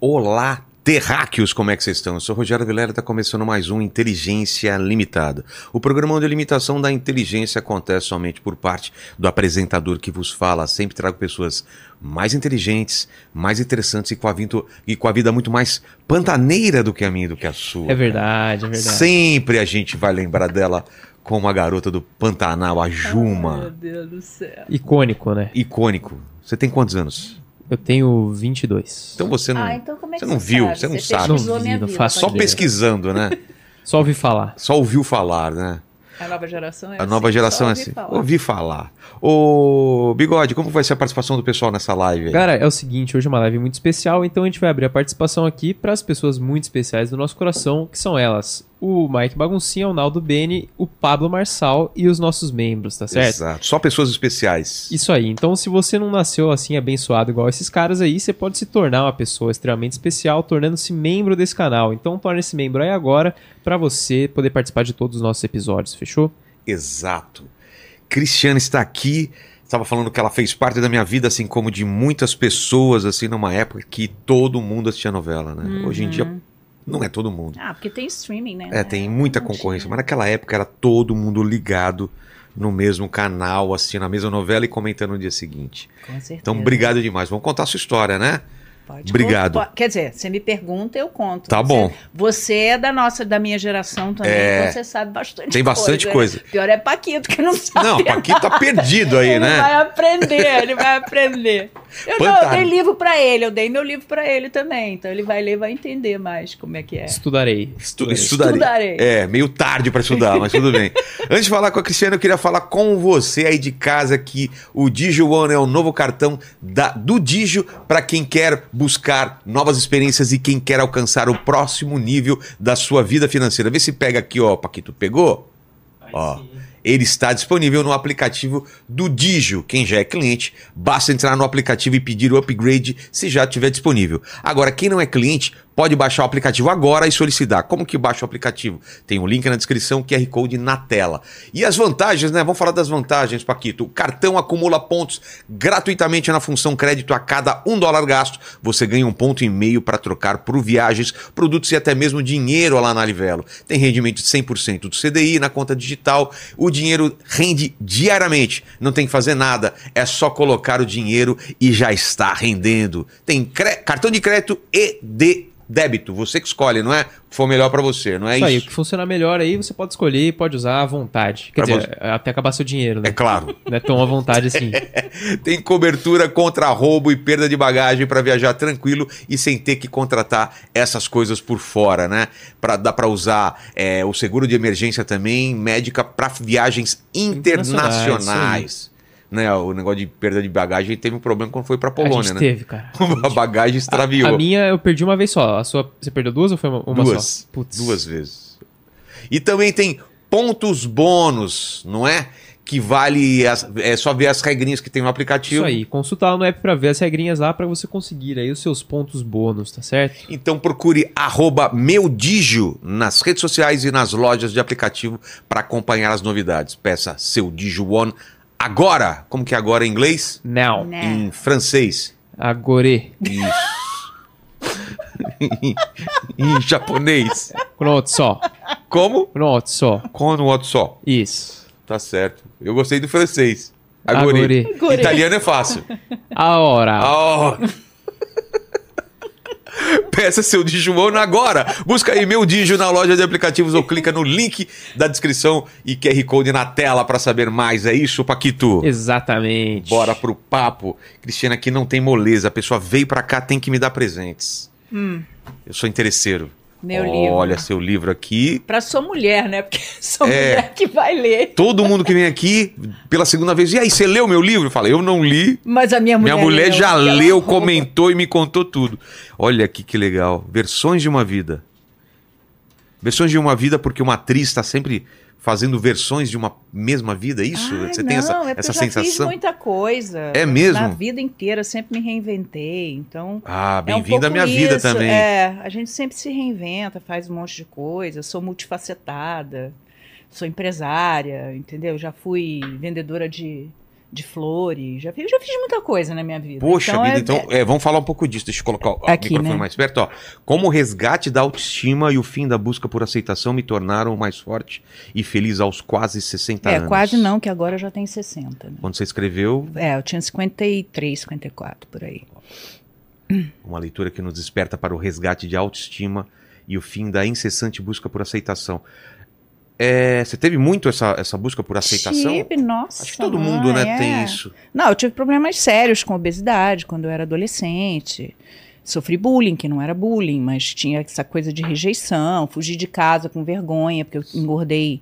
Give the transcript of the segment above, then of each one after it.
Olá, terráqueos, como é que vocês estão? Eu sou o Rogério Vilera, está começando mais um Inteligência Limitada. O programa onde a limitação da inteligência acontece somente por parte do apresentador que vos fala. Sempre trago pessoas mais inteligentes, mais interessantes e com a, vida, e com a vida muito mais pantaneira do que a minha e do que a sua. É verdade, é verdade. Sempre a gente vai lembrar dela como a garota do Pantanal, a Juma. Ai, meu Deus do céu. Icônico, né? Icônico. Você tem quantos anos? Eu tenho 22. Então você não, Ah, então como é que você não viu, sabe? você não sabe. pesquisou Não vi, não faço só pesquisando, né? Só ouvi falar. Só ouviu falar, né? A nova geração é A nova assim, geração só é ouvi assim. falar. Ouvi falar. Ô, Bigode, como vai ser a participação do pessoal nessa live aí? Cara, é o seguinte, hoje é uma live muito especial, então a gente vai abrir a participação aqui para as pessoas muito especiais do nosso coração, que são elas: o Mike Baguncinha, o Naldo Beni, o Pablo Marçal e os nossos membros, tá certo? Exato. Só pessoas especiais. Isso aí. Então, se você não nasceu assim abençoado igual esses caras aí, você pode se tornar uma pessoa extremamente especial tornando-se membro desse canal. Então, torne-se membro aí agora para você poder participar de todos os nossos episódios, fechou? Exato. Cristiane está aqui. Estava falando que ela fez parte da minha vida, assim como de muitas pessoas, assim, numa época que todo mundo assistia novela, né? Hoje em dia não é todo mundo. Ah, porque tem streaming, né? É, tem muita concorrência, mas naquela época era todo mundo ligado no mesmo canal, assistindo a mesma novela e comentando no dia seguinte. Com certeza. Então, obrigado demais. Vamos contar a sua história, né? Pode Obrigado. contar. Quer dizer, você me pergunta, eu conto. Tá Você- bom. Você é da nossa, da minha geração também, É. você sabe bastante Tem bastante coisa. coisa. né? Pior é Paquito, que não sabe. Não, o Paquito tá perdido aí, ele né? vai aprender, ele vai aprender. Eu, não, eu dei livro pra ele, eu dei meu livro pra ele também. Então ele vai ler e vai entender mais como é que é. Estudarei. Estu- Estudarei. estudarei. É, meio tarde pra estudar, mas tudo bem. Antes de falar com a Cristiane, eu queria falar com você aí de casa que o Digio One é o novo cartão da- do Digio para quem quer buscar novas experiências e quem quer alcançar o próximo nível da sua vida financeira. Vê se pega aqui, ó, Paquito, pegou? Ó, ele está disponível no aplicativo do Digio. Quem já é cliente, basta entrar no aplicativo e pedir o upgrade se já estiver disponível. Agora, quem não é cliente, pode baixar o aplicativo agora e solicitar. Como que baixa o aplicativo? Tem um link na descrição, QR Code na tela. E as vantagens, né? Vamos falar das vantagens, Paquito. O cartão acumula pontos gratuitamente na função crédito a cada um dólar gasto. Você ganha um ponto e meio para trocar por viagens, produtos e até mesmo dinheiro lá na Livelo. Tem rendimento de 100% do CDI na conta digital. O dinheiro rende diariamente. Não tem que fazer nada. É só colocar o dinheiro e já está rendendo. Tem cartão de crédito e de débito. Você que escolhe, não é? O que for melhor para você, não é Isso aí, o isso? que funcionar melhor aí, você pode escolher pode usar à vontade. Quer Pra dizer, até acabar seu dinheiro, né? É claro. Não é tão à vontade assim. Tem cobertura contra roubo e perda de bagagem para viajar tranquilo e sem ter que contratar essas coisas por fora, né? Pra, dá para usar é, o seguro de emergência também, médica para viagens internacionais. Internacionais, Né, o negócio de perda de bagagem teve um problema quando foi para a Polônia, gente né? teve, cara. A bagagem extraviou. A, a minha eu perdi uma vez só. A sua, você perdeu duas ou foi uma, uma duas, só? Putz. duas vezes. E também tem pontos bônus, não é? Que vale as- é só ver as regrinhas que tem no aplicativo. Isso aí, consulta lá no app pra ver as regrinhas lá pra você conseguir aí os seus pontos bônus, tá certo? Então procure arroba meudigio nas redes sociais e nas lojas de aplicativo para acompanhar as novidades. Peça seu Digio One agora. Como que é agora em inglês? Now, Né? Em francês. agora, Isso. em japonês. pronto só, Como? pronto só, Com no outro só. isso. Tá certo. Eu gostei do francês. Agora. Agora. Agora. Italiano é fácil. A hora. Ah, Peça seu Digio One agora. Busca aí meu Digio na loja de aplicativos ou clica no link da descrição e QR Code na tela para saber mais. É isso, Paquito? Exatamente. Bora pro papo. Cristiana, aqui não tem moleza. A pessoa veio pra cá, tem que me dar presentes. Eu sou interesseiro. Meu Olha livro. seu livro aqui. Pra sua mulher, né? Porque sua É. mulher que vai ler. Todo mundo que vem aqui pela segunda vez. E aí, você leu meu livro? Eu falei, eu não li. Mas a minha mulher. Minha mulher leu, já leu, comentou e me contou tudo. Olha aqui que legal. Versões de uma vida. Versões de uma vida porque uma atriz está sempre fazendo versões de uma mesma vida, é isso? Ai, Você tem não, essa, é essa eu já Fiz sensação? muita coisa. É mesmo? Na vida inteira sempre me reinventei. Então. Ah, é um bem-vindo à minha vida isso, também. É, a gente sempre se reinventa, faz um monte de coisa. Sou multifacetada, sou empresária, entendeu? Já fui vendedora de, de flores. Já fiz, já fiz muita coisa na minha vida. Poxa Então, vida, é- então é, vamos falar um pouco disso. Deixa eu colocar o Aqui, microfone né? mais perto. Ó. Como o resgate da autoestima e o fim da busca por aceitação me tornaram mais forte e feliz aos quase 60 É, anos. quase não, que agora eu já tenho 60. né? Quando você escreveu, É, eu tinha 53, 54 por aí. uma leitura que nos desperta para o resgate de autoestima e o fim da incessante busca por aceitação. É, você teve muito essa, essa busca por aceitação? Tive, nossa. Acho que todo mundo, né, é. tem isso. Não, eu tive problemas sérios com obesidade quando eu era adolescente. Sofri bullying, que não era bullying, mas tinha essa coisa de rejeição. Fugi de casa com vergonha, porque eu engordei,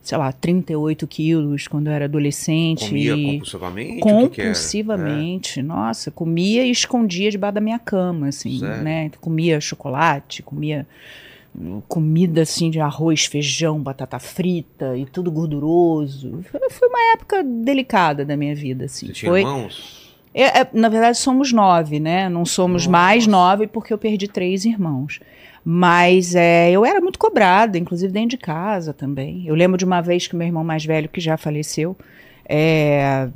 sei lá, 38 quilos quando eu era adolescente. Comia e- compulsivamente? O que? Compulsivamente, nossa, comia e escondia debaixo da minha cama, assim, Sério? né? Comia chocolate, comia comida assim de arroz, feijão, batata frita e tudo gorduroso. Foi, uma época delicada da minha vida, assim. Você tinha Foi, irmãos? é, é, na verdade, somos nove, né? Não somos Nossa. mais nove porque eu perdi três irmãos. Mas é, eu era muito cobrada, inclusive dentro de casa também. Eu lembro de uma vez que meu irmão mais velho, que já faleceu, é,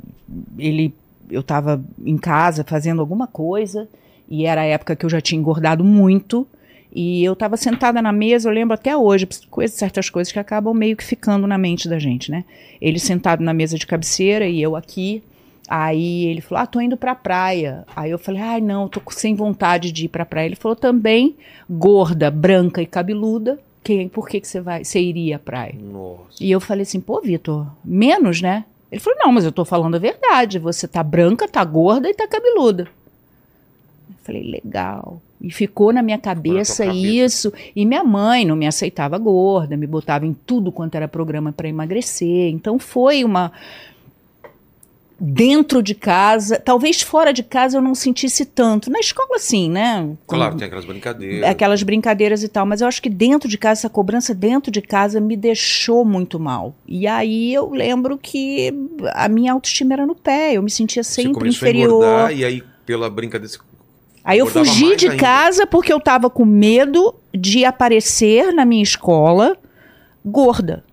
ele, eu estava em casa fazendo alguma coisa, e era a época que eu já tinha engordado muito. E eu estava sentada na mesa, eu lembro até hoje, coisas, certas coisas que acabam meio que ficando na mente da gente, né? Ele sentado na mesa de cabeceira e eu aqui. Aí ele falou: Ah, tô indo pra praia. Aí eu falei: Ai, não, tô sem vontade de ir pra praia. Ele falou também, gorda, branca e cabeluda. Quem, por que, que você vai, você iria à praia? Nossa. E eu falei assim, pô, Vitor, menos, né? Ele falou, não, mas eu tô falando a verdade. Você tá branca, tá gorda e tá cabeluda. Eu falei, legal. E ficou na minha cabeça, cabeça. isso. E minha mãe não me aceitava gorda, me botava em tudo quanto era programa para emagrecer. Então foi uma. Dentro de casa, talvez fora de casa eu não sentisse tanto. Na escola, sim, né? Claro, tem aquelas brincadeiras. aquelas brincadeiras e tal, mas eu acho que dentro de casa, essa cobrança dentro de casa me deixou muito mal. E aí eu lembro que a minha autoestima era no pé, eu me sentia Você sempre a inferior. engordar e aí, pela brincadeira, você Aí eu fugi de ainda. casa porque eu tava com medo de aparecer na minha escola gorda.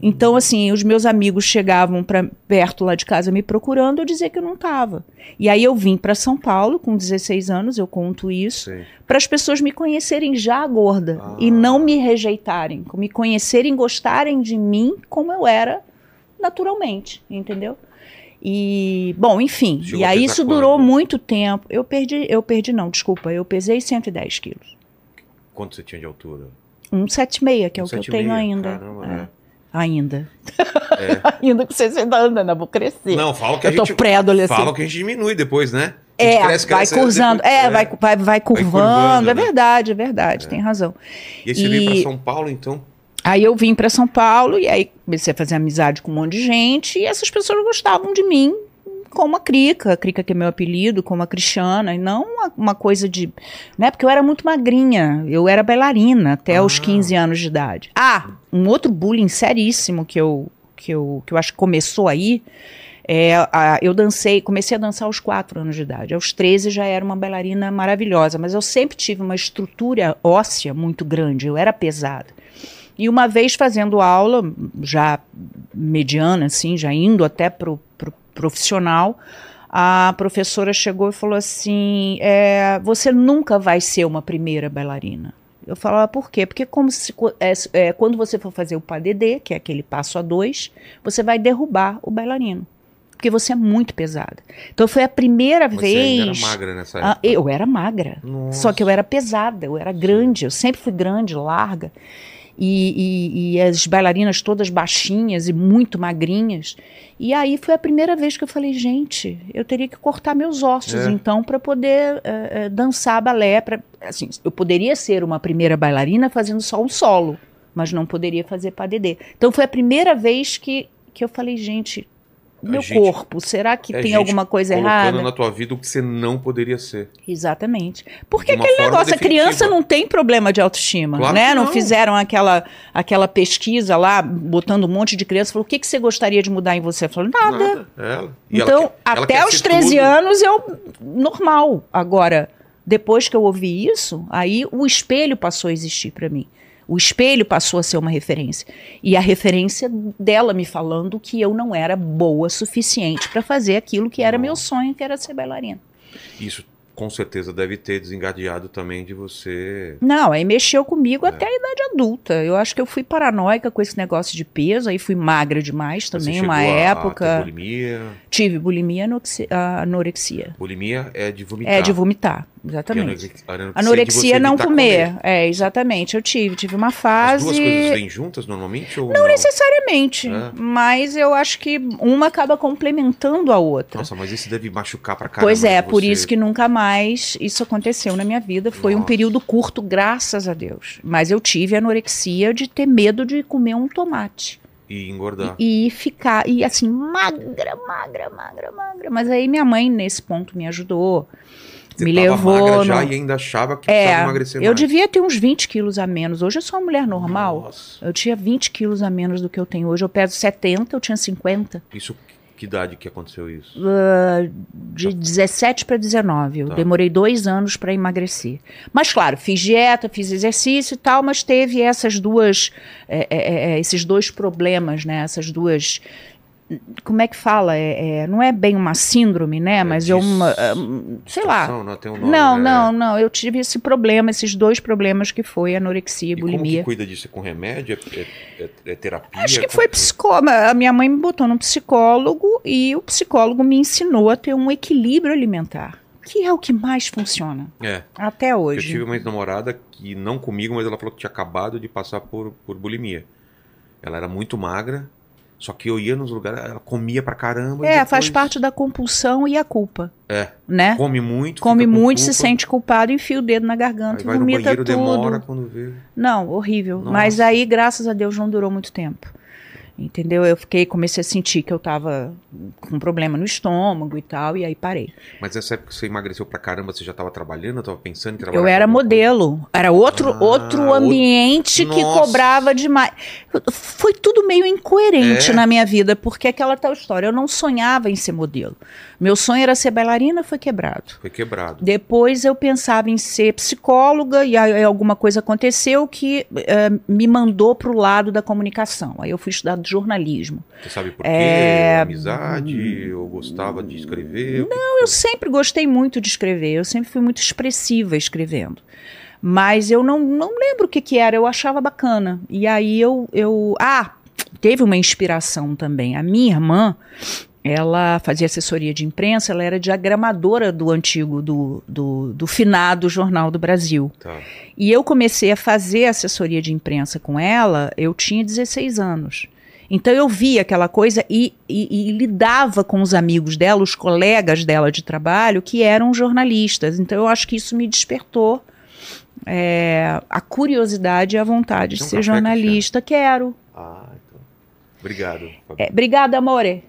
Então, assim, os meus amigos chegavam para perto lá de casa me procurando, eu dizia que eu não tava. E aí eu vim para São Paulo com 16 anos, eu conto isso para as pessoas me conhecerem já gorda Ah. e não me rejeitarem, me conhecerem, gostarem de mim como eu era naturalmente, entendeu? E bom, enfim, Chegou e aí isso durou quanto? muito tempo. Eu perdi, eu perdi não, desculpa, eu pesei 110 quilos. Quanto você tinha de altura? Um 76, que é o que eu 1,76? tenho ainda. Caramba, É. né? Ainda. É. ainda com 60 anos, ainda vou crescer. Não, fala que eu a tô gente. pré-adolescente. Fala que a gente diminui depois, né? É, cresce, vai cresce, cursando. depois- É, vai, vai, vai curvando. curvando, é né? verdade, é verdade, tem razão. E aí você veio E- pra São Paulo, então? Aí eu vim para São Paulo e aí comecei a fazer amizade com um monte de gente e essas pessoas gostavam de mim como a Crica, a Crica que é meu apelido, como a Cristiana, e não uma, uma coisa de, né, porque eu era muito magrinha, eu era bailarina até os Ah. 15 anos de idade. Ah, um outro bullying seríssimo que eu que eu, que eu acho que começou aí é, a- eu dancei, comecei a dançar aos 4 anos de idade. Aos 13 já era uma bailarina maravilhosa, mas eu sempre tive uma estrutura óssea muito grande, eu era pesada. E uma vez fazendo aula, já mediana, assim, já indo até pro, pro profissional, a professora chegou e falou assim: é, você nunca vai ser uma primeira bailarina. Eu falava, por quê? Porque como se, é, é, quando você for fazer o PADD, que é aquele passo a dois, você vai derrubar o bailarino. Porque você é muito pesada. Então foi a primeira Mas vez. Você era magra nessa Ah, época. eu era magra. Nossa. Só que eu era pesada, eu era grande, eu sempre fui grande, larga. E, e- e as bailarinas todas baixinhas e muito magrinhas. E aí foi a primeira vez que eu falei, gente, eu teria que cortar meus ossos, É. então, para poder eh, dançar balé. Pra, assim, eu poderia ser uma primeira bailarina fazendo só um solo, mas não poderia fazer padedê. Então foi a primeira vez que, que eu falei, gente, meu corpo, será que É tem alguma coisa errada? na tua vida o que você não poderia ser. Exatamente. Porque aquele negócio, a definitiva. criança não tem problema de autoestima, Claro né? Não. não. fizeram aquela, aquela pesquisa lá, botando um monte de criança, falou, o que, que você gostaria de mudar em você? Falou, nada. Ela Então, quer- até os ser 13 tudo. anos, eu, normal. Agora, depois que eu ouvi isso, aí o espelho passou a existir pra mim. O espelho passou a ser uma referência. E a referência dela me falando que eu não era boa suficiente para fazer aquilo que era meu sonho, que era ser bailarina. Isso com certeza deve ter desengadeado também de você. Não, aí mexeu comigo até a idade adulta. Eu acho que eu fui paranoica com esse negócio de peso, aí fui magra demais também, uma a- a época. bulimia. Tive bulimia, anoxi- ah, anorexia. Bulimia é de vomitar. É, de vomitar, exatamente. anorexia- é Anorexia não evitar comer. É, exatamente. Eu tive. Tive uma As fase. duas coisas vêm juntas normalmente? Ou Não necessariamente, É. mas eu acho que uma acaba complementando a outra. Nossa, mas isso deve machucar pra caramba. pois é, por você. isso que nunca mais isso aconteceu na minha vida. Foi um Nossa. período curto, graças a Deus. Mas eu tive anorexia de ter medo de comer um tomate. E engordar. E ficar, e assim, magra, magra, magra, magra. Mas aí minha mãe, nesse ponto, me ajudou. Você me levou. magra no- já e ainda achava que precisava É, emagrecer eu mais. devia ter uns 20 quilos a menos. Hoje eu sou uma mulher normal. Nossa. Eu tinha 20 quilos a menos do que eu tenho hoje. Eu peso 70, eu tinha 50. Isso, que idade que aconteceu isso? Uh, de 17 para 19. Eu Tá. demorei dois anos para emagrecer. Mas, claro, fiz dieta, fiz exercício e tal, mas teve essas duas, é, é, é, esses dois problemas, né? Essas duas. Como é que fala? É, é, não é bem uma síndrome, né? Mas é uma. é, um, sei lá. Não, um nome, Não, né? não, não. Eu tive esse problema, esses dois problemas que foi anorexia e E como bulimia. que cuida disso? É com remédio? É, é- é- é terapia? Acho que foi psicólogo. A minha mãe me botou num psicólogo e o psicólogo me ensinou a ter um equilíbrio alimentar, que é o que mais funciona É. até Eu hoje. tive uma ex-namorada que não comigo, mas ela falou que tinha acabado de passar por, por bulimia. Ela era muito magra, só que eu ia nos lugares, ela comia pra caramba. e É, depois faz parte da compulsão e a culpa, É, né? come muito. Come muito, se culpa, sente culpado, enfia o dedo na Aí garganta e vai no vomita banheiro, tudo. demora quando vê. Não, horrível. Nossa. Mas aí, graças a Deus, não durou muito tempo. Entendeu? Eu fiquei, comecei a sentir que eu tava com um problema no estômago e tal, e aí parei. Mas nessa época que você emagreceu pra caramba, você já tava trabalhando, tava pensando em trabalhar? Eu era alguma coisa? modelo. Era outro, Ah, outro outro- ambiente que Nossa. cobrava demais. Foi tudo meio incoerente É? na minha vida, porque aquela tal história. Eu não sonhava em ser modelo. Meu sonho era ser bailarina, foi quebrado. Foi quebrado. Depois eu pensava em ser psicóloga e aí alguma coisa aconteceu que eh, me mandou para o lado da comunicação. Aí eu fui estudar jornalismo. Você sabe por quê? É, Amizade? Ou gostava de escrever? Eu sempre gostei muito de escrever, eu sempre fui muito expressiva escrevendo. Mas eu não, não lembro o que, que era, eu achava bacana. E aí eu, eu. Ah, teve uma inspiração também. A minha irmã, ela fazia assessoria de imprensa, ela era diagramadora do antigo, do, do, do finado Jornal do Brasil. Tá. E eu comecei a fazer assessoria de imprensa com ela, eu tinha 16 anos. Então eu via aquela coisa e, e- e lidava com os amigos dela, os colegas dela de trabalho, que eram jornalistas. Então eu acho que isso me despertou é, a curiosidade e a vontade de Quer um ser jornalista. Quero. Ah, então. Obrigado. É, obrigada, amore.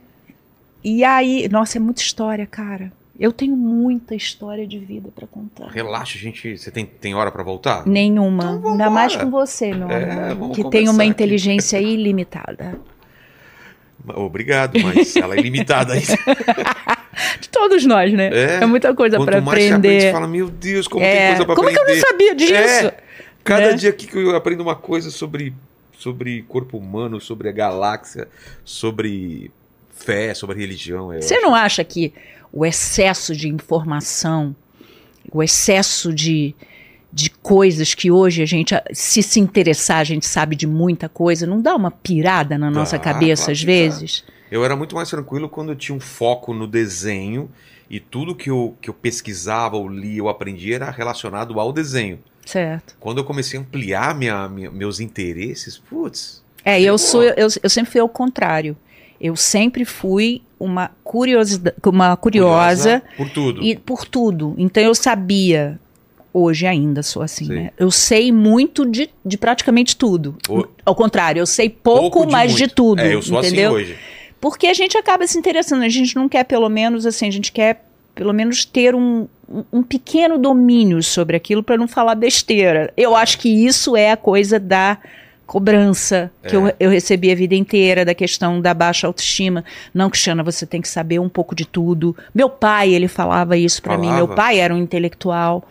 E aí, nossa, é muita história, cara. Eu tenho muita história de vida para contar. Relaxa, gente. Você tem, tem hora pra voltar? Nenhuma. Então vambora. Ainda mais com você, meu É, amor. Que tem uma aqui. inteligência ilimitada. Obrigado, mas ela é ilimitada ainda. De todos nós, né? É. É, muita coisa para você aprende, aprender. você fala, meu Deus, como tem É, coisa pra como aprender. que eu não sabia disso? É. Cada Né? dia aqui que eu aprendo uma coisa sobre, sobre corpo humano, sobre a galáxia, sobre fé, sobre religião. Você não acha que o excesso de informação, o excesso de, de coisas que hoje a gente, se se interessar, a gente sabe de muita coisa, não dá uma pirada na nossa cabeça claro às que dá. vezes? Eu era muito mais tranquilo quando eu tinha um foco no desenho e tudo que eu, que eu pesquisava, ou lia, ou aprendia era relacionado ao desenho. Certo. Quando eu comecei a ampliar minha, minha- meus interesses, putz, É, eu sou, eu, eu sempre fui ao contrário. Eu sempre fui uma curiosidade, uma curiosa, por tudo. e por tudo. Então eu sabia, hoje ainda sou assim, Sim. né? Eu sei muito de, de praticamente tudo. O- Ao contrário, eu sei pouco, de mas de tudo. É, eu sou entendeu? assim hoje. Porque a gente acaba se interessando, a gente não quer pelo menos assim, a gente quer pelo menos ter um- um pequeno domínio sobre aquilo para não falar besteira. Eu acho que isso é a coisa da cobrança que É. eu, eu recebi a vida inteira da questão da baixa autoestima. Não, Cristiana, você tem que saber um pouco de tudo. Meu pai, ele falava isso pra mim. Meu pai era um intelectual,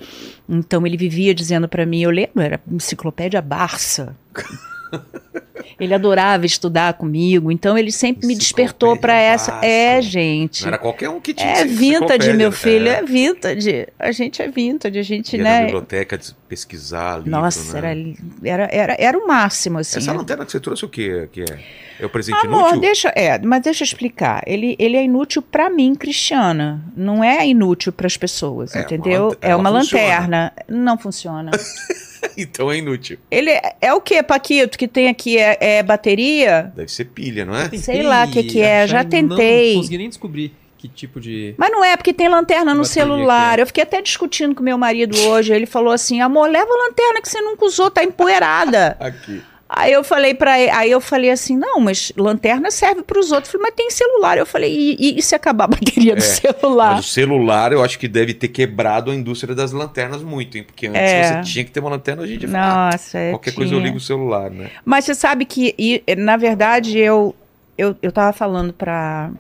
então ele vivia dizendo pra mim, eu lembro, era enciclopédia Barça. ele adorava estudar comigo, então ele sempre me despertou Enciclopédia pra essa. É, gente. Não era qualquer um que tinha É vintage, meu filho, É. é vintage. A gente é vintage, a gente, Ia na né? biblioteca de pesquisar livro, Nossa, né? era, era, era, era o máximo, assim. Essa lanterna que você trouxe o quê? Que é? É o presente Amor, inútil? deixa, é, mas deixa eu explicar. Ele, ele é inútil pra mim, Cristiana. Não é inútil pras pessoas, É, uma entendeu? lante- é uma funciona. lanterna. Não funciona. então é inútil. ele é, é o que, Paquito, que tem aqui? É, é bateria? Deve ser pilha, não é? Sei lá o que que é, já tentei. Não consegui nem descobrir que tipo de. Mas não é, porque tem lanterna no celular. é. Eu fiquei até discutindo com meu marido hoje. Ele falou assim: amor, leva a lanterna que você nunca usou, tá empoeirada. Aqui. Aí eu falei para aí eu falei assim, não, mas lanterna serve para os outros. Eu falei, mas tem celular. Eu falei, e, e- se acabar a bateria do É, celular? Mas o celular eu acho que deve ter quebrado a indústria das lanternas muito, hein? Porque antes É. você tinha que ter uma lanterna, hoje em dia fala, Nossa, ah, é, qualquer coisa eu ligo o celular, né? Mas você sabe que, e, na verdade, eu, eu, eu tava falando pra,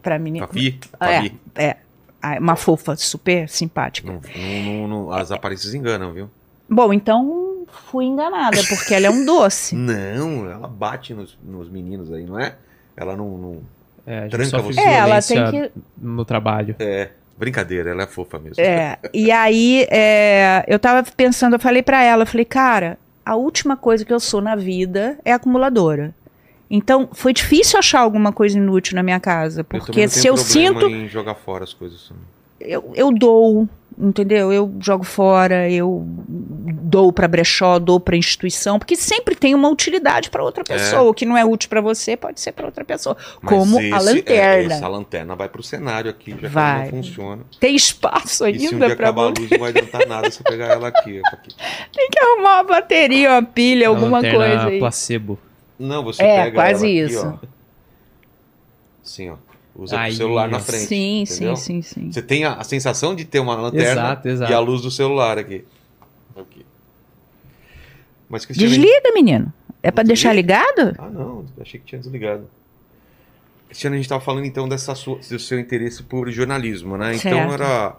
pra menina. Fafi, É, Fafi. é. Ah, Uma fofa super simpática. Não- não- não- as aparências enganam, viu? Bom, então fui enganada, porque ela é um doce. Não, ela bate nos, nos meninos aí, não é? Ela não. não- É, a gente Tranca você. É, ela tem que. no trabalho. É. Brincadeira, ela é fofa mesmo. É, e aí é, eu tava pensando, eu falei pra ela, eu falei, cara, a última coisa que eu sou na vida é acumuladora. Então, foi difícil achar alguma coisa inútil na minha casa, Eu porque não se eu sinto, em jogar fora as coisas. eu, eu dou, entendeu? Eu jogo fora, eu dou pra brechó, dou pra instituição, porque sempre tem uma utilidade pra outra pessoa. O que não é útil pra você pode ser pra outra pessoa, Mas como esse- a é, lanterna. essa lanterna vai pro cenário aqui, já que Vai. não funciona. Tem espaço E se um ainda dia acabar a luz, não vai adiantar nada você pegar ela aqui. aqui. Tem que arrumar uma bateria, uma pilha, Uma alguma coisa aí. placebo. Não, você É, pega quase ela aqui, isso. ó. Assim, ó. Usa Aí, o celular na frente. Sim, entendeu? sim, sim, sim. Você tem a, a sensação de ter uma lanterna Exato, exato. e a luz do celular aqui. Aqui. Mas Cristiane... Desliga, menino. É pra Não deixar ligado? Ah, não. Achei que tinha desligado. Cristiane, a gente estava falando então dessa sua, do seu interesse por jornalismo, né? Então Certo. era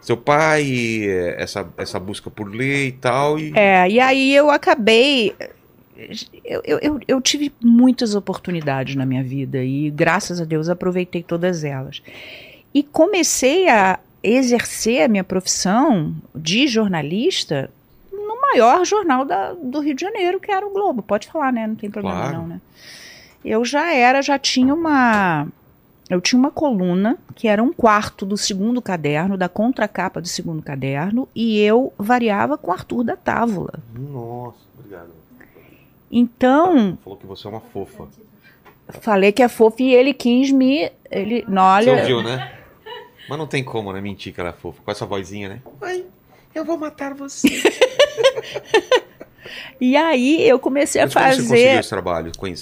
seu pai, eh, essa, essa busca por ler e tal. E... É, e aí eu acabei. Eu, eu, eu, tive muitas oportunidades na minha vida e, graças a Deus, aproveitei todas elas. E comecei a exercer a minha profissão de jornalista no maior jornal da, do Rio de Janeiro, que era o Globo. Pode falar, né? Não tem problema, Claro. não, né? Eu já era, já tinha uma. Eu tinha uma coluna que era um quarto do segundo caderno, da contracapa do segundo caderno, e eu variava com o Arthur da Távola. Nossa, obrigado. Então, Falou que você é uma fofa. falei que é fofo e ele quis me. Ele, não, Você olha, ouviu, né? Mas não tem como, né? Mentir que ela é fofa. Com essa vozinha, né? Oi, eu vou matar você. E aí eu comecei a Mas como você conseguiu fazer. esse trabalho? Foi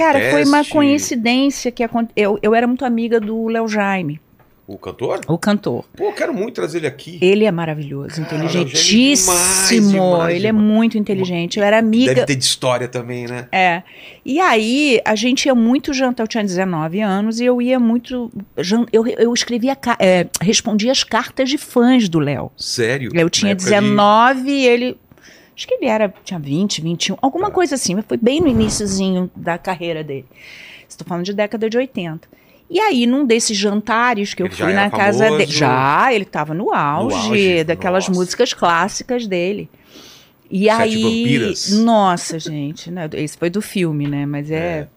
Cara, foi uma teste? coincidência que aconteceu. Eu, eu era muito amiga do Léo Jaime, O cantor? o cantor. Pô, eu quero muito trazer ele aqui. Ele é maravilhoso, Cara, inteligentíssimo. demais, demais, ele é demais. muito inteligente. Eu era amiga. Deve ter de história também, né? É. E aí, a gente ia muito jantar. Eu tinha 19 anos e eu ia muito. Eu, eu escrevia. é, respondia as cartas de fãs do Léo. Sério? Eu tinha época de- 19 e ele. Acho que ele era, tinha 20, 21, alguma Tá. coisa assim, mas foi bem no iníciozinho da carreira dele. Estou falando de década de 80. E aí, num desses jantares que eu Ele fui na casa dele. Já, ele estava no auge, auge? daquelas Nossa. músicas clássicas dele. E Sete aí. Vampiras? Nossa, gente, né? Esse foi do filme, né? Mas é.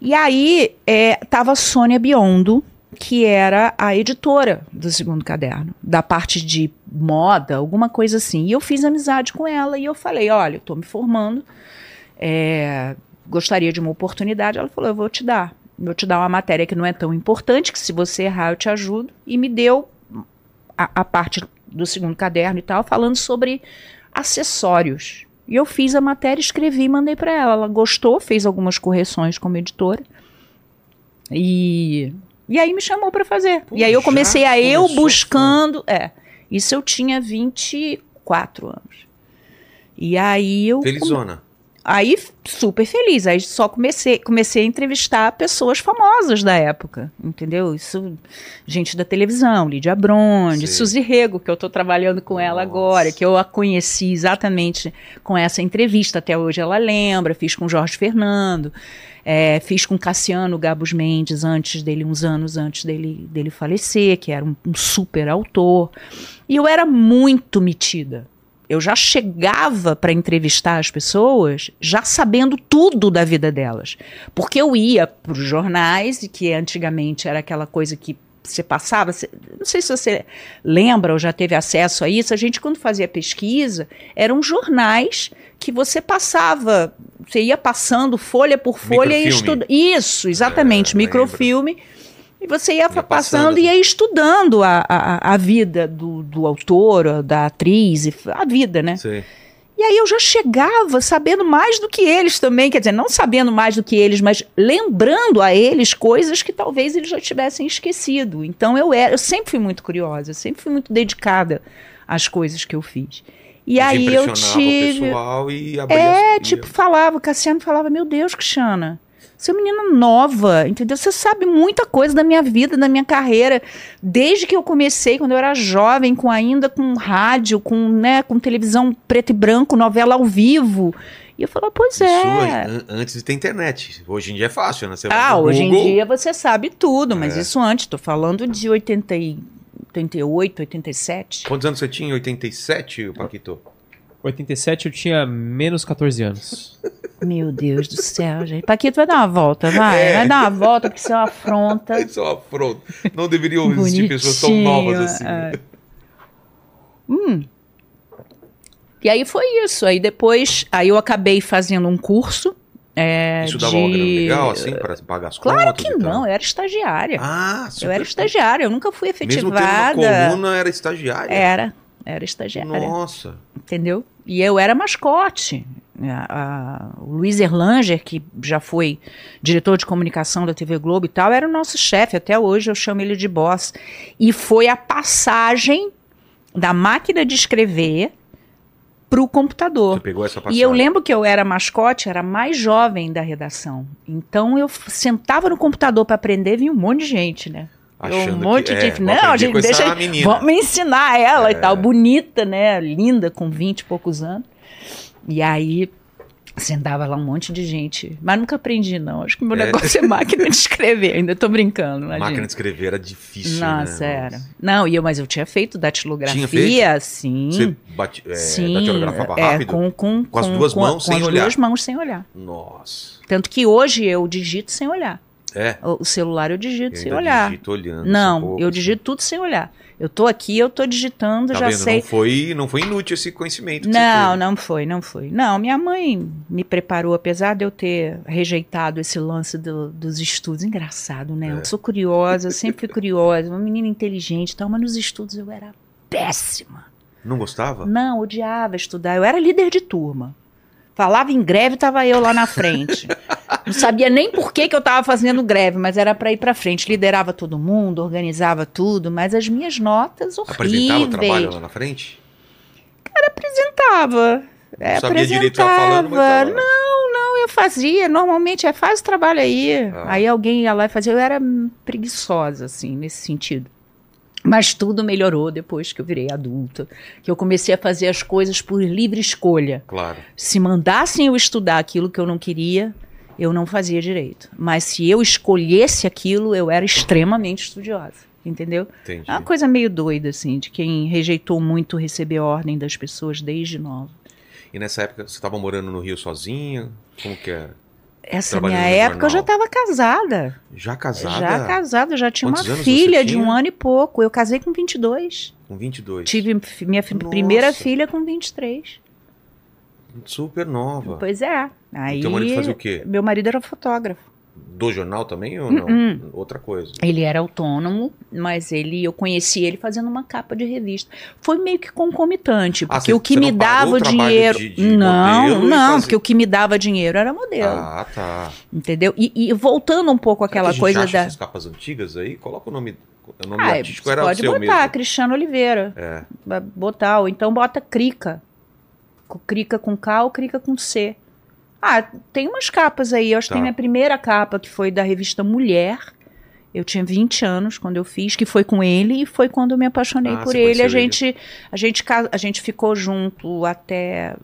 E aí, é, tava a Sônia Biondo, que era a editora do segundo caderno, da parte de moda, alguma coisa assim. E eu fiz amizade com ela e eu falei: olha, eu tô me formando, é, gostaria de uma oportunidade. Ela falou: eu vou te dar. Vou te dar uma matéria que não é tão importante, que se você errar eu te ajudo. E me deu a, a parte do segundo caderno e tal, falando sobre acessórios. E eu fiz a matéria, escrevi e mandei para ela. Ela gostou, fez algumas correções como editora. E, e aí me chamou para fazer. Pô, e aí eu comecei a eu buscando. É. Isso eu tinha 24 anos. E aí eu. Felizona. Aí, super feliz. Aí só comecei, comecei a entrevistar pessoas famosas da época, entendeu? Isso, gente da televisão, Lídia Bronde. Suzy Rego, que eu tô trabalhando com ela Nossa. agora, que eu a conheci exatamente com essa entrevista. Até hoje ela lembra, fiz com Jorge Fernando. É, fiz com Cassiano Gabos Mendes antes dele, uns anos antes dele, dele falecer, que era um, um super autor. E eu era muito metida. Eu já chegava para entrevistar as pessoas já sabendo tudo da vida delas. Porque eu ia para os jornais, e que antigamente era aquela coisa que você passava. você- não sei se você lembra ou já teve acesso a isso. A gente, quando fazia pesquisa, eram jornais que você passava. Você ia passando folha por folha e Microfilme. estudando. Isso, exatamente, É, microfilme. E você ia, Ia passando, e ia estudando a, a, a vida do, do autor, da atriz, e a vida, né? Sei. E aí eu já chegava sabendo mais do que eles também, quer dizer, não sabendo mais do que eles, mas lembrando a eles coisas que talvez eles já tivessem esquecido. Então eu era, eu sempre fui muito curiosa, sempre fui muito dedicada às coisas que eu fiz. E Você aí eu impressionava o tive pessoal e abria é, as- tipo, falava, o Cassiano falava, meu Deus, Cristiana, você é uma menina nova, entendeu? Você sabe muita coisa da minha vida, da minha carreira, desde que eu comecei, quando eu era jovem, com ainda com rádio, com, né, com televisão preto e branco, novela ao vivo. E eu falava, pois Isso é. an- antes de ter internet. Hoje em dia é fácil, né? Você Ah, hoje em Google, dia você sabe tudo, mas É. isso antes, tô falando de 80 e, 88, 87. Quantos anos você tinha? em 87, Paquito? 87 eu tinha menos 14 anos. Meu Deus do céu, gente. Paquito, vai dar uma volta, vai. É. Vai dar uma volta, porque isso é uma afronta. Isso é uma afronta. Não deveriam existir pessoas tão novas assim. é. Hum. E aí foi isso. Aí depois, aí eu acabei fazendo um curso. É, Isso dava de... uma grana legal, assim, para pagar as Claro contas que e tal? não, eu era estagiária. Ah, super. eu era estagiária, eu nunca fui Mesmo tendo uma efetivada. coluna, era estagiária. Era, era estagiária, Nossa. entendeu? E eu era mascote. A- a- o Luiz Erlanger, que já foi diretor de comunicação da TV Globo e tal, era o nosso chefe. Até hoje eu chamo ele de boss. E foi a passagem da máquina de escrever para o computador. Você pegou essa passagem. E eu lembro que eu era mascote, era mais jovem da redação. Então eu sentava no computador para aprender, vinha um monte de gente, né? Achando um monte que, de é, Não, gente, com deixa. Vamos ensinar ela e É. tal. Bonita, né? Linda, com 20 e poucos anos. E aí sentava lá um monte de gente. Mas nunca aprendi, não. Acho que o meu É. negócio é máquina de escrever. Ainda tô brincando. Imagina. Máquina de escrever era difícil, Nossa, né? era. Não, e eu, mas eu tinha feito datilografia, Tinha sim. Você bate, é, sim. datilografava é, rápido? com, com, Com as duas mãos, com sem as olhar. duas mãos sem olhar. Nossa. Tanto que hoje eu digito sem olhar. É. O celular eu digito Eu sem olhar. digito olhando. Não, pouco, eu assim. digito tudo sem olhar. Eu tô aqui, eu tô digitando, Tá já vendo? sei. Não foi, não foi inútil esse conhecimento Não, não foi, não foi. Não, minha mãe me preparou, apesar de eu ter rejeitado esse lance do- dos estudos. Engraçado, né? É. Eu sou curiosa, sempre fui curiosa, uma menina inteligente tal, mas nos estudos eu era péssima. Não gostava? Não, odiava estudar. Eu era líder de turma. Falava em greve, tava eu lá na frente. Não sabia nem por que, que eu tava fazendo greve, mas era para ir para frente. Liderava todo mundo, organizava tudo, mas as minhas notas Apresentava o trabalho horríveis. lá na frente? Apresentava. É, Sabia direito o que falando, mas apresentava. tava. Não, não, eu fazia. Normalmente é faz o trabalho aí. Ah. Aí alguém ia lá e fazia. Eu era preguiçosa, assim, nesse sentido. Mas tudo melhorou depois que eu virei adulta, que eu comecei a fazer as coisas por livre escolha. Claro. Se mandassem eu estudar aquilo que eu não queria, eu não fazia direito. Mas se eu escolhesse aquilo, eu era extremamente estudiosa. Entendeu? Entendi. É uma coisa meio doida, assim, de quem rejeitou muito receber ordem das pessoas desde nova. E nessa época você estava morando no Rio sozinha? Como que era? Essa minha época eu já jornal. estava casada. Já casada? Já casada, já tinha Quantos uma filha de um ano e pouco. Eu casei com 22. Com 22. Tive minha Nossa. primeira filha com 23. Super nova. Pois é. Aí, Teu marido fazia o quê? Meu marido era fotógrafo. Do jornal também ou não? Uh-uh. Outra coisa. Ele era autônomo, mas ele, eu conheci ele fazendo uma capa de revista. Foi meio que concomitante, Ah, porque você- o que me dava o dinheiro. de- de não, não, porque o que me dava dinheiro era modelo. Ah, tá. Entendeu? E, e voltando um pouco Será que àquela coisa da. essas capas antigas aí? Coloca o nome. O nome Ah, artístico era o pode botar, mesmo. Cristiano Oliveira. É. Botar, ou então bota Crica. Crica com K ou Crica com C. Ah, tem umas capas aí. Eu acho que Tá. tem minha primeira capa, que foi da revista Mulher. Eu tinha 20 anos quando eu fiz, que foi com ele, e foi quando eu me apaixonei Ah, por ele. A ele. gente, a, gente, a gente ficou junto até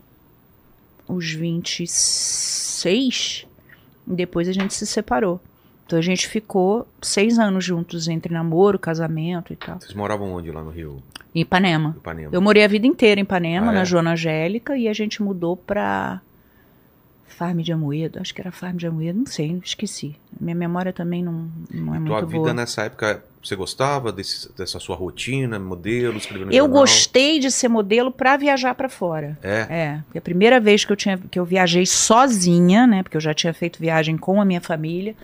os 26. E depois a gente se separou. Então a gente ficou seis anos juntos, entre namoro, casamento e tal. Vocês moravam onde lá no Rio? Em Ipanema. Ipanema. Eu morei a vida inteira em Ipanema, Ah, é? na Joana Angélica, e a gente mudou pra Farm de Amoedo. Acho que era Farm de Amoedo, não sei, esqueci. Minha memória também não, não é Tua muito vida boa. nessa época, você gostava desse- dessa sua rotina, modelo, escrevendo Eu jornal? gostei de ser modelo pra viajar pra fora. É. É, porque a primeira vez que eu, tinha, que eu viajei sozinha, né? Porque eu já tinha feito viagem com a minha família,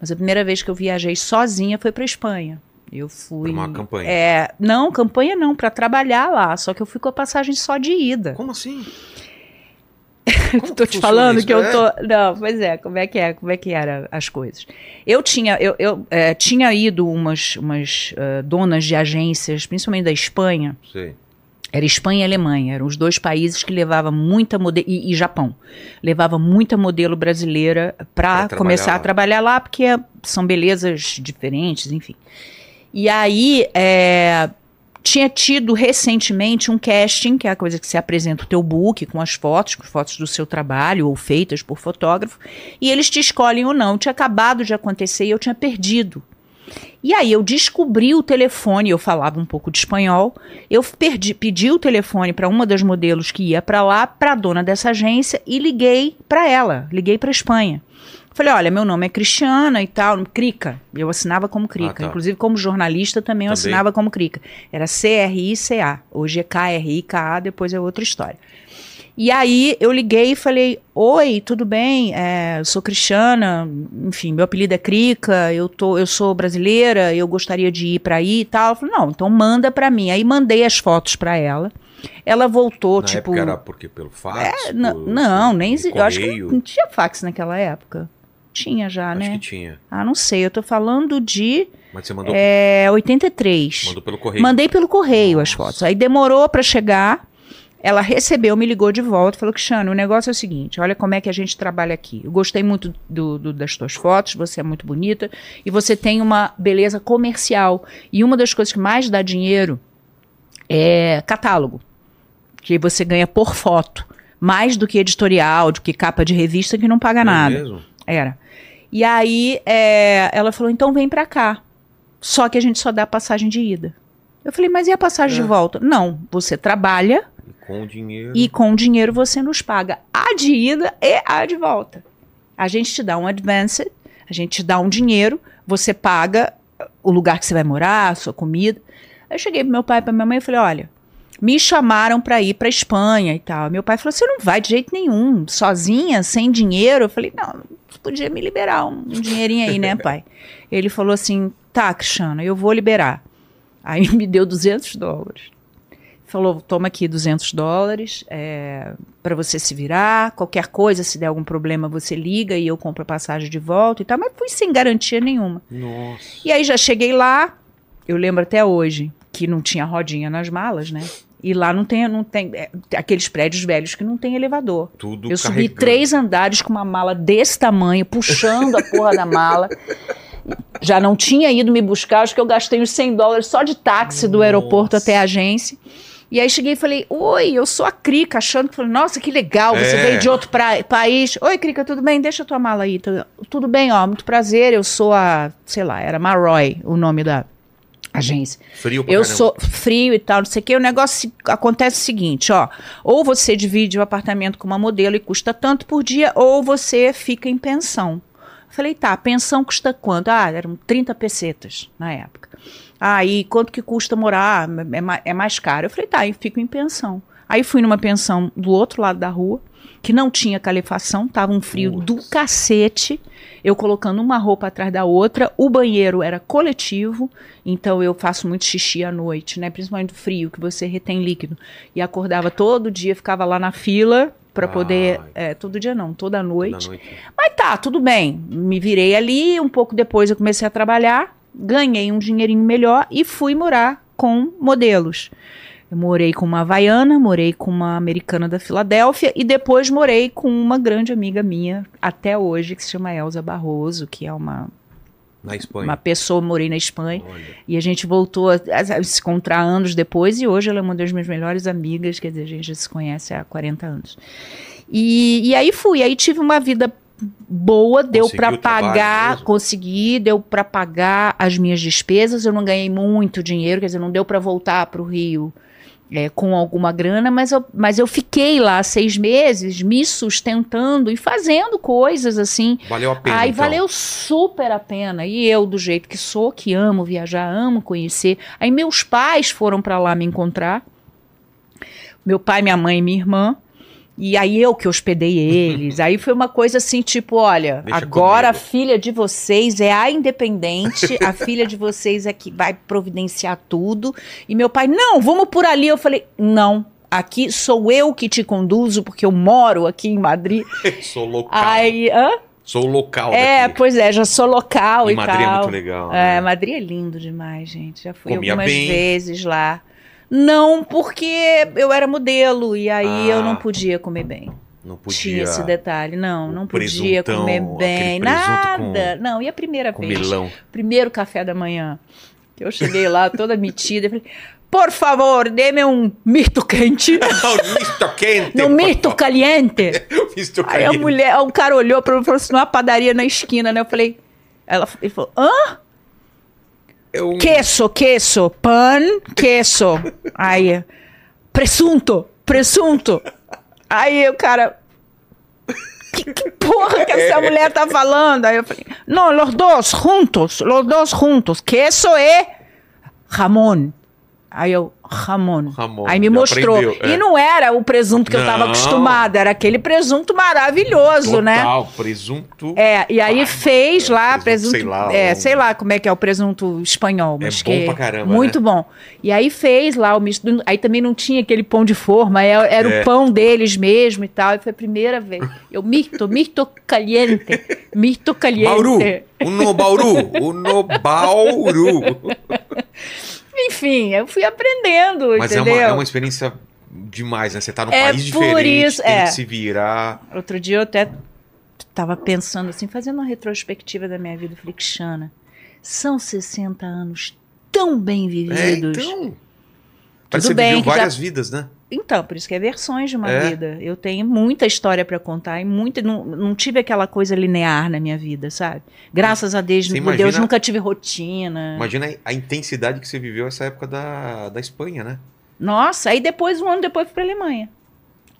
mas a primeira vez que eu viajei sozinha foi pra Espanha. Eu fui. Pra uma campanha. É, não, campanha não, pra trabalhar lá. Só que eu fui com a passagem só de ida. Como assim? tô te falando isso? que eu É? tô. Não, pois é, como é que é? Como é que eram as coisas? Eu tinha, eu, eu, é, tinha ido umas, umas eh, donas de agências, principalmente da Espanha. Sei. Era Espanha e Alemanha, eram os dois países que levavam muita modelo e, e Japão levava muita modelo brasileira Pra para começar lá. a trabalhar lá, porque são belezas diferentes, enfim. E aí é, tinha tido recentemente um casting, que é a coisa que você apresenta o teu book com as fotos, com fotos do seu trabalho ou feitas por fotógrafo, e eles te escolhem ou não. Tinha acabado de acontecer e eu tinha perdido. E aí eu descobri o telefone, eu falava um pouco de espanhol, eu perdi, pedi o telefone para uma das modelos que ia para lá, para a dona dessa agência e liguei para ela, liguei para Espanha. Falei, olha, meu nome é Cristiana e tal, Crica. Eu assinava como Crica. Ah, tá. Inclusive, como jornalista, também eu Também? assinava como Crica. Era C-R-I-C-A. Hoje é K-R-I-K-A, depois é outra história. E aí eu liguei e falei: Oi, tudo bem? É, eu sou Cristiana, enfim, meu apelido é Crica, eu, tô, eu sou brasileira, eu gostaria de ir para aí e tal. Ela falou: Não, então manda para mim. Aí mandei as fotos para ela. Ela voltou, Na tipo. época era porque pelo fax? É, não, por- não, nem Eu acho que não tinha fax naquela época. Tinha já, Acho né? que tinha. Ah, não sei. Eu tô falando de Mas você mandou, é, 83. mandou pelo correio. Mandei pelo correio as Nossa. fotos. Aí demorou pra chegar. Ela recebeu, me ligou de volta, falou: Cristiano, o negócio é o seguinte: olha como é que a gente trabalha aqui. Eu gostei muito do- do- das tuas fotos, você é muito bonita e você tem uma beleza comercial. E uma das coisas que mais dá dinheiro é catálogo, que você ganha por foto. Mais do que editorial, do que capa de revista que não paga Não é nada. mesmo? Era. E aí é, ela falou: então vem pra cá. Só que a gente só dá passagem de ida. Eu falei, mas e a passagem É. de volta? Não, você trabalha E com dinheiro. e com o dinheiro você nos paga a de ida e a de volta. A gente te dá um advance, a gente te dá um dinheiro, você paga o lugar que você vai morar, a sua comida. Aí eu cheguei pro meu pai e pra minha mãe e falei, olha, me chamaram pra ir pra Espanha e tal. Meu pai falou, você não vai de jeito nenhum, sozinha, sem dinheiro. Eu falei, não, você podia me liberar um, um dinheirinho aí, né, pai? Ele falou assim, tá, Cristiano, eu vou liberar. Aí me deu 200 dólares falou: toma aqui 200 dólares é, para você se virar. Qualquer coisa, se der algum problema, você liga e eu compro a passagem de volta e tal. Mas fui sem garantia nenhuma. Nossa. E aí já cheguei lá, eu lembro até hoje que não tinha rodinha nas malas, né? E lá não tem, não tem é, aqueles prédios velhos que não tem elevador. Tudo Eu subi carregando. três andares com uma mala desse tamanho, puxando a porra da mala. Já não tinha ido me buscar, acho que eu gastei uns 100 dólares só de táxi do aeroporto Nossa. até a agência. E aí cheguei e falei, oi, eu sou a Crica, achando que falei, nossa, que legal, você É. veio de outro pra- país. Oi, Crica, tudo bem? Deixa a tua mala aí. Tudo bem, ó, muito prazer, eu sou a, sei lá, era Maroy o nome da agência. Frio pra Eu caramba. sou frio e tal, não sei o que. O negócio acontece o seguinte, ó. Ou você divide o apartamento com uma modelo e custa tanto por dia, ou você fica em pensão. Eu Falei, tá, pensão custa quanto? Ah, eram 30 pesetas na época. Ah, e quanto que custa morar? É, é mais caro. Eu falei, tá, eu fico em pensão. Aí fui numa pensão do outro lado da rua, que não tinha calefação, tava um frio do cacete. Eu colocando uma roupa atrás da outra, o banheiro era coletivo, então eu faço muito xixi à noite, né? Principalmente do frio, que você retém líquido. E acordava todo dia, ficava lá na fila para poder. Ai. é, todo dia não, toda Da noite. noite. Mas tá, tudo bem. Me virei ali, um pouco depois eu comecei a trabalhar, ganhei um dinheirinho melhor e fui morar com modelos. Eu morei com uma havaiana, morei com uma americana da Filadélfia e depois morei com uma grande amiga minha até hoje que se chama Elza Barroso, que é uma Na Espanha. uma pessoa, morei na Espanha. Olha. E a gente voltou a, a se encontrar anos depois e hoje ela é uma das minhas melhores amigas, quer dizer, a gente já se conhece há 40 anos. E, e aí fui, aí tive uma vida boa, deu para pagar, consegui, deu para pagar as minhas despesas, eu não ganhei muito dinheiro, quer dizer, não deu para voltar para o Rio é, com alguma grana, mas eu, mas eu fiquei lá seis meses me sustentando e fazendo coisas assim, Valeu a pena. Aí então. valeu super a pena. E eu, do jeito que sou, que amo viajar, amo conhecer. Aí meus pais foram pra lá me encontrar. Meu pai, minha mãe e minha irmã. E aí eu que hospedei eles. aí foi uma coisa assim, tipo, olha, Deixa agora a comigo. filha de vocês é a independente, a filha de vocês é que vai providenciar tudo. E meu pai, não, vamos por ali. Eu falei, não. Aqui sou eu que te conduzo, porque eu moro aqui em Madrid. Sou local. Aí, hã? Sou local É, daqui. pois é, já sou local E e, Madrid é tal. muito legal, É, né? Madrid é lindo demais, gente. Já fui Comia algumas bem? vezes lá. Não, porque eu era modelo e aí Ah. eu não podia comer bem. Não podia. Tinha esse detalhe. Não, não podia comer bem. Nada. Não, e a primeira Com vez? milão. Primeiro café da manhã. Que eu cheguei lá toda metida e falei, por favor, dê-me um misto quente. Não, misto quente. no misto caliente. misto Aí a mulher, o cara olhou pra mim e falou assim, numa padaria na esquina, né? Eu falei, ela ele falou, hã? É um- Queso, queso, pan, queso. Aí, presunto, presunto. Aí o cara, que, que porra que essa mulher tá falando? Aí eu falei, não, los dos juntos, los dos juntos. Queso é jamón. Aí eu, jamón. Jamón, Aí me mostrou. aprendeu, é. E não era o presunto que eu tava Não. acostumada, era aquele presunto maravilhoso, né? Total, presunto. É, e aí fez lá presunto, presunto, sei lá, é, sei lá como é que é o presunto espanhol, É mas bom que pra caramba, muito bom. E aí fez lá o misto, aí também não tinha aquele pão de forma, é- era É. o pão deles mesmo e tal, e foi a primeira vez. Eu mito, mito caliente, mito caliente. Bauru. Uno Bauru. Uno Bauru. Enfim, eu fui aprendendo, Mas é entendeu? uma, é uma experiência demais, né? Você tá num É país por diferente, isso, tem é. que se virar. Outro dia eu até tava pensando assim, fazendo uma retrospectiva da minha vida, Xana, são 60 anos tão bem É, vividos. então. Parece que você bem viveu que já- várias vidas, né? Então, por isso que é versões de uma É. vida. Eu tenho muita história pra contar e muita, não, não tive aquela coisa linear na minha vida, sabe? Graças a Deus, imagina- Deus, nunca tive rotina. Imagina a- intensidade que você viveu essa época da, da Espanha, né? Nossa, aí depois, um ano depois, fui pra Alemanha.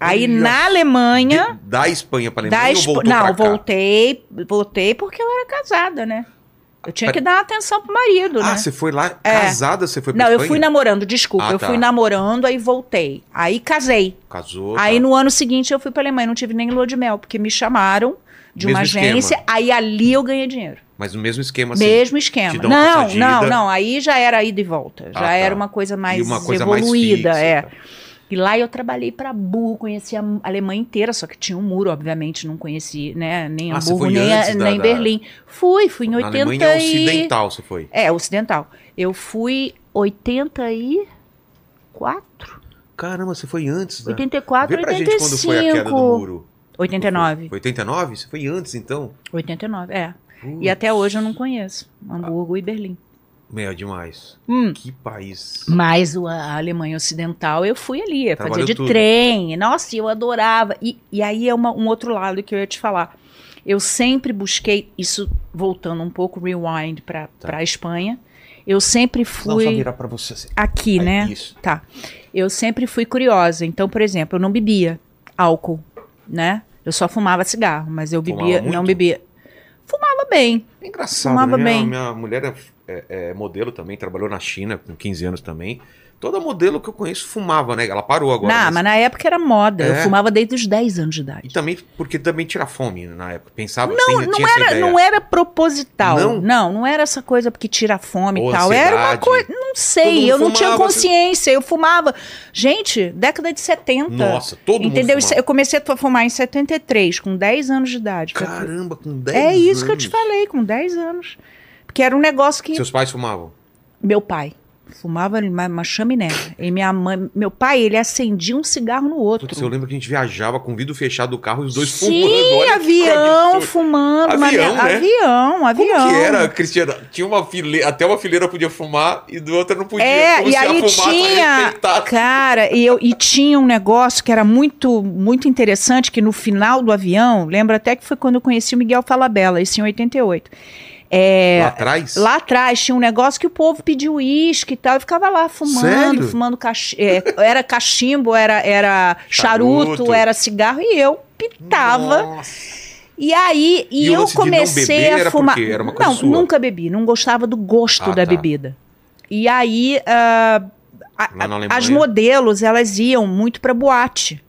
Aí na Alemanha. De- da Espanha pra da Alemanha Espa- voltou Não, voltei, voltei porque eu era casada, né? Eu tinha que dar atenção pro marido, Ah, né? você foi lá É. casada, você foi pra Não, eu Espanha? fui namorando, desculpa. Ah, eu tá. fui namorando, aí voltei. Aí casei. Casou. Aí tá. no ano seguinte eu fui pra Alemanha, não tive nem lua de mel, porque me chamaram de uma Mesmo agência, esquema. aí ali eu ganhei dinheiro. Mas no mesmo esquema, assim. Mesmo esquema. uma Não, não, não, aí já era ida e volta. Já Ah, tá. era uma coisa mais uma coisa mais evoluída, fixa, é. E lá eu trabalhei pra burro, conheci a Alemanha inteira, só que tinha um muro, obviamente, não conheci, né, nem Ah, Hamburgo, nem, a- da- nem da- Berlim. Fui, fui em Na 80 Alemanha e... ocidental você foi. É, ocidental. Eu fui 84, Caramba, você foi antes, né? 84, Vê pra 85. gente quando foi a queda do muro. 89. Foi 89? Você foi antes, então? 89, é. Putz, E até hoje eu não conheço Hamburgo e Berlim. Meu, é demais. Hum. Que país. Mas a Alemanha Ocidental eu fui ali, eu fazia de tudo. trem. Nossa, eu adorava. E, e aí é uma- um outro lado que eu ia te falar. Eu sempre busquei, isso voltando um pouco, rewind para Tá. a Espanha. Eu sempre Não, só fui. virar pra você. assim. aqui, Aí, né? Isso. Tá. Eu sempre fui curiosa. Então, por exemplo, eu não bebia álcool, né? Eu só fumava cigarro, mas eu Fumava bebia, muito? não bebia. Fumava bem. É engraçado, Fumava né? Minha, bem. minha mulher é, é- é modelo também, trabalhou na China com 15 anos também. Toda modelo que eu conheço fumava, né? Ela parou agora. não, mas- mas na época era moda. Eu É. fumava desde os 10 anos de E idade. também, porque também tira fome na época. Pensava, Não, tinha, não tinha essa era, não era proposital. Não? Não? não, era essa coisa porque tira fome Ou e tal. Era uma ansiedade. coisa. Não sei, eu não tinha fumava, consciência. Eu fumava. Gente, década de 70. Nossa, todo Entendeu? mundo fumava. Eu comecei a fumar em 73, com 10 anos de idade. Caramba, com 10 É isso que eu te falei, com 10 anos. Porque era um negócio que. Seus pais fumavam? Meu pai. Fumava uma, chaminé. E minha mãe, meu pai, ele acendia um cigarro no outro. Putz, eu lembro que a gente viajava com o vidro fechado do carro e os dois Sim, fumando. Que avião, fumando. uma- Avião, né? avião, avião. Como que era, Cristiana? Tinha uma fileira, até uma fileira podia fumar e do outra não podia. É, Como e aí tinha, cara, e, eu, e tinha um negócio que era muito, muito interessante, que no final do avião, lembro até que foi quando eu conheci o Miguel Falabella, isso em 88. É, Lá atrás? Lá atrás tinha um negócio que o povo pediu uísque e tal, eu ficava lá fumando, Sério? fumando cach... é, era cachimbo, era, era charuto, Charuto. era cigarro, e eu pitava. Nossa. E aí, e, E eu comecei a fumar. era uma coisa não, sua? nunca bebi, não gostava do gosto Ah, da tá. bebida. E aí, ah, a- as modelos, elas iam muito pra boate.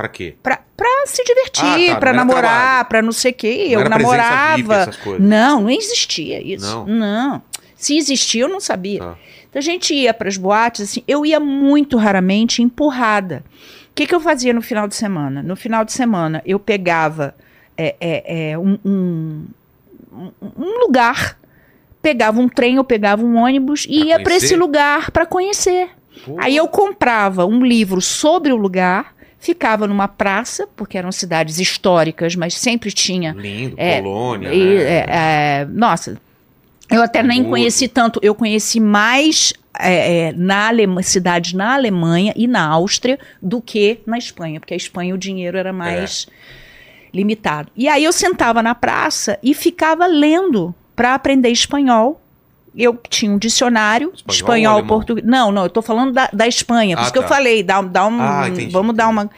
Pra quê? Pra, pra se divertir, Ah, tá, pra namorar, pra não sei o quê. Não Eu namorava. VIP, essas coisas. Não, não existia isso. Não? Não. Se existia, eu não sabia. Tá. Então a gente ia pras boates, assim, eu ia muito raramente empurrada. O que, que eu fazia no final de semana? No final de semana, eu pegava é, é, é, um, um, um- lugar, pegava um trem ou pegava um ônibus e Pra ia para esse lugar para conhecer. Pô, Aí eu comprava um livro sobre o lugar, ficava numa praça, porque eram cidades históricas, mas sempre tinha Lindo, É, colônia. e, né? é, é, nossa, eu até nem Hamburgo. conheci tanto. Eu conheci mais é, é, na Alema- cidades na Alemanha e na Áustria do que na Espanha, porque a Espanha o dinheiro era mais limitado. E aí eu sentava na praça e ficava lendo para aprender espanhol. Eu tinha um dicionário, Espanhol espanhol, português. Não, não, eu tô falando da, da Espanha. Por Ah, isso que eu tá. falei, dá, dá um. Ah, vamos dar uma.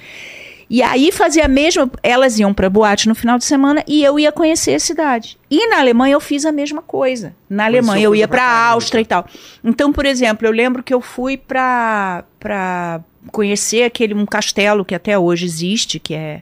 E aí fazia a mesma, elas iam pra boate no final de semana e eu ia conhecer a cidade. E na Alemanha eu fiz a mesma coisa. Na Alemanha eu ia pra caramba, Áustria e tal. Então, por exemplo, eu lembro que eu fui para conhecer aquele um castelo que até hoje existe, que é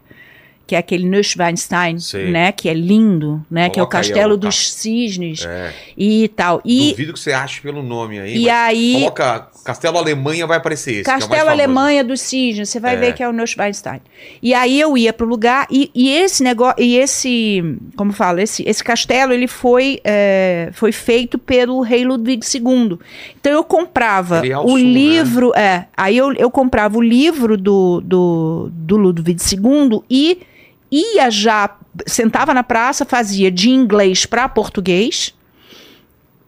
que é aquele Neuschwanstein, Sei. né, que é lindo, né, que é o Coloca aí, castelo ó, dos cisnes É. e tal. E Duvido que você ache pelo nome aí. e aí Coloca Castelo Alemanha, vai aparecer esse. é Castelo famoso. Alemanha dos Cisnes, você vai É. ver que é o Neuschwanstein. E aí eu ia pro lugar e, e esse negócio, e esse, como fala, esse, esse castelo ele foi é, foi feito pelo rei Ludwig II. Então eu comprava é o sul, né? livro, é, aí eu, eu comprava o livro do, do, do Ludwig II e ia já sentava na praça, fazia de inglês para português.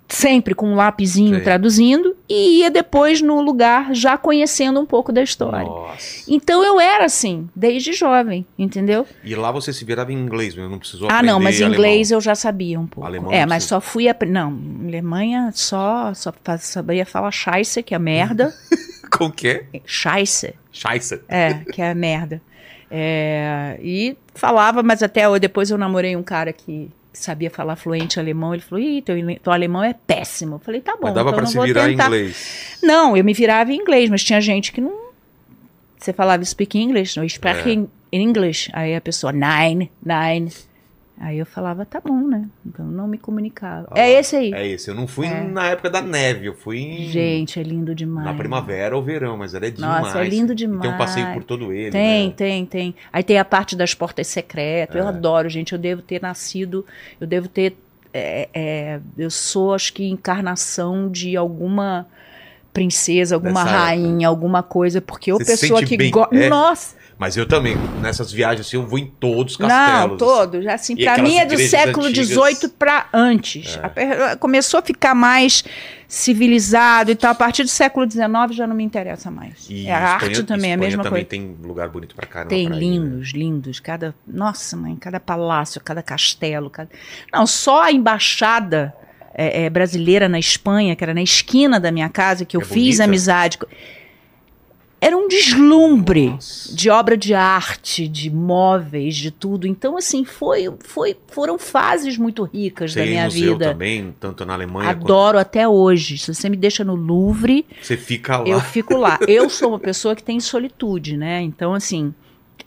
Sempre com um lapisinho Sei. traduzindo, e ia depois no lugar já conhecendo um pouco da história. Nossa. Então eu era assim, desde jovem, entendeu? E lá você se virava em inglês, mesmo, não precisou ah, não, mas alemão. inglês eu já sabia um pouco. Alemão é, mas só fui. apre- Não, Alemanha só, só sabia falar Scheiße, que é merda. Como que é? Scheiße, Scheisse. é, que é merda. É, e falava, mas até eu- depois eu namorei um cara que sabia falar fluente alemão. Ele falou: Ih, teu, teu alemão é péssimo. Eu falei: Tá bom, Mas dava então pra eu se virar em tentar. inglês. Não, eu me virava em inglês, mas tinha gente que não. Você falava speak English, não, speak É. in English. Aí a pessoa, nine, nine. Aí eu falava, tá bom, né? Então não me comunicava. Ah, é esse aí. É esse. Eu não fui É. na época da neve, eu fui em... Gente, é lindo demais. na primavera ou verão, mas ela é demais. Nossa, é lindo E tem um demais. passeio por todo ele. Tem, né? tem, tem. Aí tem a parte das portas secretas. É. Eu adoro, gente. Eu devo ter nascido, eu devo ter. é, é, eu sou, acho que, encarnação de alguma princesa, alguma Dessa rainha, alguma coisa, porque eu, Você pessoa que gosta. é? Nossa! Mas eu também, nessas viagens assim, eu vou em todos os Não, castelos. todos. Assim, E para mim é do século. XVIII para antes. Per- Começou a ficar mais civilizado e tal. A partir do século XIX já não me interessa mais. E é, a Espanha- arte também é a Espanha mesma também coisa. tem lugar bonito pra caramba. Tem pra ir, né? lindos, lindos. Cada, nossa, mãe, cada palácio, cada castelo. Cada... Não, só a embaixada é, é, brasileira na Espanha, que era na esquina da minha casa, que eu É fiz bonita? amizade. com- Era um deslumbre Nossa. de obra de arte, de móveis, de tudo. Então, assim, foi, foi, foram fases muito ricas da Tem minha museu vida. também, tanto na Alemanha Adoro até hoje. Se você me deixa no Louvre, quanto você fica lá. eu fico lá. Eu sou uma pessoa que tem solitude, né? Então, assim,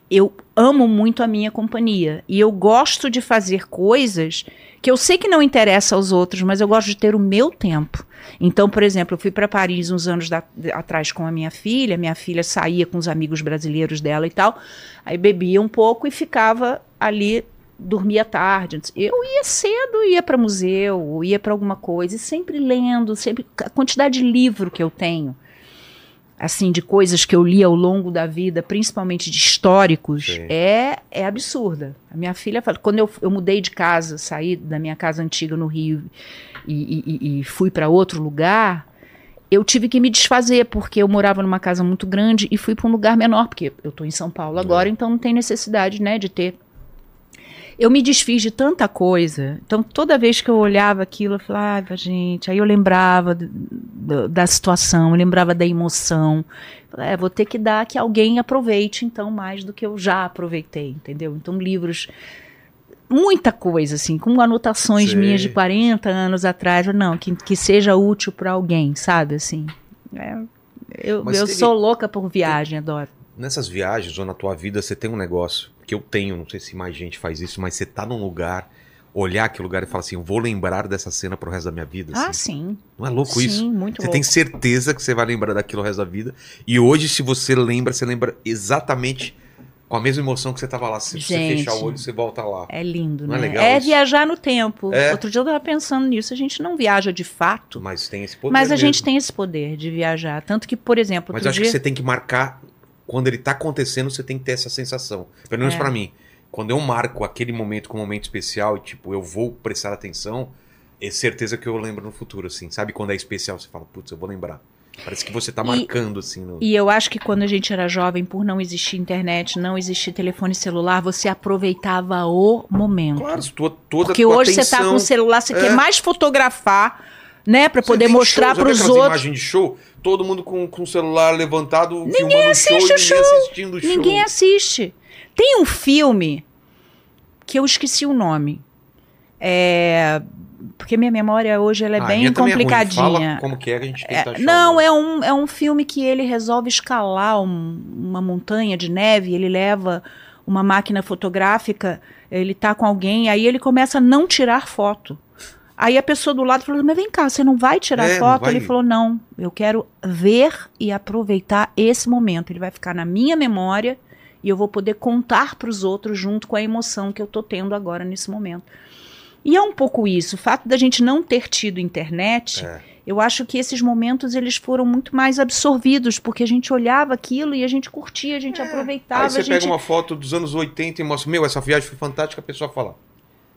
eu amo muito a minha companhia. E eu gosto de fazer coisas que eu sei que não interessa aos outros, mas eu gosto de ter o meu tempo. Então, por exemplo, eu fui para Paris uns anos da- atrás com a minha filha. Minha filha saía com os amigos brasileiros dela e tal. Aí bebia um pouco e ficava ali dormia tarde. Eu ia cedo, ia para museu, ia para alguma coisa, e sempre lendo, sempre a quantidade de livro que eu tenho, assim, de coisas que eu li ao longo da vida, principalmente de históricos, Sim. é, é absurda. A minha filha fala, quando eu, eu mudei de casa, saí da minha casa antiga no Rio e, e- e- fui para outro lugar, eu tive que me desfazer, porque eu morava numa casa muito grande e fui para um lugar menor, porque eu estou em São Paulo agora, então não tem necessidade, né, de ter. Eu me desfiz de tanta coisa. Então, toda vez que eu olhava aquilo, eu falava, ah, gente, aí eu lembrava da situação, eu lembrava da emoção. É, vou ter que dar que alguém aproveite, então, mais do que eu já aproveitei, entendeu? Então, livros muita coisa, assim, com anotações Sei. minhas de 40 anos atrás. Não, que, que seja útil para alguém, sabe? Assim. É, eu Mas eu teve- sou louca por viagem, adoro. Nessas viagens ou na tua vida, você tem um negócio que eu tenho, não sei se mais gente faz isso, mas você tá num lugar, olhar aquele lugar e falar assim, eu vou lembrar dessa cena pro resto da minha vida. Ah, assim. sim. Não é louco sim, isso? muito Você louco. tem certeza que você vai lembrar daquilo o resto da vida. E hoje, se você lembra, você lembra exatamente com a mesma emoção que você tava lá. Se você Gente. fechar o olho, você volta lá. É lindo, Não é né? legal é isso? viajar no tempo. É. Outro dia eu tava pensando nisso. A gente não viaja de fato, Mas tem esse poder. mas a gente mesmo. tem esse poder de viajar. Tanto que, por exemplo, Mas acho dia... que você tem que marcar. Quando ele tá acontecendo, você tem que ter essa sensação. Pelo menos É. pra mim. Quando eu marco aquele momento como um momento especial e, tipo, eu vou prestar atenção, é certeza que eu lembro no futuro, assim. Sabe quando é especial, você fala, putz, eu vou lembrar. Parece que você tá E- marcando, assim. No... E eu acho que quando a gente era jovem, por não existir internet, não existir telefone celular, você aproveitava o momento. Claro, tua, toda Porque a tua hoje você tá com o celular, você É. quer mais fotografar, né, Pra Você poder mostrar para os outros. imagens de show, todo mundo com, com o celular levantado, Ninguém filmando o show, assiste o ninguém show. assistindo o show. Ninguém assiste. Tem um filme que eu esqueci o nome. É, porque minha memória hoje ela é Ah, bem é complicadinha. Fala como que é que a gente É, tenta achar. não, o- é um, é um filme que ele resolve escalar um- uma montanha de neve, ele leva uma máquina fotográfica, ele tá com alguém, aí ele começa a não tirar foto. Aí a pessoa do lado falou, mas vem cá, você não vai tirar É, foto? vai- Ele falou, não, eu quero ver e aproveitar esse momento. Ele vai ficar na minha memória e eu vou poder contar para os outros junto com a emoção que eu tô tendo agora nesse momento. E é um pouco isso, o fato da gente não ter tido internet, É. eu acho que esses momentos eles foram muito mais absorvidos, porque a gente olhava aquilo e a gente curtia, a gente aproveitava, Aí você gente... pega uma foto dos anos 80 e mostra, meu, essa viagem foi fantástica, a pessoa fala,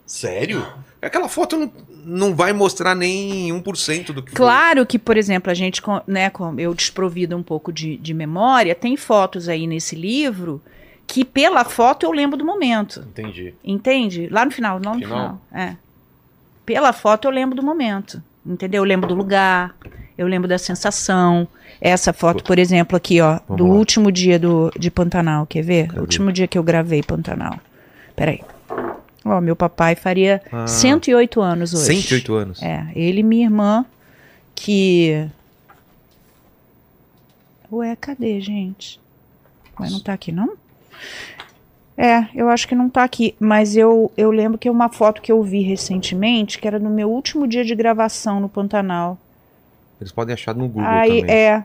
sério? Aquela foto não, não vai mostrar nem 1% do que Claro que, por exemplo, a gente, né, eu desprovida um pouco de, de memória, tem fotos aí nesse livro que pela foto eu lembro do momento, foi. Entendi. entende? Lá no final, não no Final? final. É. Pela foto eu lembro do momento, entendeu? Eu lembro do lugar, eu lembro da sensação. Essa foto, por exemplo, aqui, ó, Vamos do lá. último dia do, de Pantanal, quer ver? Cadê? O último dia que eu gravei Pantanal. Peraí. Ó, meu papai faria Ah. 108 anos hoje. 108 anos. É, ele e minha irmã, que. Ué, cadê, gente? Ué, não tá aqui, não? É, eu acho que não tá aqui. Mas eu, eu lembro que é uma foto que eu vi recentemente, que era no meu último dia de gravação no Pantanal. Eles podem achar no Google Aí, também. é.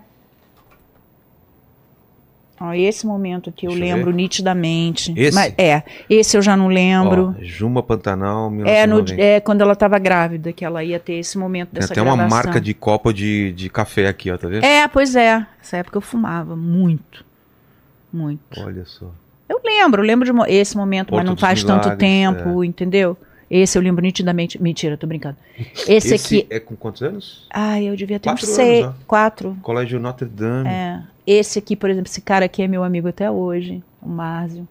Ó, esse momento aqui eu Deixa lembro nitidamente. Esse? Mas, é, esse eu já não lembro. Ó, Juma Pantanal, É, no, 1990. é quando ela tava grávida, que ela ia ter esse momento Tem dessa até uma gravação. marca de copa de, de café aqui, ó, tá vendo? É, pois é. Essa época eu fumava muito. Muito. Olha só. Eu lembro, eu lembro de esse momento, Porto mas não faz tanto Milagres, tempo, entendeu? Esse eu lembro nitidamente. Mentira, tô brincando. Esse, aqui. é com quantos anos? Ai, eu devia ter uns Quatro seis. anos, Quatro. Colégio Notre Dame. É. Esse aqui, por exemplo, esse cara aqui é meu amigo até hoje, o Márcio.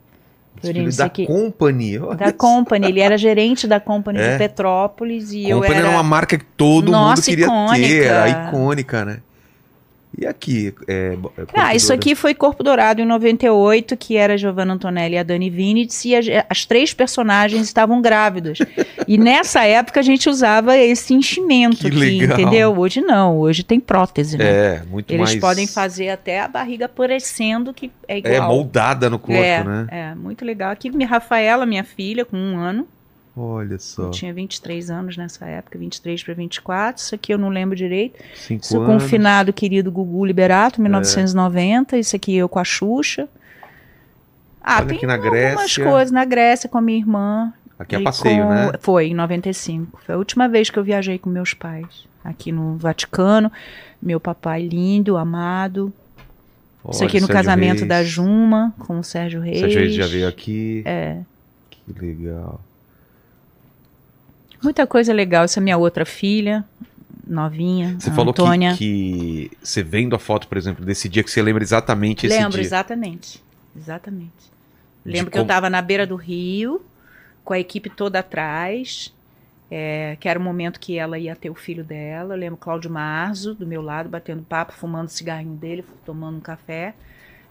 Filho da aqui. Company. olha Da só. Company, ele era gerente da Company É. de Petrópolis e eu Company era. era uma marca que todo Nossa, mundo queria icônica. ter. Era icônica, né? E aqui? É, é Ah, isso aqui foi Corpo Dourado em 98, que era a Giovanna Antonelli e a Dani Vinitz, e as, as três personagens estavam grávidas. e nessa época a gente usava esse enchimento Que aqui, legal. entendeu? Hoje não, hoje tem prótese, né? É, muito Eles mais... podem fazer até a barriga parecendo que é igual. É, moldada no corpo, é, né? é, muito legal. Aqui, minha Rafaela, minha filha, com um ano, Olha só. eu tinha 23 anos nessa época, 23 para 24, isso aqui eu não lembro direito. Cinco Isso com o anos. finado querido Gugu Liberato, É. 1990. Isso aqui eu com a Xuxa. Ah, Olha tem aqui na algumas Grécia. coisas na Grécia com a minha irmã. Aqui é passeio, com- né? Foi, em 95. Foi a última vez que eu viajei com meus pais. Aqui no Vaticano. Meu papai lindo, amado. Isso Olha, aqui no Sérgio casamento Reis. da Juma, com o Sérgio Reis. Sérgio Reis já veio aqui. É. Que legal. Muita coisa legal. Essa é minha outra filha, novinha, Você falou que, Antônia. que você vendo a foto, por exemplo, desse dia que você lembra exatamente esse Lembro, dia. exatamente. Exatamente. De Lembro que como- eu estava na beira do rio, com a equipe toda atrás, é, que era o momento que ela ia ter o filho dela. Eu lembro Cláudio Marzo, do meu lado, batendo papo, fumando o cigarrinho dele, tomando um café.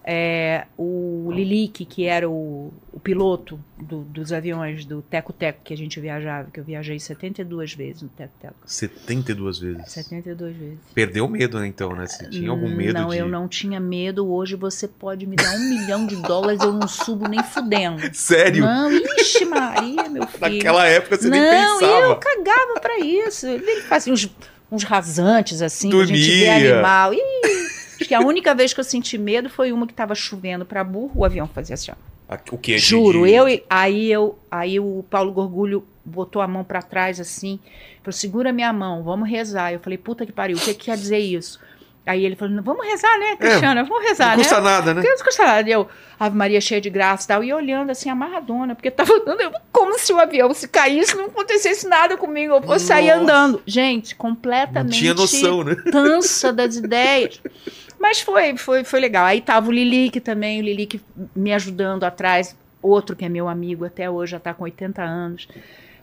É, o Lilique, que era o, o piloto do- dos aviões do Teco Teco que a gente viajava, que eu viajei 72 vezes no Teco Teco. 72 vezes. 72 vezes. Perdeu medo, né, então, né? Você tinha algum medo Não, de... eu não tinha medo. Hoje você pode me dar um milhão de dólares, eu não subo nem fudendo. Sério? Não, ixi, Maria, meu filho. Naquela época você nem não, pensava. eu cagava pra isso. Ele fazia uns, uns rasantes assim, pra gente ver Dormia. animal. Ih, que a única vez que eu senti medo foi uma que tava chovendo pra burro, o avião fazia assim, ó. O que? Juro, eu e- aí eu aí o Paulo Gorgulho botou a mão pra trás assim, falou: "Segura minha mão, vamos rezar". Eu falei: "Puta que pariu, o que que quer dizer isso?" Aí ele falou: "Vamos rezar, né, Cristiana? vamos rezar, Não né?" custa nada, né? Não custa nada. Eu, Ave Maria cheia de graça e tal, e olhando assim, amarradona, porque tava dando eu- como se o avião se caísse, não acontecesse nada comigo, eu fosse sair andando. Gente, Não completamente tinha noção, né? tansa das ideias. Mas foi, foi, foi legal. Aí tava o Lilique também, o Lilique me ajudando atrás, outro que é meu amigo até hoje, já tá com 80 anos.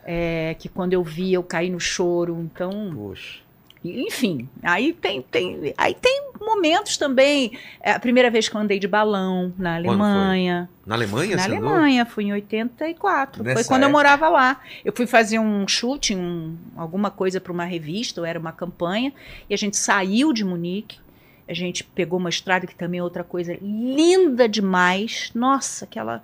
é, que quando eu vi, eu caí no choro. Então, Poxa. enfim, aí tem, tem, aí tem momentos também. É a primeira vez que eu andei de balão na? Alemanha. Na Alemanha Na você andou? Alemanha, fui em 84. Nessa Foi quando eu época? morava lá. Eu fui fazer um shooting, um- alguma coisa para uma revista, ou era uma campanha, e a gente saiu de Munique. A gente pegou uma estrada que também é outra coisa linda demais. Nossa, aquela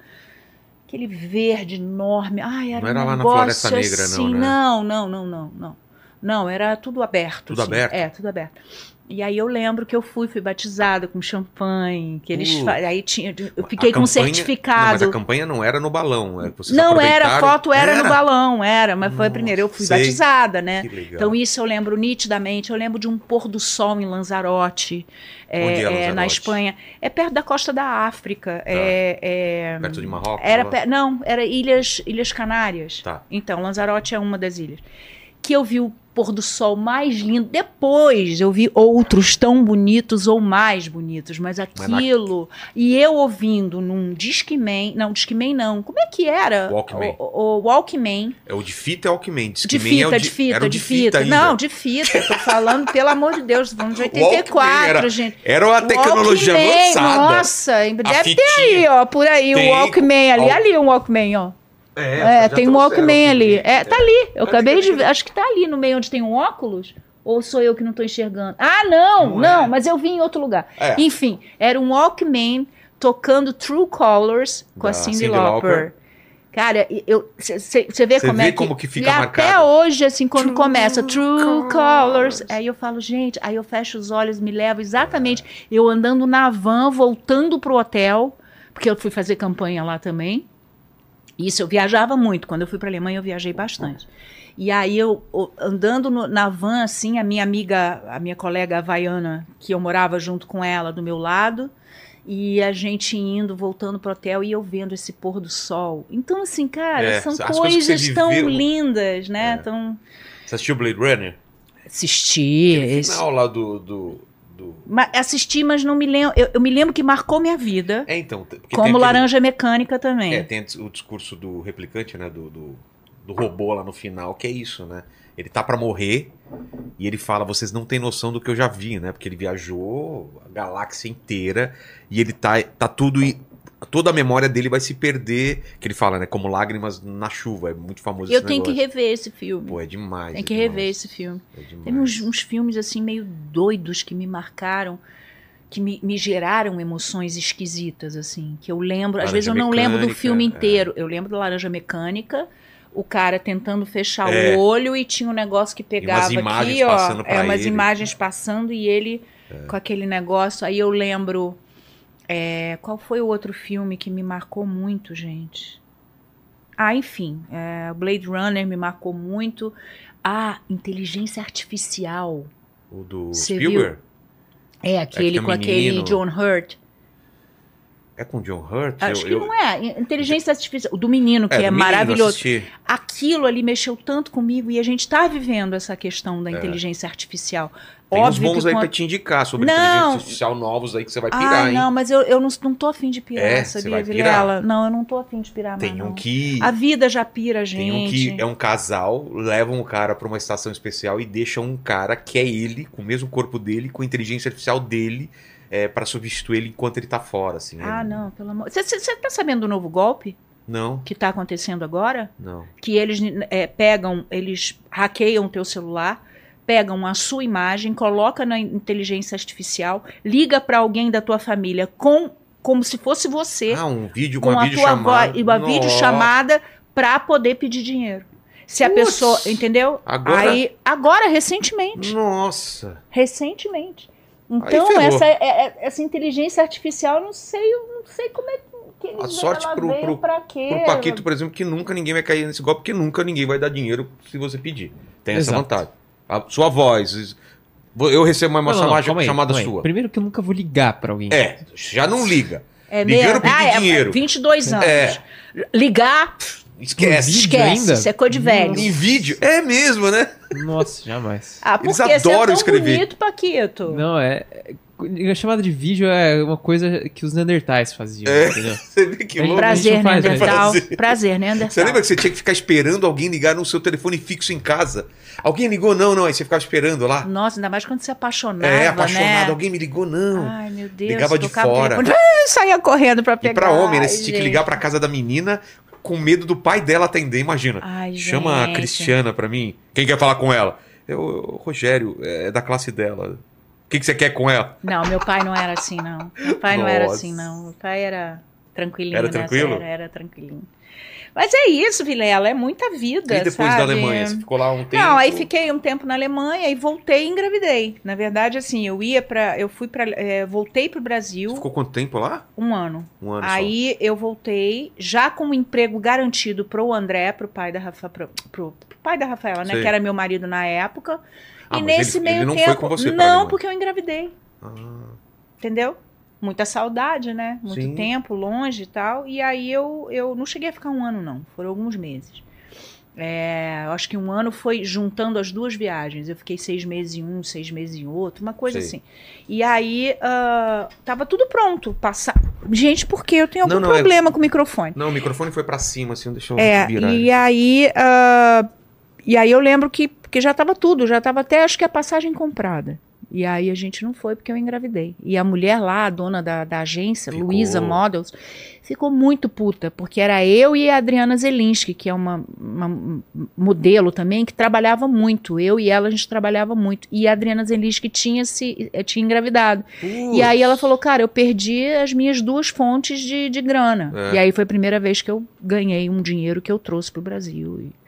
aquele verde enorme. Ai, era Não um era lá na Floresta Negra, não, assim. né? Não, não, não, não, não. Não, era tudo aberto. Tudo assim. aberto? É, tudo aberto. E aí eu lembro que eu fui, fui batizada com champanhe, que eles Uh. aí tinha, eu fiquei A com um campanha- Não, certificado. mas a campanha não era no balão. é, Não era, a foto era, no balão, era, mas foi a primeira. Eu fui sei. batizada, né? Que legal. Então isso eu lembro nitidamente. Eu lembro de um pôr do sol em Lanzarote, é, é é, na? Tá. Espanha. É perto da costa da África. é- é- Perto de Marrocos? era não, era Ilhas, Ilhas Canárias. Tá. Então, Lanzarote é uma das ilhas. Que eu vi o pôr do sol mais lindo. Depois eu vi outros tão bonitos ou mais bonitos, mas na- aquilo. E eu ouvindo num Discman. Não, Discman não. Como é que era? Walkman. O, o, o Walkman. É o de fita é Walkman. De Discman fita, é o de fita, de fita. ainda. Não, de fita. Tô falando, pelo amor de Deus, vamos de Walkman 84, era- gente. Era uma tecnologia Walkman, avançada. Nossa, deve ter aí, ó, por aí, Tem. o Walkman ali. Ó. Ali um Walkman, ó. É, É, tem um Walkman ali. É, tá ali. Eu Olha acabei que de ver. Acho que tá ali no meio onde tem um óculos. Ou sou eu que não tô enxergando? Ah, não, Não não, é. mas eu vi em outro lugar. É. Enfim, era um Walkman tocando True Colors com Da a Cindy, Cyndi Lauper. Lauper. Cara, você vê Cê como vê é que. como que fica e marcado. até hoje, assim, quando True começa True Colors, Colors. aí eu falo, gente, aí eu fecho os olhos, me levo exatamente. Eu andando na van, voltando pro hotel, porque eu fui fazer campanha lá também. Isso, eu viajava muito. Quando eu fui para Alemanha, eu viajei bastante. E aí eu, o- andando no- na van, assim, a minha amiga, a minha colega havaiana, que eu morava junto com ela do meu lado, e a gente indo, voltando pro hotel, e eu vendo esse pôr do sol. Então, assim, cara, É, são as coisas coisas tão viveu. lindas, né? É. Tão... Você assistiu Blade Runner? Assisti. Aquele esse- final lá do... do, do- Ma- Assisti, mas não me lembro. Eu, eu me lembro que marcou minha vida. É, então... como aquele- Laranja Mecânica também. É, tem o discurso do replicante, né? Do, do, do robô lá no final, que é isso, né? Ele tá pra morrer e ele fala: vocês não têm noção do que eu já vi, né? Porque ele viajou a galáxia inteira e ele tá, tá tudo. Toda a memória dele vai se perder. Que ele fala, né? Como lágrimas na chuva. É muito famoso eu tenho que negócio. rever esse filme. Pô, é demais. Tem é que demais, rever esse filme. É. Teve uns, uns filmes assim meio doidos que me marcaram, que me, me geraram emoções esquisitas assim, que eu lembro, às Laranja vezes eu não lembro do filme é. inteiro. Eu lembro da Laranja Mecânica, o cara tentando fechar É. o olho e tinha um negócio que pegava imagens aqui, ó, é umas ele. É. imagens passando e ele com aquele negócio. Aí eu lembro é, qual foi o outro filme que me marcou muito, gente? Ah, enfim, é, Blade Runner me marcou muito. A inteligência artificial. O do Spielberg? É aquele tem um com aquele. John Hurt. É com John Hurt? Acho Eu- que eu- não é. Inteligência artificial. O do menino, que É, é, maravilhoso. assisti. Aquilo ali mexeu tanto comigo e a gente está vivendo essa questão da inteligência artificial. Tem uns Óbvio bons que aí quando- pra te indicar sobre Não. inteligência artificial novos aí que você vai pirar, Ah, hein? não, mas eu, eu não, não tô afim de pirar, É, sabia, Vilela? Não, eu não tô afim de pirar Tem mais, um não. que. A vida já pira a Tem um gente. que é um casal, levam o cara pra uma estação especial e deixam um cara que é ele, com o mesmo corpo dele, com a inteligência artificial dele, é, para substituir ele enquanto ele tá fora, assim. Ah, É- não, pelo amor... Você tá sabendo do novo golpe Não, que tá acontecendo agora? não. que eles é, pegam, eles hackeiam o teu celular, pegam a sua imagem, coloca na inteligência artificial, liga para alguém da tua família com como se fosse você, Ah, um vídeo, com uma a vídeo tua chamada. voz e uma videochamada para poder pedir dinheiro. Se a pessoa, entendeu? Agora- Aí, agora recentemente, Nossa. recentemente. Então essa, é- é- essa inteligência artificial, eu não sei, eu não sei como é que eles A sorte ela pro- veio pro- pra quê? Pro Paquito, por exemplo, que nunca ninguém vai cair nesse golpe, porque nunca ninguém vai dar dinheiro se você pedir. Tem essa Exato. vantagem. A sua voz. Eu recebo uma Não, não, chamada, aí, chamada calma aí. sua. Primeiro que eu nunca vou ligar pra alguém. É, já não liga. É Ligando mesmo? pedir ah, é, dinheiro. 22 anos. É. Ligar, Esquece. Esquece. ainda? Isso é coisa de velho. Em vídeo. É mesmo, né? Nossa, jamais. Ah, Eles porque você é adoram tão escrever. bonito, Paquito. Não, é. É- A chamada de vídeo é uma coisa que os Neandertais faziam, É. entendeu? Você vê que A gente- louco. a Prazer, faz, né? Neandertal. Prazer. Prazer, Neandertal. Você lembra que você tinha que ficar esperando alguém ligar no seu telefone fixo em casa? Alguém ligou? Não, não. Aí você ficava esperando lá. Nossa, ainda mais quando você apaixonava, é, apaixonado. né? Alguém me ligou? Não. Ai, meu Deus. Ligava de fora. Saía correndo pra e pegar. pra homem, né? Ai, Você tinha que ligar pra casa da menina com medo do pai dela atender, imagina. Ai, Chama a gente. Cristiana pra mim. Quem quer falar com ela? Eu, eu- Rogério, é da classe dela. O que, que você quer com ela? Não, meu pai não era assim, não. Meu pai não era Nossa. assim, não. Meu pai era tranquilinho. Era nessa, tranquilo? Era, era tranquilinho. Mas é isso, Vilela, é muita vida, E depois sabe? da Alemanha? Você ficou lá um tempo? Não, aí fiquei um tempo na Alemanha e voltei e engravidei. Na verdade, assim, eu ia para, eu fui para, voltei pro Brasil Você ficou quanto tempo lá? um ano. Um ano Aí eu voltei já com um emprego garantido pro André, pro pai da Rafa, pro, pro- pro pai da Rafaela, né, Sei. que era meu marido na época. Ah, e nesse ele- meio ele não foi tempo, com você não, porque eu engravidei. Ah, entendeu? Muita saudade, né? Muito Sim. tempo longe e tal. E aí eu, eu não cheguei a ficar um ano, não. Foram alguns meses. É, eu acho que um ano foi juntando as duas viagens. Eu fiquei seis meses em um, seis meses em outro, uma coisa Sei. assim. E aí ah, tava tudo pronto. Passar... Gente, por quê? Eu tenho algum Não, não, é- problema com o microfone. Não, o microfone foi pra cima, assim, deixa eu É, virar. e aí, ah, e aí eu lembro que, que já estava tudo, já estava até acho que a passagem comprada. E aí a gente não foi porque eu engravidei. E a mulher lá, a dona da, da agência, Ficou. Luísa Models, ficou muito puta, porque era eu e a Adriana Zelinski, que é uma, uma modelo também, que trabalhava muito. Eu e ela, a gente trabalhava muito. E a Adriana Zelinski tinha, se, eh, tinha engravidado. E aí ela falou, cara, eu perdi as minhas duas fontes de, de grana. É. E aí foi a primeira vez que eu ganhei um dinheiro que eu trouxe pro Brasil. E-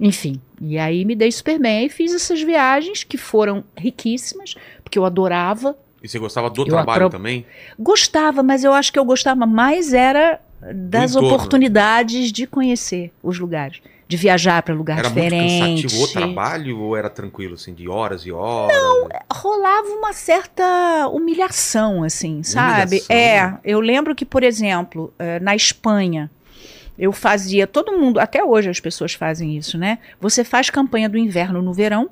enfim, e aí me dei super bem. Aí fiz essas viagens que foram riquíssimas, porque eu adorava. E você gostava do Eu trabalho também? Gostava, mas eu acho que eu gostava mais era das oportunidades de conhecer os lugares. De viajar para lugar Era muito diferente. cansativo o trabalho ou era tranquilo, assim, de horas e horas? Não, rolava uma certa humilhação, assim, sabe? Humilhação? É, eu lembro que, por exemplo, eh, na Espanha, eu fazia, todo mundo, até hoje as pessoas fazem isso, né? Você faz campanha do inverno no verão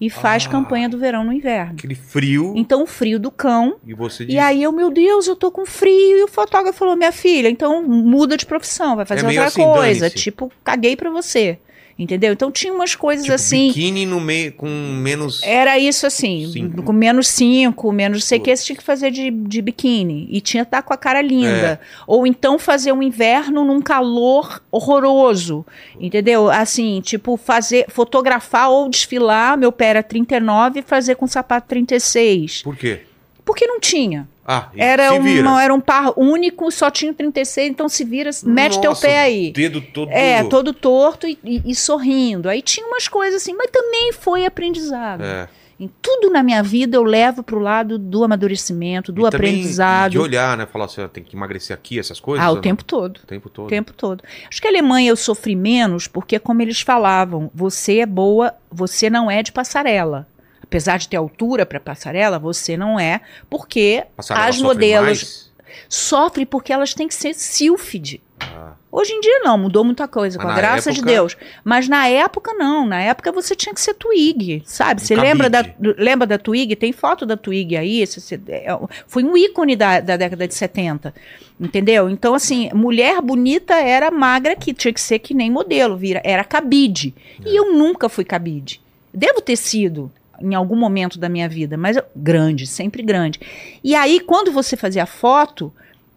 e faz Ah. campanha do verão no inverno. Aquele frio Então, o frio do cão. e você E diz... aí eu, meu Deus, eu tô com frio. E o fotógrafo falou, minha filha, então muda de profissão, vai fazer É outra assim, coisa. Tipo, caguei pra você. Entendeu? Então tinha umas coisas tipo, assim. biquíni no meio, com menos... Era isso assim, Cinco. com menos cinco, menos não sei o que, você tinha que fazer de, de biquíni. E tinha que estar com a cara linda. Ou então fazer um inverno num calor horroroso. Entendeu? Assim, tipo, fazer, fotografar ou desfilar, meu pé era 39 e fazer com sapato 36. Por quê? Porque não tinha. Ah, Era, uma, era um par único, só tinha o 36, então se vira, mete teu pé aí. dedo todo... É, todo torto e, e- e sorrindo. Aí tinha umas coisas assim, mas também foi aprendizado. É. Em tudo na minha vida eu levo pro lado do amadurecimento, do E aprendizado. De olhar, né? Falar assim, tem que emagrecer aqui, essas coisas. ah, o não? tempo todo. O tempo todo. O tempo todo. Acho que a Alemanha eu sofri menos porque, como eles falavam, você é boa, você não é de passarela. Apesar de ter altura para passarela, você não é, porque Passarela as modelos sofrem porque elas têm que ser sílfide. Ah, Hoje em dia não, mudou muita coisa, Mas com a graça de época- Deus. Mas na época não, na época você tinha que ser Twig, sabe? Um Você lembra da, lembra da Twig? Tem foto da Twig aí, esse- esse- é, foi um ícone da, da década de 70, entendeu? Então assim, mulher bonita era magra que tinha que ser que nem modelo, vira, era cabide. É. E eu nunca fui cabide. Devo ter sido em algum momento da minha vida, mas grande, sempre grande. E aí quando você fazia foto,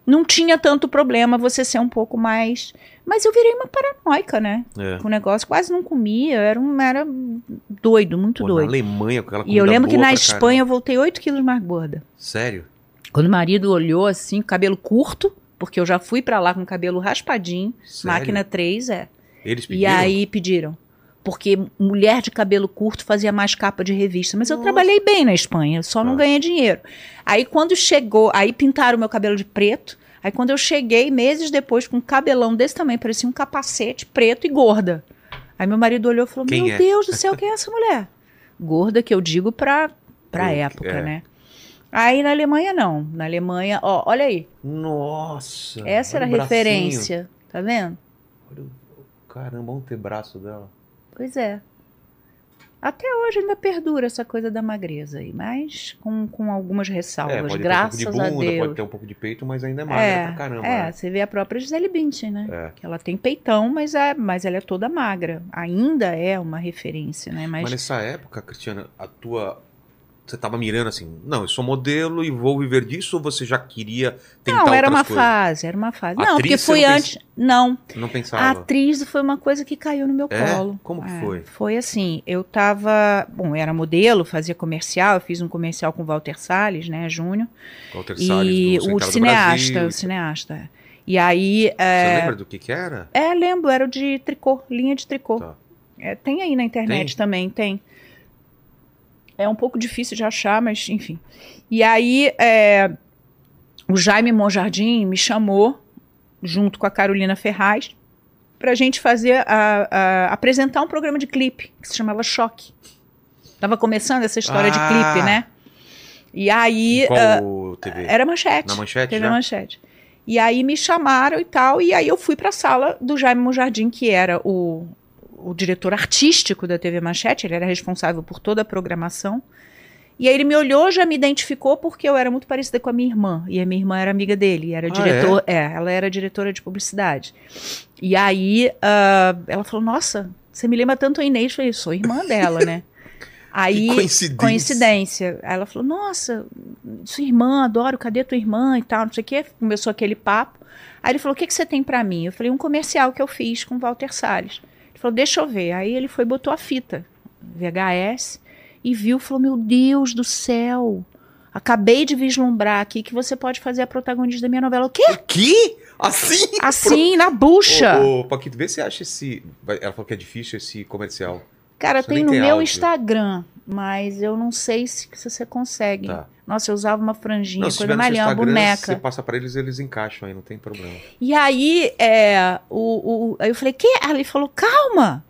não tinha tanto problema você ser um pouco mais. Mas eu virei uma paranoica, né? é. Com o negócio, quase não comia, era, um, era doido, muito Pô, na doido. Alemanha, com aquela E eu lembro que na. Espanha eu voltei 8 quilos mais gorda. Sério? Quando o marido olhou assim, cabelo curto, porque eu já fui pra lá com cabelo raspadinho, Sério? máquina 3, é. Eles E pediram? aí pediram. Porque mulher de cabelo curto fazia mais capa de revista. Mas eu Nossa. trabalhei bem na Espanha, eu só não Ah. ganhei dinheiro. Aí quando chegou, aí pintaram meu cabelo de preto. Aí quando eu cheguei, meses depois, com um cabelão desse tamanho, parecia um capacete preto e gorda. Aí meu marido olhou e falou: Quem Meu é? Deus do céu, quem é essa mulher? Gorda que eu digo pra, pra Eu- época, é. né? Aí na Alemanha não. Na Alemanha, ó, olha aí. Nossa! Essa era a bracinho. referência. Tá vendo? Olha o- Caramba, vamos ter braço dela. Pois é. Até hoje ainda perdura essa coisa da magreza aí, mas com, com algumas ressalvas, é, pode graças ter um pouco de bunda, a Deus. pode ter um pouco de peito, mas ainda é magra é, pra caramba. é, né? você vê a própria Gisele Bündchen, né? É. Que ela tem peitão, mas, é, mas ela é toda magra. Ainda é uma referência, né? Mas, Mas nessa época, Cristiana, a tua. Você tava mirando assim, não, eu sou modelo e vou viver disso, ou você já queria tentar não, era uma coisas? fase, era uma fase. Atriz, não, porque você foi não antes. Não, Não a pensava. atriz foi uma coisa que caiu no meu É? colo. Como que É, foi? Foi assim, eu tava. Bom, eu era modelo, fazia comercial, eu fiz um comercial com o Walter Salles, né, Júnior. Walter E Salles, do o do cineasta, Brasil. o cineasta. é. E aí. Você É, lembra do que que era? é, lembro, era o de tricô, linha de tricô. Tá. É, tem aí na internet Tem? também, tem. É um pouco difícil de achar, mas enfim. E aí, é, o Jaime Monjardim me chamou, junto com a Carolina Ferraz, pra gente fazer, a- a- apresentar um programa de clipe, que se chamava Choque. Tava começando essa história de Ah! clipe, né? E aí, Qual ah, TV? era manchete. Na manchete Teve já? a manchete. E aí me chamaram e tal, e aí eu fui pra sala do Jaime Monjardim, que era o, o diretor artístico da TV Manchete, ele era responsável por toda a programação. E aí ele me olhou, já me identificou porque eu era muito parecida com a minha irmã, e a minha irmã amiga amiga dele, era Ah, diretor, é? ela era diretora de publicidade. E aí ah, ela falou: "Nossa, você me lembra tanto a Inês", eu falei: "Sou irmã dela, né?" Aí Que coincidência. coincidência. Aí ela falou: Nossa, sua irmã, adoro, cadê tua irmã e tal, não sei o quê. Começou aquele papo. Aí ele falou: O que, que você tem pra mim? Eu falei: Um comercial que eu fiz com o Walter Salles. Falou: Deixa eu ver. Aí ele foi botou a fita, VHS, e viu falou: Meu Deus do céu. Acabei de vislumbrar aqui que você pode fazer a protagonista da minha novela. O quê? Que? Assim? Assim, na bucha. Ô, ô, Paquito, vê se acha esse. Ela falou que é difícil esse comercial. Cara, tem no tem meu áudio. Instagram, mas eu não sei se, se você consegue. Tá. Nossa, eu usava uma franjinha, Não, se coisa Instagram, boneca. você passa pra eles, eles encaixam aí, não tem problema. E aí, é, o, o, aí eu falei, que? Aí ele falou, calma,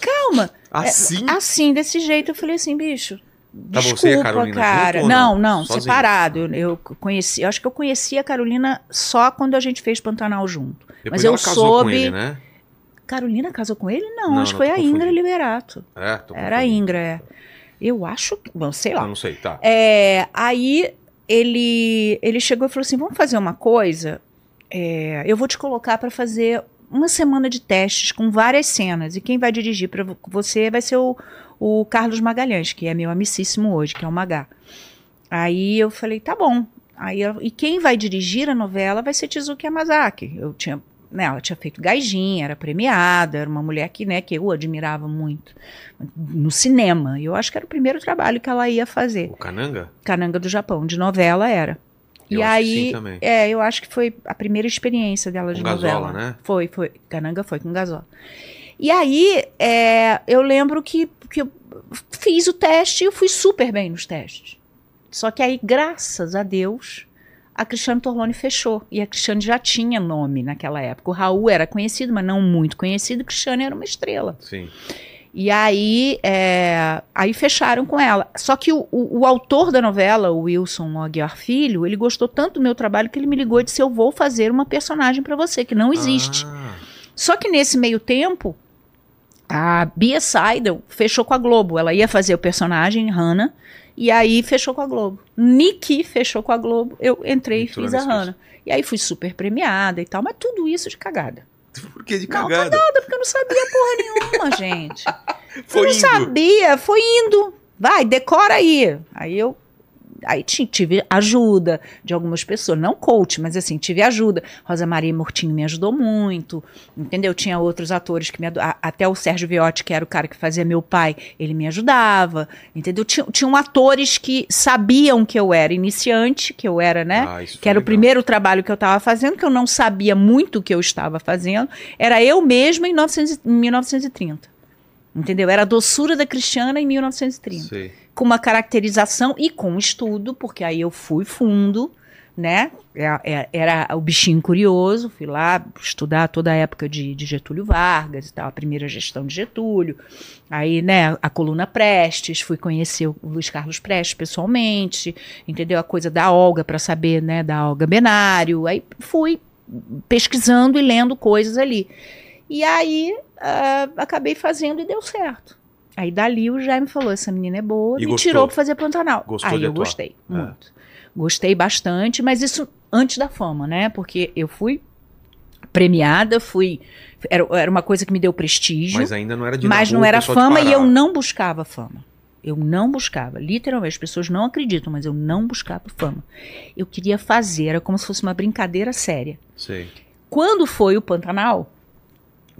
calma. Assim? É, assim, desse jeito, eu falei assim, bicho, Tá desculpa, você Carolina cara. junto não, não? não, separado. Eu, eu conheci, eu acho que eu conheci a Carolina só quando a gente fez Pantanal junto. Depois mas eu soube- ele, né? Carolina casou com ele? Não, Não, acho que foi a Ingra. Liberato. É, Era a. Ingra, é. Eu acho que, bom, sei lá. Eu não sei, tá. É, aí ele, ele chegou e falou assim: vamos fazer uma coisa. É, eu vou te colocar para fazer uma semana de testes com várias cenas. E quem vai dirigir para você vai ser o, o Carlos Magalhães, que é meu amicíssimo hoje, que é o Magá. Aí eu falei, tá bom. Aí, eu- e quem vai dirigir a novela vai ser Tizuki Yamazaki. Eu tinha, né, ela tinha feito Gaijin, era premiada, era uma mulher que, né, que eu admirava muito no cinema. E eu acho que era o primeiro trabalho que ela ia fazer. O Cananga? Cananga do Japão, de novela era. Eu e aí, é, eu acho que foi a primeira experiência dela Com de Gazola, novela. né? Foi, foi. Cananga foi com Gazola. E aí, é, eu lembro que, que eu fiz o teste e eu fui super bem nos testes. Só que aí, graças a Deus, a Cristiane Torlone fechou. E a Cristiane já tinha nome naquela época. O Raul era conhecido, mas não muito conhecido. Cristiane era uma estrela. Sim. E aí, é, aí fecharam com ela. Só que o, o, o autor da novela, o Wilson Aguiar Filho, ele gostou tanto do meu trabalho que ele me ligou e disse: Eu vou fazer uma personagem para você, que não existe. Ah, Só que nesse meio tempo, a Bia Seidel fechou com a Globo. Ela ia fazer o personagem, Hannah, e aí fechou com a Globo. Nikki fechou com a Globo. Eu entrei e fiz a Hannah. E aí fui super premiada e tal, mas tudo isso de cagada. por que de Não, cagada? Porque eu não sabia porra nenhuma, gente. Foi eu não indo. sabia, foi indo. Vai, decora aí. Aí eu aí ti- tive ajuda de algumas pessoas, não coach, mas assim, tive ajuda. Rosa Maria Mortinho me ajudou muito, entendeu? Tinha outros atores que me até o Sérgio Viotti, que era o cara que fazia meu pai, ele me ajudava, entendeu? Tinha, tinham atores que sabiam que eu era iniciante, que eu era, né? Ah, que era o legal. primeiro trabalho que eu estava fazendo, que eu não sabia muito o que eu estava fazendo. Era eu mesma em 900 em 1930. Entendeu? Era a doçura da Cristiana em 1930 Sei. Com uma caracterização e com estudo, porque aí eu fui fundo, né? É- é- Era o bichinho curioso, fui lá estudar toda a época de, de Getúlio Vargas e tal, a primeira gestão de Getúlio. Aí, né, a coluna Prestes, fui conhecer o Luiz Carlos Prestes pessoalmente, entendeu? A coisa da Olga para saber, né, da Olga Benário. Aí fui pesquisando e lendo coisas ali. E aí ah, acabei fazendo e deu certo. Aí dali o Jaime falou: essa menina é boa, E me gostou? tirou pra fazer Pantanal. Gostou aí eu atuar? gostei, É. muito. Gostei bastante, mas isso antes da fama, né? Porque eu fui premiada, fui. Era, era uma coisa que me deu prestígio, Mas mas, ainda não era de rua, não era fama e eu não buscava fama. Eu não buscava, literalmente, as pessoas não acreditam, mas eu não buscava fama. Eu queria fazer, era como se fosse uma brincadeira séria. Sei. Quando foi o Pantanal,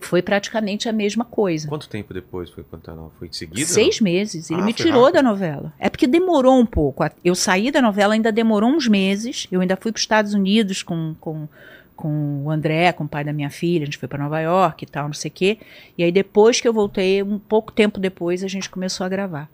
foi praticamente a mesma coisa. Quanto tempo depois foi Pantanal? Foi em seguida? Seis meses. Ele Ah, me tirou rápido. da novela. É porque demorou um pouco. Eu saí da novela, ainda demorou uns meses. Eu ainda fui para os Estados Unidos com, com, com o André, com o pai da minha filha. A gente foi para Nova York e tal, não sei o quê. E aí, depois que eu voltei, um pouco tempo depois, a gente começou a gravar.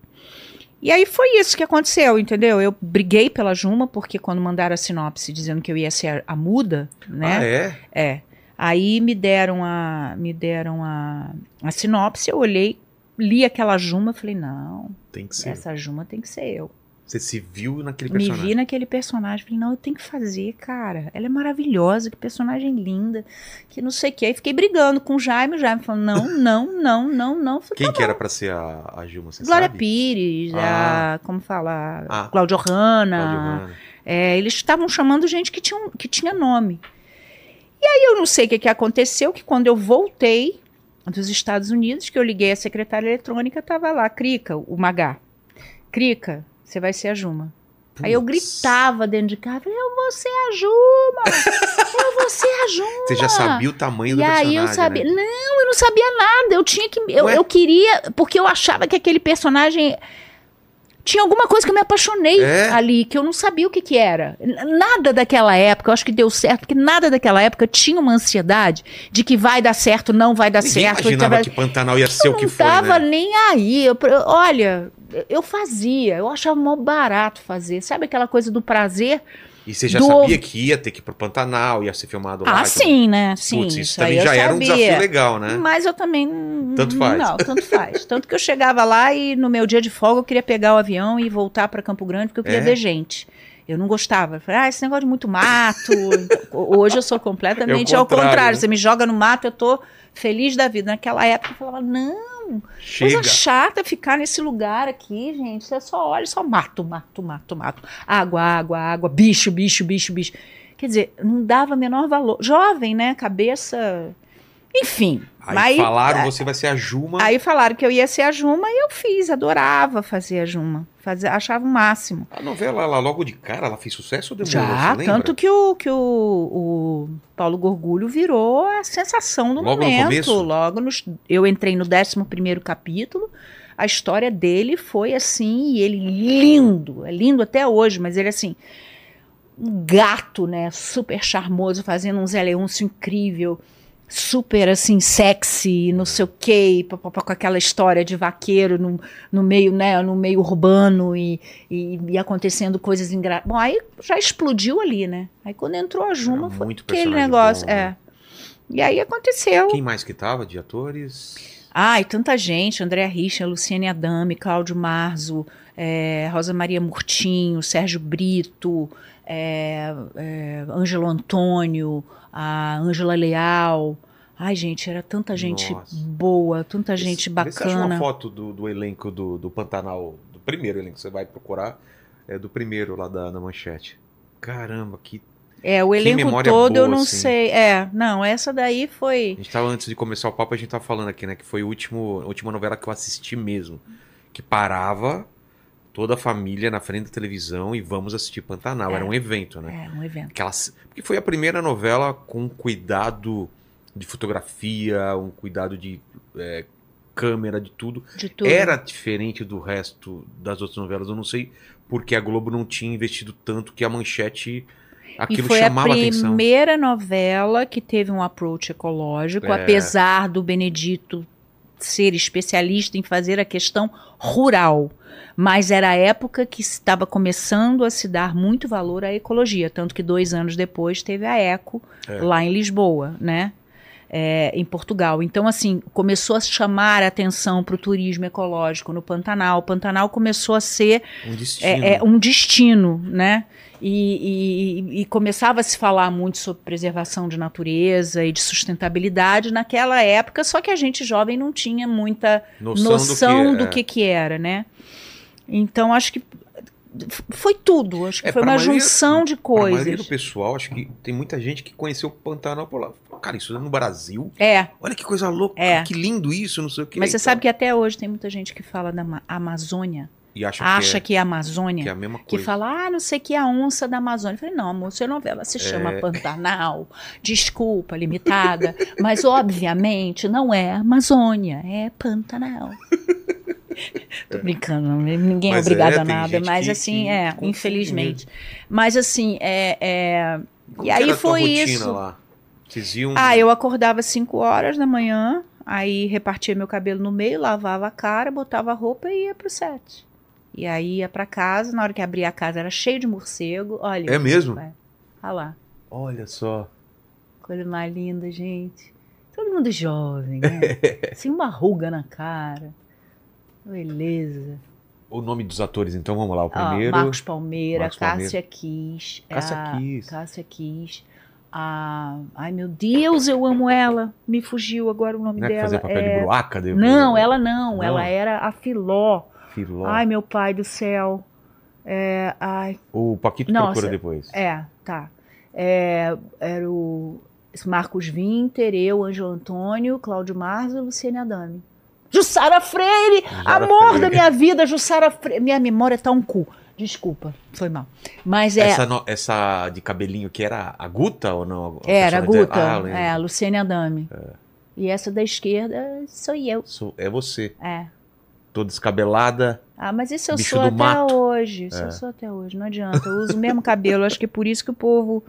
E aí foi isso que aconteceu, entendeu? Eu briguei pela Juma, porque quando mandaram a sinopse dizendo que eu ia ser a, a muda, né? Ah, é? É. Aí me deram a me deram a, a sinopse, eu olhei, li aquela Juma, falei, não, Tem que ser. essa Juma tem que ser eu. Você se viu naquele Me personagem. vi naquele personagem, falei, não, eu tenho que fazer, cara. Ela é maravilhosa, que personagem linda, que não sei o que. Aí fiquei brigando com o Jaime, o Jaime falou, não, não, não, não, não. Falei, Quem tá que era pra ser a, a Gilma, você Glória sabe? Pires, Ah. a, como falar, Ah. Cláudio Hanna. É, eles estavam chamando gente que tinha, que tinha nome. E aí eu não sei o que, que aconteceu, que quando eu voltei dos Estados Unidos, que eu liguei a secretária eletrônica, tava lá, Crica, o Magá. Crica, você vai ser a Juma. Aí eu gritava dentro de casa, eu vou ser a Juma! eu vou ser a Juma! Você já sabia o tamanho do E personagem, aí eu sabia. né? Não, eu não sabia nada. Eu tinha que. Eu, Ué? eu queria. Porque eu achava que aquele personagem. Tinha alguma coisa que eu me apaixonei É? ali, que eu não sabia o que, que era. Nada daquela época, eu acho que deu certo, porque nada daquela época tinha uma ansiedade de que vai dar certo, não vai dar Ninguém certo. imaginava vai- que Pantanal ia ser eu o que não foi, tava né? nem aí. Eu, eu- olha, eu fazia, eu achava mó barato fazer. Sabe aquela coisa do prazer? E você já do- sabia que ia ter que ir pro Pantanal, ia ser filmado lá. Ah, e tudo. sim, né? Sim. Putz, isso aí também já era um sabia. desafio legal, né? Mas eu também. Tanto faz. Não, tanto faz. tanto que eu chegava lá e no meu dia de folga eu queria pegar o avião e voltar para Campo Grande porque eu queria É? ver gente. Eu não gostava. Eu falei, ah, esse negócio de muito mato. Hoje eu sou completamente É o ao contrário, contrário. né? Você me joga no mato, eu tô feliz da vida. Naquela época eu falava, não, Chega. coisa chata ficar nesse lugar aqui, gente. Você só olha, só mato, mato, mato, mato. Água, água, água, bicho, bicho, bicho, bicho. Quer dizer, não dava menor valor. Jovem, né? Cabeça. Enfim. Aí mas- falaram, você vai ser a Juma. Aí falaram que eu ia ser a Juma e eu fiz, adorava fazer a Juma. Fazia, achava o máximo. A novela, ela logo de cara, ela fez sucesso ou demorou? Já, tanto que, o, que o, o Paulo Gorgulho virou a sensação do Logo no momento. começo? Logo nos, eu entrei no 11 capítulo. A história dele foi assim, e ele lindo, é lindo até hoje, mas ele assim, um gato, né, super charmoso, fazendo um Zé Leôncio incrível. Super assim, sexy, não sei o quê, com aquela história de vaqueiro no, no meio, né, no meio urbano e, e, e acontecendo coisas engraçadas. Bom, aí já explodiu ali, né? Aí quando entrou a Juma, Era foi aquele negócio. bom, é. né? E aí aconteceu. Quem mais que tava de atores? Ai, tanta gente. Andréa Richa, Luciane Adame, Cláudio Marzo, é, Rosa Maria Murtinho, Sérgio Brito, é, é, Ângelo Antônio, a Ângela Leal. Ai, gente, era tanta gente Nossa. boa, tanta gente Vê se acha uma bacana. foto do, do elenco do, do Pantanal, do primeiro elenco que você vai procurar, é do primeiro lá da, da manchete. Caramba, que. É, o elenco todo eu boa, não assim. sei. É, não, essa daí foi. A gente tava antes de começar o papo, a gente tava falando aqui, né? Que foi o último, a última novela que eu assisti mesmo. Que parava toda a família na frente da televisão e vamos assistir Pantanal. É. Era um evento, né? É, um evento. Aquela, porque foi a primeira novela com cuidado de fotografia, um cuidado de é, câmera, de tudo. De tudo. Era diferente do resto das outras novelas. Eu não sei porque a Globo não tinha investido tanto que a manchete. E Aquilo foi a atenção. primeira novela que teve um approach ecológico, É. apesar do Benedito ser especialista em fazer a questão rural. Mas era a época que estava começando a se dar muito valor à ecologia, tanto que dois anos depois teve a Eco É. lá em Lisboa, né? É, em Portugal. Então, assim, começou a chamar a atenção para o turismo ecológico no Pantanal. O Pantanal começou a ser Um destino. é, é um destino, né? E, e- e começava a se falar muito sobre preservação de natureza e de sustentabilidade naquela época, só que a gente jovem não tinha muita noção, do, que, é. que era, né? Então acho que foi tudo, acho que É, foi uma maioria- junção de Pra maioria do coisas. pessoal, acho que tem muita gente que conheceu o Pantanal por lá. Cara, isso é no Brasil? É, Olha que coisa louca, É. que lindo isso, não sei o que. mas você sabe que até hoje tem muita gente que fala da Ma- Amazônia, E acha, acha que, que é é, Amazônia. que é a mesma Que coisa. fala, ah, não sei o que, a onça da Amazônia. Eu falei, não, amor, sua novela se chama É. Pantanal, desculpa, limitada, mas obviamente não é Amazônia, é Pantanal. Tô brincando, não, ninguém é Mas obrigado é, a nada, mas assim, que é, infelizmente. Mas assim, é. é- e aí foi isso. Lá? Vocês iam... Ah, eu acordava às 5 horas da manhã, aí repartia meu cabelo no meio, lavava a cara, botava a roupa e ia pro set. E aí ia pra casa, na hora que abria a casa era cheio de morcego. Olha. É mesmo? É. Olha lá. Olha só. Coisa mais linda, gente. Todo mundo jovem, né? Sem uma ruga na cara. Beleza. O nome dos atores, então, vamos lá. O primeiro... Marcos Palmeira, Marcos. Cássia Kiss. Cássia a- Kiss. Cássia Kiss. A... Ai, meu Deus, eu amo ela. Me fugiu agora o nome Não é dela. fazia papel É- de broaca? depois? Não, ela não. Não? Ela era a Filó. Filó. Ai, meu pai do céu. É, ai, O Paquito Nossa. procura depois. é, tá. É, era o Marcos Winter, eu, Ângelo Antônio, Cláudio Marzo e Luciane Adame. Jussara Freire! Jussara amor Freire. da minha vida, Jussara Freire. Minha memória tá um cu. Desculpa, foi mal. Mas é. Essa, no- essa de cabelinho que era a Guta ou não? A Era a Guta? Ah, é, a Luciane Adame. E essa da esquerda sou eu. Sou- É você. É. Toda descabelada. Ah, mas isso eu sou até mato. hoje. Isso É. eu sou até hoje. Não adianta. Eu uso o mesmo cabelo. Acho que é por isso que o povo.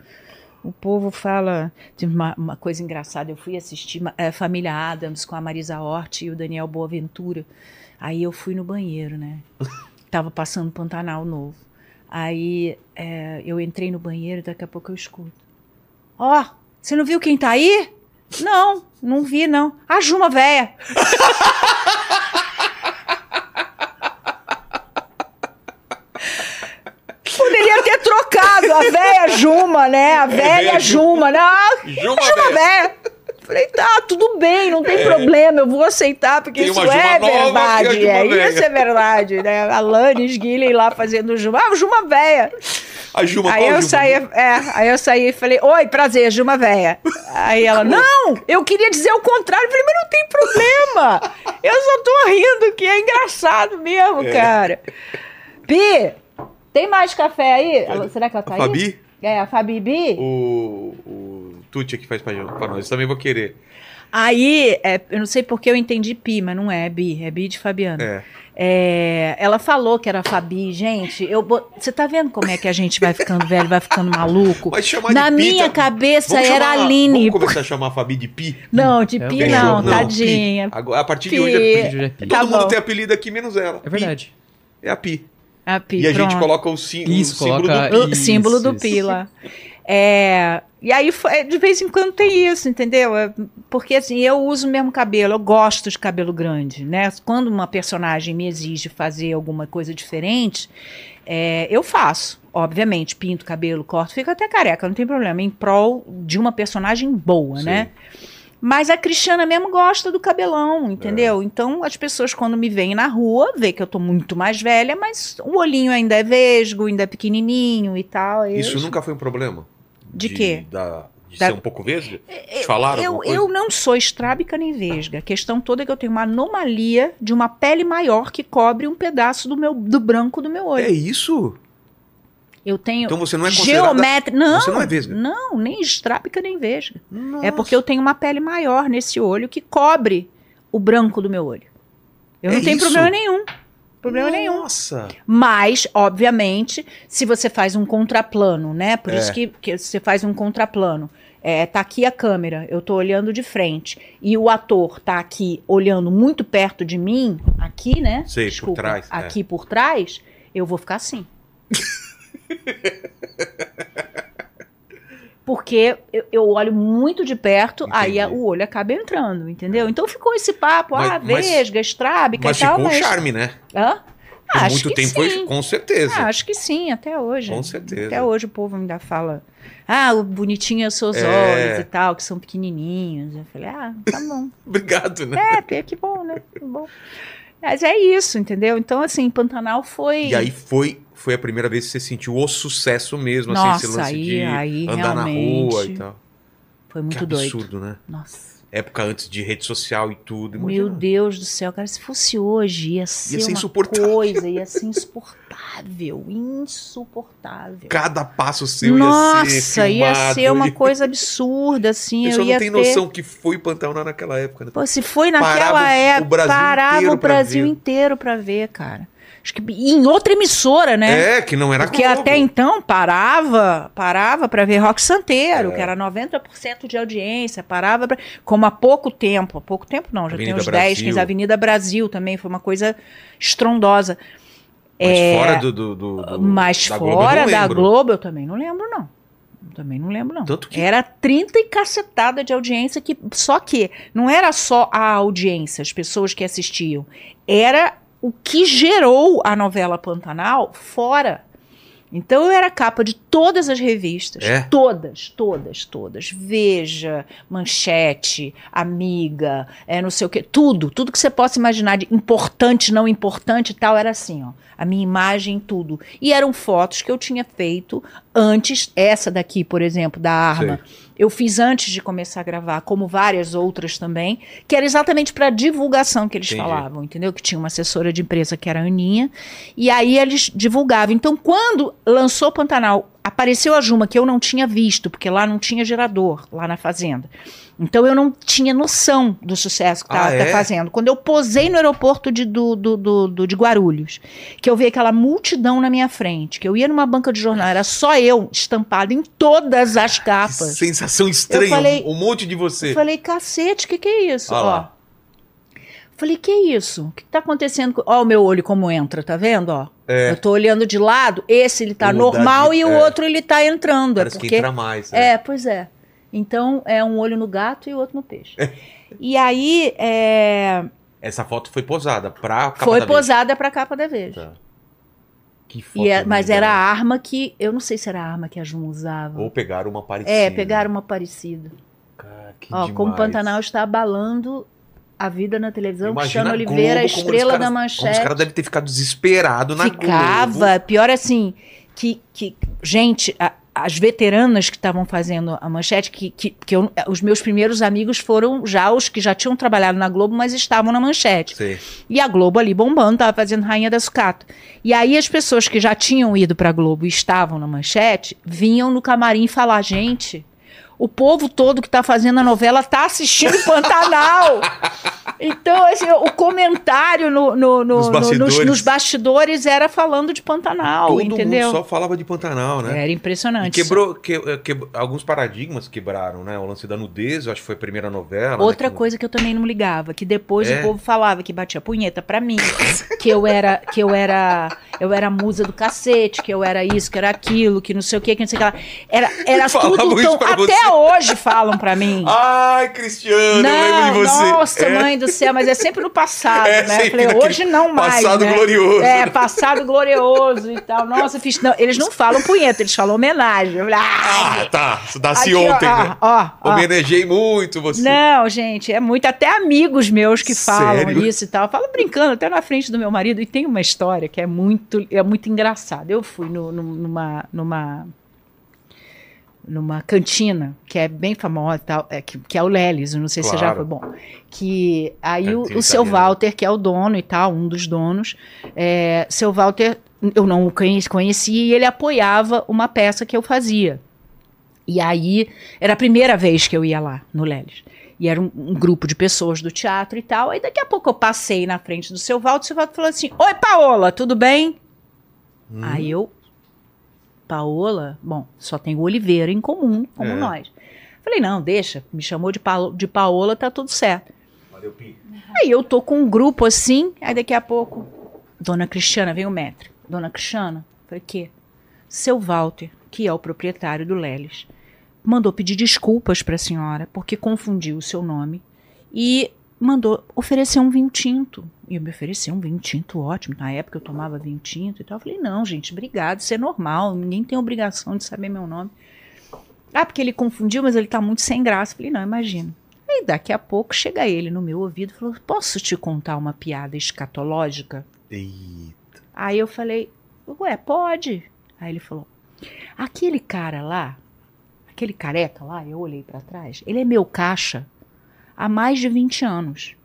O povo fala. Tem uma, uma coisa engraçada. Eu fui assistir eh, Família Adams com a Marisa Hort e o Daniel Boaventura. Aí eu fui no banheiro, né? Tava passando Pantanal novo. Aí eh, eu entrei no banheiro e daqui a pouco eu escuto. Ó, você não viu quem tá aí? Não, não vi, não. A Juma véia. Poderia ter trocado a véia Juma, né? A velha Juma, né? Ah, Juma, Juma velho. véia. Falei, tá, tudo bem, não tem problema, eu vou aceitar, porque É. Isso é verdade. É, velha. isso é verdade, né? A Lannis Guilherme lá fazendo Juma. Ah, Juma véia. A Juma, Aí eu Juma? saí, é, aí eu saí e falei, oi, prazer, Juma véia. Aí ela, não, eu queria dizer o contrário. Eu falei, mas não tem problema. Eu só tô rindo, que é engraçado mesmo, cara. Pi, tem mais café aí? Ela- Será que ela tá A aí? Fabi? É, a Fabi Bi. O, o Tuti que faz pra, pra nós. Também vou querer. Aí, é, eu não sei porque eu entendi Pi, mas não é Bi, é Bi de Fabiana. É. É, ela falou que era a Fabi, gente. Eu, bo- você tá vendo como é que a gente vai ficando velho, vai ficando maluco? Mas chamar Na de Pi, minha tá- cabeça Vamos era chamar- a Aline. Vamos começar a chamar a Fabi de Pi? Não, de É, Pi não, Não, tadinha. Pi. Agora, a partir de Pi. hoje é Pi. Hoje é Pi. Tá Todo mundo bom. tem apelido aqui, menos ela. É verdade. Pi. É a Pi. A Pi, E a gente pronto. coloca o, sim, o Isso, símbolo coloca- do Pi. o símbolo do Isso, Pi isso. lá. É, e aí, foi- de vez em quando tem isso, entendeu? É, Porque assim, eu uso o mesmo cabelo, eu gosto de cabelo grande, né? Quando uma personagem me exige fazer alguma coisa diferente, é, eu faço. Obviamente, pinto cabelo, corto, fico até careca, não tem problema, em prol de uma personagem boa, Sim. né? Mas a Cristiana mesmo gosta do cabelão, entendeu? Então as pessoas, quando me veem na rua, vê que eu tô muito mais velha, mas o olhinho ainda é vesgo, ainda é pequenininho e tal. Isso Eu- nunca foi um problema? De quê? Da, de Da- ser um pouco vesga? Te falaram eu, eu não sou estrábica nem vesga. A questão toda é que eu tenho uma anomalia de uma pele maior que cobre um pedaço do meu do branco do meu olho. É isso? Eu tenho Então você não é geométrica. Não, Você não é vesga? Não, nem estrábica nem vesga. É Nossa. porque eu tenho uma pele maior nesse olho que cobre o branco do meu olho. Eu É não tenho isso? problema nenhum. Problema nenhum. Nossa. Mas, obviamente, se você faz um contraplano, né? Por É. isso que, que você faz um contraplano. É, tá aqui a câmera, eu tô olhando de frente. E o ator tá aqui olhando muito perto de mim, aqui, né? Sei, por trás, é. Aqui por trás, eu vou ficar assim. Porque eu, eu olho muito de perto, aí Entendi. o olho acaba entrando, entendeu? Então ficou esse papo, Mas- ah, vesga, estrábica Mas e tal, ficou mas... charme, né? Hã? Por Acho muito tempo sim. foi, com certeza. Ah, acho que sim, até hoje. Com certeza. Até hoje o povo ainda fala, ah, o bonitinho é seus É. olhos e tal, que são pequenininhos. Eu falei, ah, tá bom. Obrigado, né? é, que bom, né? Que bom. Mas é isso, entendeu? Então, assim, Pantanal foi... E aí foi, foi a primeira vez que você sentiu o sucesso mesmo, assim, esse Nossa, lance aí- de aí andar na rua e tal. Foi Que muito doido. absurdo, né? Nossa. Época antes de rede social e tudo. Meu imagina. Deus do céu, cara, se fosse hoje, ia ser, ser uma insuportável. coisa, ia ser insuportável, insuportável. Cada passo seu Nossa, ia ser ia filmado. ser uma coisa absurda, assim, eu pessoa ia não tem ter... noção que foi Pantanal naquela época, né? Pô, se foi naquela Parava o época, Brasil parava inteiro o Brasil inteiro pra ver, cara. Acho que em outra emissora, né? É, que não era Porque Globo. até então parava, parava para ver Rock Santeiro, É. que era 90% de audiência, parava pra, como há pouco tempo, há pouco tempo não, já Avenida tem uns 10, Brasil. 15, Avenida Brasil também foi uma coisa estrondosa. Mas É, fora do, do, do- do- Mas da Globo, eu fora não da. Globo eu também não lembro não. Também não lembro não. Tanto que- Era 30 e cacetada de audiência que só que não era só a audiência, as pessoas que assistiam, era o que gerou a novela Pantanal fora. Então eu era capa de todas as revistas, É? todas, todas, todas. Veja, Manchete, Amiga, é não sei o que, tudo, tudo que você possa imaginar de importante, não importante e tal, era assim, ó. A minha imagem, tudo. E eram fotos que eu tinha feito antes, essa daqui, por exemplo, da arma. Eu fiz antes de começar a gravar, como várias outras também, que era exatamente para divulgação que eles Entendi. falavam, entendeu? Que tinha uma assessora de imprensa que era a Aninha, e aí eles divulgavam. Então, quando lançou Pantanal, apareceu a Juma, que eu não tinha visto, porque lá não tinha gerador, lá na fazenda. Então eu não tinha noção do sucesso que Ah, estava é? fazendo. Quando eu posei no aeroporto de, do, do, do- de Guarulhos, que eu vi aquela multidão na minha frente, que eu ia numa banca de jornal, era só eu estampado em todas as Que capas. sensação estranha, falei- um, monte de você. Eu falei, cacete, o que, que é isso? Ah Ó. lá. Falei, que isso? O que, que tá acontecendo? Ó, o meu olho como entra, tá vendo? Ó. É. Eu tô olhando de lado, esse ele tá normal di- e o é. outro ele tá entrando. Parece é que porque entra mais. né? é, pois é. Então é um olho no gato e o outro no peixe. e aí é, Essa foto foi posada pra capa foi da Veja. posada pra capa da Veja. Tá. Que foto E é- mas linda, era a né? arma que. Eu não sei se era a arma que a Jun usava. Ou pegaram uma parecida. é, pegaram uma parecida. Cara, que Ó, como o demais. Pantanal está abalando a vida na televisão. Imagina Cristiano a Oliveira, a Globo, estrela caras- da Como os manchete. caras devem ter ficado desesperados na Ficava. Globo. Pior assim, que, que gente, a- as veteranas que estavam fazendo a manchete, que, que, que eu- os meus primeiros amigos foram já os que já tinham trabalhado na Globo, mas estavam na manchete. Sei. E a Globo ali bombando, tava fazendo Rainha da Sucata. E aí as pessoas que já tinham ido pra Globo e estavam na manchete, vinham no camarim falar, gente, o povo todo que tá fazendo a novela tá assistindo Pantanal. Então, assim, o comentário no, no- no- Nos no- bastidores. nos, nos bastidores era falando de Pantanal, Todo entendeu? mundo só falava de Pantanal, né? Era E impressionante. quebrou, que, que- alguns paradigmas quebraram, né? O lance da nudez, eu acho que foi a primeira novela. Outra né? Que- coisa que eu também não ligava, que depois É? o povo falava que batia punheta pra mim, que eu era, que eu era, eu era a musa do cacete, que eu era isso, que era aquilo, que não sei o que, que não sei o que lá. Era, era tudo tão, até você? hoje falam pra mim. Ai, Cristiano, eu lembro de você. Nossa, É, mãe do céu, mas é sempre no passado, É, né? Eu falei, hoje não mais. passado né? glorioso. É, passado glorioso e tal. Nossa, fiz. Não, eles não falam punheta, eles falam homenagem. Eu falei, ah, Ah, tá. Isso nasce aqui, ó, ontem, né? ó, ó. Homenageei muito você. Não, gente, é muito. Até amigos meus que falam Sério? isso e tal. Falo brincando até na frente do meu marido. E tem uma história que é muito, é muito engraçada. Eu fui no- no- numa, numa, numa cantina, que é bem famosa tal, é, que, que é o Lelis, não sei se você já Claro. foi bom. Que aí o, Cantina o seu. Walter, que é o dono e tal, um dos donos, é, seu Walter, eu não o conhe- conhecia e ele apoiava uma peça que eu fazia. E aí, era a primeira vez que eu ia lá, no Lelis. E era um, um grupo de pessoas do teatro e tal. Aí daqui a pouco eu passei na frente do seu Walter, o seu Walter falou assim: Oi, Paola, tudo bem? Hum. Aí eu, Paola, bom, só tem o Oliveira em comum, como É. nós. Falei, não, deixa, me chamou de, Pa- de Paola, tá tudo certo. Valeu, Pi. Aí eu tô com um grupo assim, aí daqui a pouco, Dona Cristiana, vem o metro. Dona Cristiana, falei, quê? Seu Walter, que é o proprietário do Leles, mandou pedir desculpas pra senhora, porque confundiu o seu nome, e mandou oferecer um vinho tinto. E eu me ofereci um vinho tinto ótimo, na época eu tomava vinho tinto e tal. Eu falei, não, gente, obrigado, isso é normal, ninguém tem obrigação de saber meu nome. Ah, porque ele confundiu, mas ele tá muito sem graça. Eu falei, não, imagina. Aí daqui a pouco chega ele no meu ouvido e falou: Posso te contar uma piada escatológica? Eita. Aí eu falei: Ué, pode. Aí ele falou: Aquele cara lá, aquele careca lá, eu olhei pra trás, ele é meu caixa há mais de 20 anos.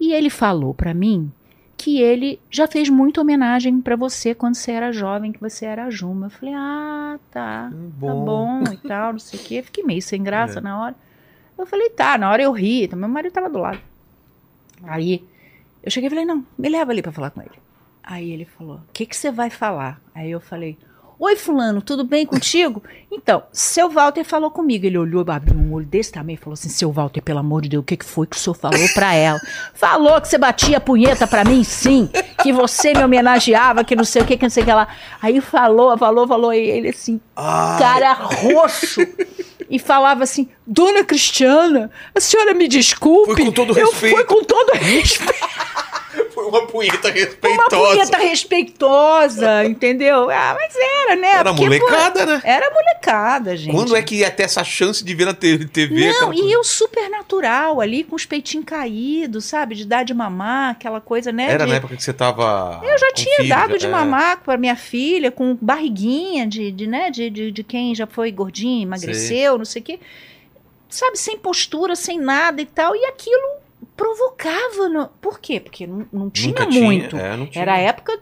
E ele falou pra mim que ele já fez muita homenagem pra você quando você era jovem, que você era a Juma. Eu falei: Ah, tá. Hum, Tá bom e tal, não sei o quê. Fiquei meio sem graça É. na hora. Eu falei, tá, na hora eu ri, então meu marido tava do lado. Aí eu cheguei e falei, não, me leva ali pra falar com ele. Aí ele falou, o que que você vai falar? Aí eu falei, oi fulano, tudo bem contigo? Então, seu Walter falou comigo. Ele olhou, abriu um olho desse tamanho e falou assim, seu Walter, pelo amor de Deus, o que que foi que o senhor falou pra ela? falou que você batia a punheta pra mim, sim, que você me homenageava, que não sei o que, que não sei o que lá. Aí falou, falou, falou, e ele assim, Ai, cara roxo e falava assim: Dona Cristiana, a senhora me desculpe. Foi com todo eu respeito." fui com todo respeito. Uma punheta Uma respeitosa. punheta respeitosa, entendeu? Ah, mas era, né? Era Porque, molecada, né? Era molecada, gente. Quando é que ia ter essa chance de ver na TV? Não, e eu super natural ali, com os peitinhos caídos, sabe? De dar de mamar, aquela coisa, né? Era de... na época que você tava. Eu já tinha filho, dado de é. mamar para minha filha, com barriguinha de, de, né, de, de, de quem já foi gordinho, emagreceu, não sei o quê. Sabe, sem postura, sem nada e tal. E aquilo provocava. No... Por quê? Porque não, não tinha Nunca muito. é, não tinha. Era a época.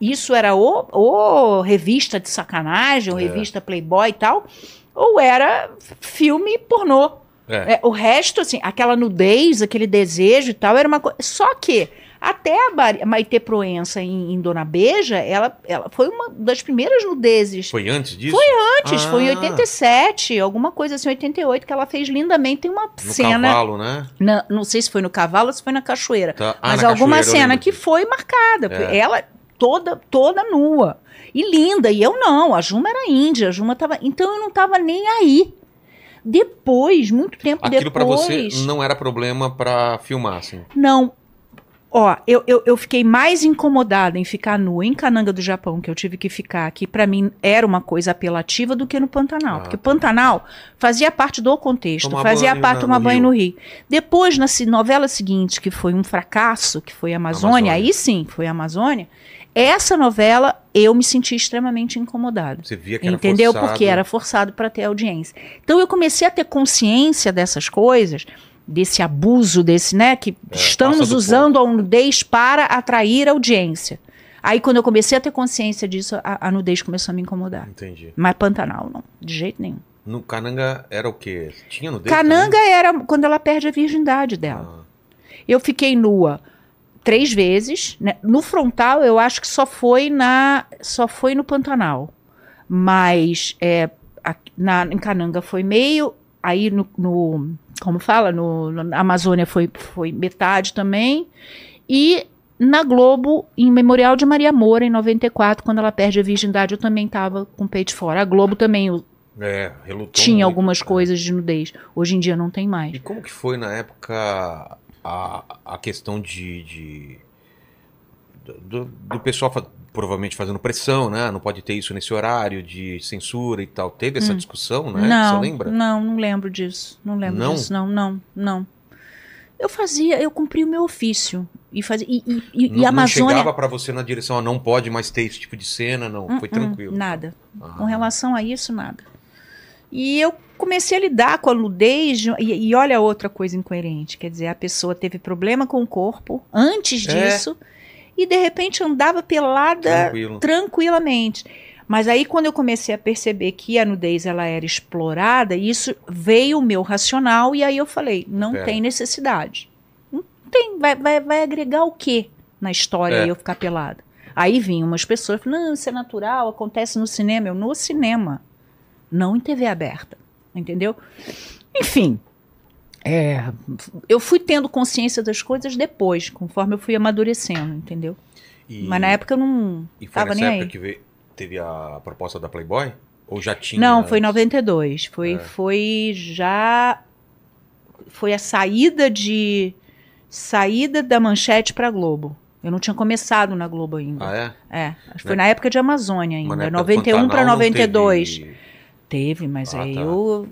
Isso era ou, ou revista de sacanagem, ou É. revista Playboy e tal, ou era filme pornô. É. É, o resto, assim, aquela nudez, aquele desejo e tal, era uma coisa. Só que até a Maite Proença em, em Dona Beija, ela, ela foi uma das primeiras nudezes. Foi antes disso? Foi Antes, foi em Ah. 87, alguma coisa assim, 88, que ela fez lindamente. Tem uma No cena. cavalo, né? na- não sei se foi no cavalo ou se foi na cachoeira. Tá. Ah, mas na alguma cachoeira, cena que foi marcada. É. Ela toda toda nua. E linda. E eu não. A Juma era índia. A Juma tava. Então eu não tava nem aí. Depois, muito tempo Aquilo pra depois. você não era problema pra filmar, assim. Não. Ó, eu, eu, eu fiquei mais incomodada em ficar nua em Cananga do Japão, que eu tive que ficar, que pra mim era uma coisa apelativa, do que no Pantanal. Ah, porque tá. Pantanal fazia parte do contexto, Tomar fazia parte de tomar no banho no Rio. Depois, na novela seguinte, que foi um fracasso, que foi Amazônia, Amazônia. aí sim, foi Amazônia, essa novela eu me senti extremamente incomodada. Você via que era Entendeu? forçado. Porque era forçado para ter audiência. Então eu comecei a ter consciência dessas coisas, desse abuso, desse, né? Que É, estamos do usando a nudez para atrair audiência. Aí quando eu comecei a ter consciência disso, a, a nudez começou a me incomodar. Entendi. Mas Pantanal, não, de jeito nenhum. No Cananga era o quê? Tinha no dedo Cananga era quando ela perde a virgindade dela. Ah, Eu fiquei nua três vezes. né? No frontal, eu acho que só foi na só foi no Pantanal. Mas é, a- na, em Cananga foi meio. Aí no, no- como fala, no, na Amazônia foi, foi metade também. E na Globo, em Memorial de Maria Moura, em 94, quando ela perde a virgindade, eu também estava com o peito fora. A Globo também É, tinha muito. algumas coisas de nudez. Hoje em dia não tem mais. E como que foi na época a, a questão de. de- do, do pessoal provavelmente fazendo pressão, né? Não pode ter isso nesse horário de censura e tal. Teve essa discussão, né? Hum. Não, Você lembra? não, não lembro disso. Não lembro Não? disso, não, não, não. Eu fazia, eu cumpria o meu ofício. E, fazia, e, e, e, não, e a não Amazônia. chegava pra você na direção, ah, não pode mais ter esse tipo de cena, não. Foi Hum, tranquilo. hum, nada. Ah. Com relação a isso, nada. E eu comecei a lidar com a nudez. de- E, e olha outra coisa incoerente. Quer dizer, a pessoa teve problema com o corpo antes É. E de repente andava pelada Tranquilo. tranquilamente. Mas aí quando eu comecei a perceber que a nudez ela era explorada, isso veio o meu racional e aí eu falei, não Pera. tem necessidade. Não tem, vai, vai, vai agregar o quê na história É. eu ficar pelada? Aí vinham umas pessoas, falando, não, isso é natural, acontece no cinema. Eu, no cinema, não em TV aberta, entendeu? Enfim, é, eu fui tendo consciência das coisas depois, conforme eu fui amadurecendo, entendeu? E, Mas na época eu não e foi tava nessa nem época aí. que veio- teve a proposta da Playboy? Ou já tinha? Não, foi em 92. Foi, É. foi já. Foi a saída de. Saída da manchete pra Globo. Eu não tinha começado na Globo ainda. Ah, é? É, acho que foi na época de Amazônia ainda. época do 91 para Pantanal não 92. teve- Teve, mas Ah, aí tá. eu.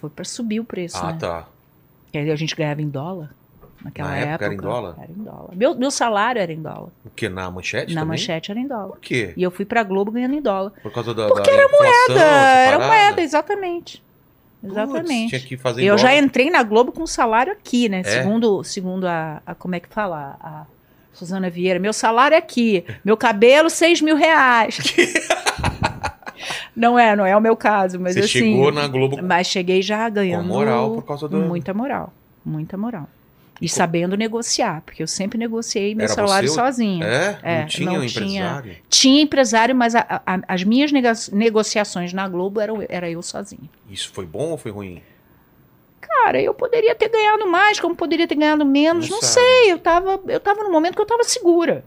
Foi pra subir o preço, Ah, né? tá. Porque a gente ganhava em dólar. Naquela Na época era em dólar? Era em dólar. Meu, meu salário era em dólar. O que? Na manchete na também? manchete era em dólar. Por quê? E eu fui pra Globo ganhando em dólar. Por causa da, Porque da era essa Era moeda, exatamente. Exatamente. tinha que fazer Eu já entrei na Globo com salário aqui, né? É? Segundo, segundo a, a- Como é que fala? A Suzana Vieira. Meu salário é aqui. Meu cabelo, 6 mil reais. não é, não é o meu caso, mas Você assim. chegou na Globo Mas cheguei já ganhando. moral por causa do- Muita moral. Muita moral. E sabendo negociar, porque eu sempre negociei meu Era salário você? sozinha. É? É, não tinha não um tinha. empresário? Tinha empresário, mas a- a- as minhas negociações na Globo eram, era eu sozinha. Isso foi bom ou foi ruim? Cara, eu poderia ter ganhado mais, como poderia ter ganhado menos, Não não, sei. Eu tava, eu tava num momento que eu tava segura.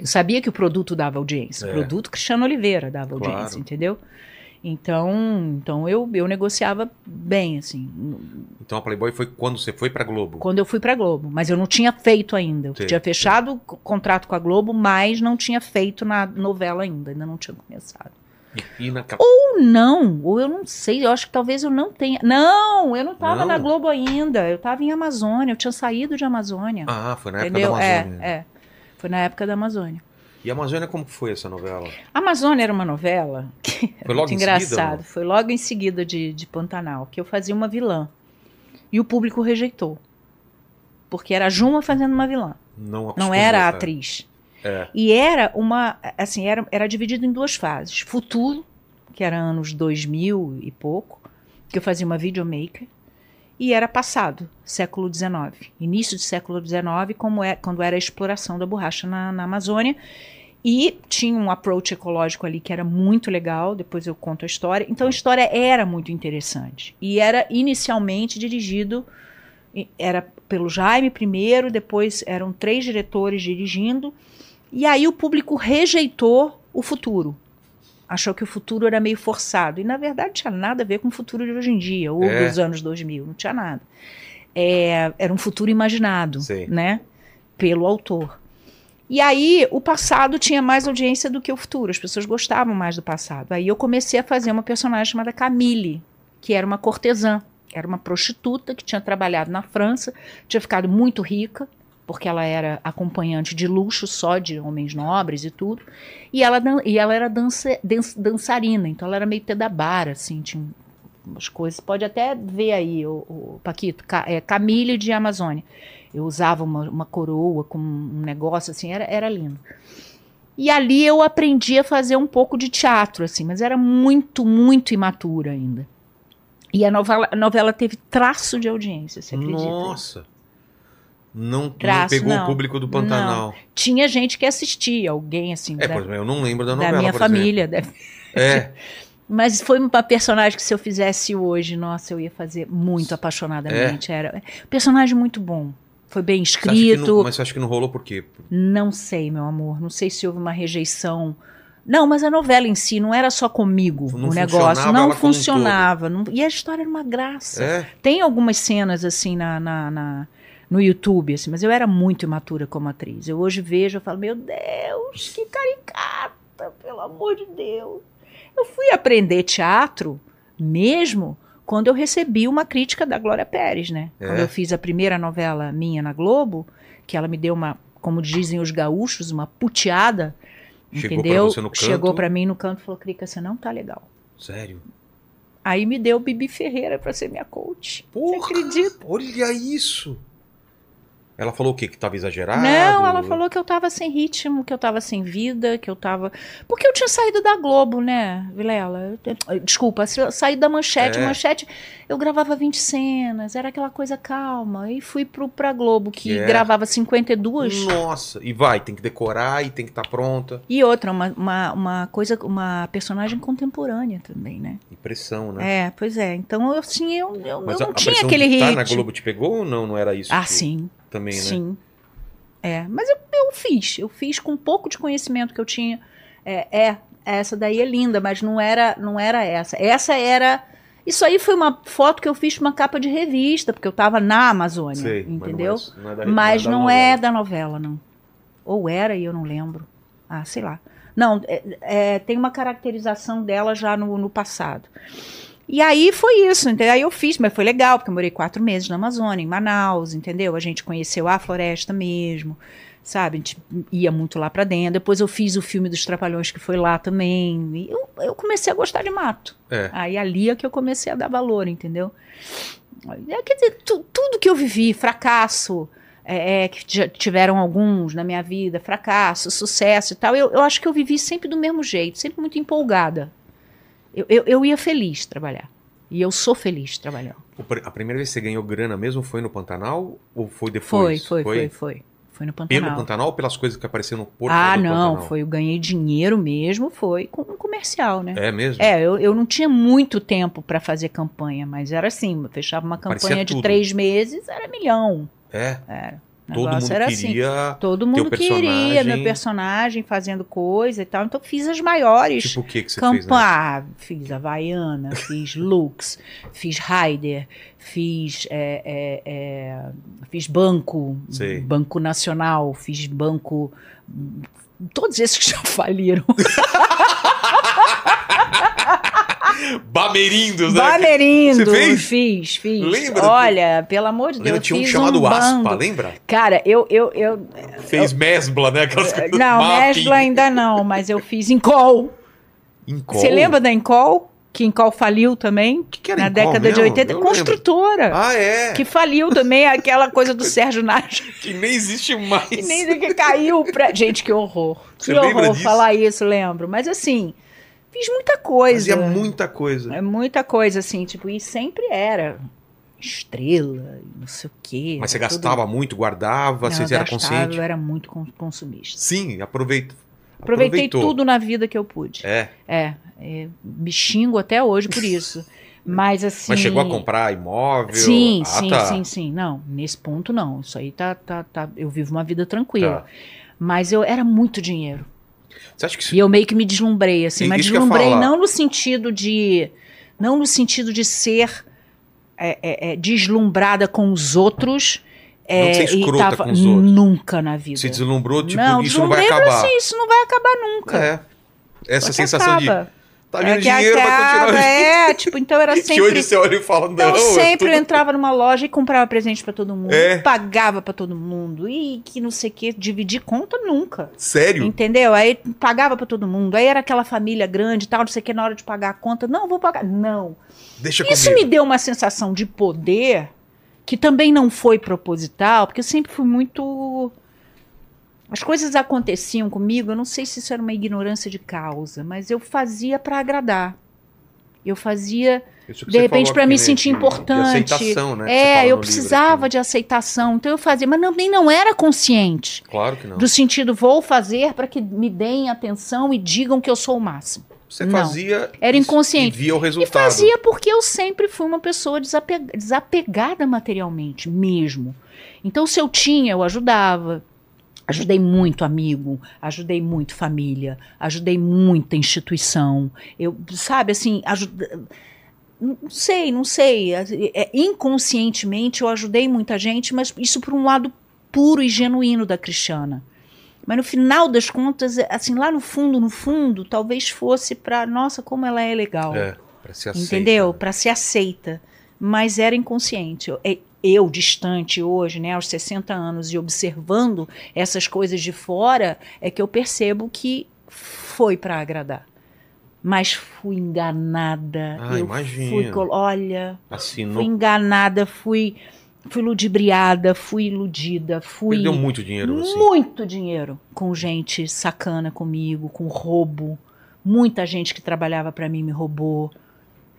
Eu sabia que o produto dava audiência. É. O produto Cristiano Oliveira dava Claro. audiência, entendeu? Então, então eu, eu negociava bem, assim, Então a Playboy foi quando você foi pra Globo? quando eu fui pra Globo. Mas eu não tinha feito ainda. Eu Sim, tinha sim. fechado o contrato com a Globo, mas não tinha feito na novela ainda. Ainda não tinha começado. E, e naquela... Ou não, ou eu não sei, eu acho que talvez eu não tenha. Não, eu não tava Não? na Globo ainda. Eu tava em Amazônia, eu tinha saído de Amazônia. Ah, foi na época entendeu? da Amazônia. É, é. Foi na época da Amazônia. E a Amazônia como que foi essa novela? A Amazônia era uma novela que Foi logo seguida, engraçado. não? Foi logo em seguida de, de Pantanal, que eu fazia uma vilã. E o público rejeitou. Porque era a Juma fazendo uma vilã. Não, Não era a é. atriz. É. E era uma, assim, era, era dividido em duas fases. Futuro, que era anos 2000 e pouco, que eu fazia uma videomaker, e era passado, século XIX. Início do século XIX, como é, quando era a exploração da borracha na, na Amazônia. E tinha um approach ecológico ali que era muito legal, depois eu conto a história. Então a história era muito interessante. E era inicialmente dirigido, era pelo Jaime primeiro, depois eram três diretores dirigindo, e aí o público rejeitou o futuro. Achou que o futuro era meio forçado. E na verdade tinha nada a ver com o futuro de hoje em dia, ou É. dos anos 2000, não tinha nada. É, era um futuro imaginado, Sei. né? Pelo autor. E aí o passado tinha mais audiência do que o futuro. As pessoas gostavam mais do passado. Aí eu comecei a fazer uma personagem chamada Camille, que era uma cortesã. Era uma prostituta que tinha trabalhado na França, tinha ficado muito rica, porque ela era acompanhante de luxo só de homens nobres e tudo. E ela, e ela era dança, dan- dançarina, então ela era meio pedabara, assim, tinha umas coisas. Pode até ver aí, o, o Paquito, Ca- é, Camille de Amazônia. Eu usava uma, uma coroa com um negócio assim, era, era lindo. E ali eu aprendi a fazer um pouco de teatro, assim, mas era muito, muito imatura ainda. E a novela, a novela teve traço de audiência, você acredita? Nossa. Não, não Traço, pegou não. o público do Pantanal. Tinha gente que assistia, alguém assim, É, da, eu não lembro da da novela, minha por família. deve- exemplo. É, Mas foi uma personagem que se eu fizesse hoje, nossa, eu ia fazer muito apaixonadamente. Era um personagem muito bom. Foi bem você escrito. não- mas você acha que não rolou por quê? Não sei, meu amor. Não sei se houve uma rejeição. Não, mas a novela em si não era só comigo Não o negócio. funcionava Não como um funcionava. não- e a história era uma graça. É? Tem algumas cenas assim na, na- na- no YouTube, assim, mas eu era muito imatura como atriz. Eu hoje vejo e falo, meu Deus, que caricata, pelo amor de Deus. Eu fui aprender teatro mesmo quando eu recebi uma crítica da Glória Pérez, né? É. Quando eu fiz a primeira novela minha na Globo, que ela me deu uma, como dizem os gaúchos, uma puteada, Chegou entendeu? pra você no canto. Chegou pra mim no canto e falou, Crica, você não tá legal. Sério? Aí me deu Bibi Ferreira pra ser minha coach. Porra, Você acredita? Olha isso! Ela falou o quê? Que tava exagerado? Não, ela falou que eu tava sem ritmo, que eu tava sem vida, que eu tava. Porque eu tinha saído da Globo, né, Vilela? Desculpa, saí da manchete. É. Manchete, eu gravava 20 cenas, era aquela coisa calma. E fui pro, pra Globo, que Que é? gravava 52. Nossa, e vai, tem que decorar e tem que estar pronta. E outra, uma, uma, uma coisa, uma personagem contemporânea também, né? Impressão, né? É, pois é. Então, assim, eu, eu, eu não tinha aquele ritmo. estar na Globo te pegou ou não? Não era isso? Ah, que- sim. Também, né? Sim. É, mas eu, eu fiz, eu fiz com um pouco de conhecimento que eu tinha. É, é, essa daí é linda, mas não era, não era essa. Essa era. Isso aí foi uma foto que eu fiz uma capa de revista, porque eu tava na Amazônia, Sei, entendeu? Mas não é, da- Mas não novela. é da novela, não. Ou era e eu não lembro. Ah, sei lá. Não, é- é, tem uma caracterização dela já no, no passado. E aí foi isso, entendeu? Aí eu fiz, mas foi legal, porque eu morei quatro meses na Amazônia, em Manaus, entendeu? A gente conheceu a floresta mesmo, sabe? A gente ia muito lá pra dentro. Depois eu fiz o filme dos Trapalhões, que foi lá também. E eu, eu comecei a gostar de mato. É. Aí ali é que eu comecei a dar valor, entendeu? É, quer dizer, tu- tudo que eu vivi, fracasso, é, é, que já tiveram alguns na minha vida, fracasso, sucesso e tal, eu, eu acho que eu vivi sempre do mesmo jeito, sempre muito empolgada. Eu, eu, eu ia feliz trabalhar. E eu sou feliz trabalhando. A primeira vez que você ganhou grana mesmo foi no Pantanal ou foi Foi, depois? foi, foi, foi. Foi no Pelo Pantanal. Pantanal ou pelas coisas que apareceram no porto ah, não, Pantanal? foi, eu ganhei dinheiro mesmo, foi com um comercial, né? É mesmo? É, eu, eu não tinha muito tempo para fazer campanha, mas era assim, eu fechava uma campanha de três meses, era milhão. É. Era. Todo mundo era assim. queria. Todo mundo queria meu personagem fazendo coisa e tal. Então fiz as maiores Tipo o que que você fez, né? campanhas. Fiz Havaiana, fiz Lux, fiz Raider, fiz, é, é, é, fiz Banco, Sei. Banco Nacional, fiz Banco. Todos esses que já faliram. Bamerindos, né? Bamerindo, Você fez? fiz, fiz. Lembra? Olha, pelo amor de Lembra? Deus, Tinha um chamado um Aspa, lembra? Cara, eu, eu, eu, Fez mesbla, né? Aquelas coisas. Não. Mesbla ainda não, mas eu fiz Incol. Incol? Você lembra da Incol? Que Incol faliu também? que que era Na Incol década de mesmo? 80. Eu lembro. Construtora. Ah, é. Que faliu também aquela coisa do Sérgio Nájio. Que nem existe mais. Que nem que caiu pra. Gente, que horror. Você que lembra horror disso? falar isso, lembro. Mas assim, fiz muita coisa. Fazia muita coisa. É muita coisa, assim, tipo, e sempre era estrela, não sei o quê. Mas você era tudo- gastava muito, guardava, Não, eram gastava, conscientes? Eu era muito con- consumista. Sim, aproveita. Aproveitei Aproveitou. tudo na vida que eu pude. É, É, é, me xingo até hoje por isso. Mas assim. mas chegou a comprar imóvel? Sim, Ah, sim, tá. sim, sim. Não, nesse ponto não. Isso aí tá, tá, tá. Eu vivo uma vida tranquila. Tá. Mas eu era muito dinheiro. Você acha que isso E eu meio que me deslumbrei, assim, E- mas eu ia deslumbrei não no sentido de. Não no sentido de ser é, é, é, deslumbrada com os outros. Não é, e escrota tava- com os outros. Nunca na vida. se deslumbrou, tipo, não, isso não vai acabar? Assim, isso não vai acabar nunca. É. Essa sensação acaba. de. Tá É vindo que dinheiro pra acaba, continuar. É, tipo, então era Que sempre. hoje você olha e fala, não, Então é sempre eu entrava numa loja e comprava presente pra todo mundo, É. pagava pra todo mundo e que não sei o que, dividir conta nunca. Sério? Entendeu? Aí pagava pra todo mundo. Aí era aquela família grande e tal, não sei o que, na hora de pagar a conta, não, vou pagar. Não. Deixa Isso comigo. me deu uma sensação de poder que também não foi proposital, porque eu sempre fui muito. As coisas aconteciam comigo, eu não sei se isso era uma ignorância de causa, mas eu fazia pra agradar. Eu fazia de repente para me né, sentir importante. aceitação, né, é, eu precisava livro de aceitação, então eu fazia, mas não, nem não era consciente. Claro que não. Do sentido, vou fazer para que me deem atenção e digam que eu sou o máximo. Você não. fazia. Era e- inconsciente. E via o E resultado. fazia porque eu sempre fui uma pessoa desape- desapegada materialmente, mesmo. Então, se eu tinha, eu ajudava. Ajudei muito amigo, ajudei muito família, ajudei muita instituição. Eu, sabe, assim, ajuda... não sei, não sei. É, inconscientemente eu ajudei muita gente, mas isso por um lado puro e genuíno da Cristiana. Mas no final das contas, é, assim, lá no fundo, no fundo, talvez fosse para, nossa, como ela é legal. É, pra ser aceita, Entendeu? né? Para ser aceita. Mas era inconsciente. Eu, distante hoje, né, aos 60 anos, e observando essas coisas de fora, é que eu percebo que foi para agradar. Mas fui enganada. Ah, eu imagino. Fui, olha, Assinou. fui enganada, fui, fui ludibriada, fui iludida, fui. Perdeu muito dinheiro assim. Muito dinheiro com gente sacana comigo, com roubo. Muita gente que trabalhava para mim me roubou.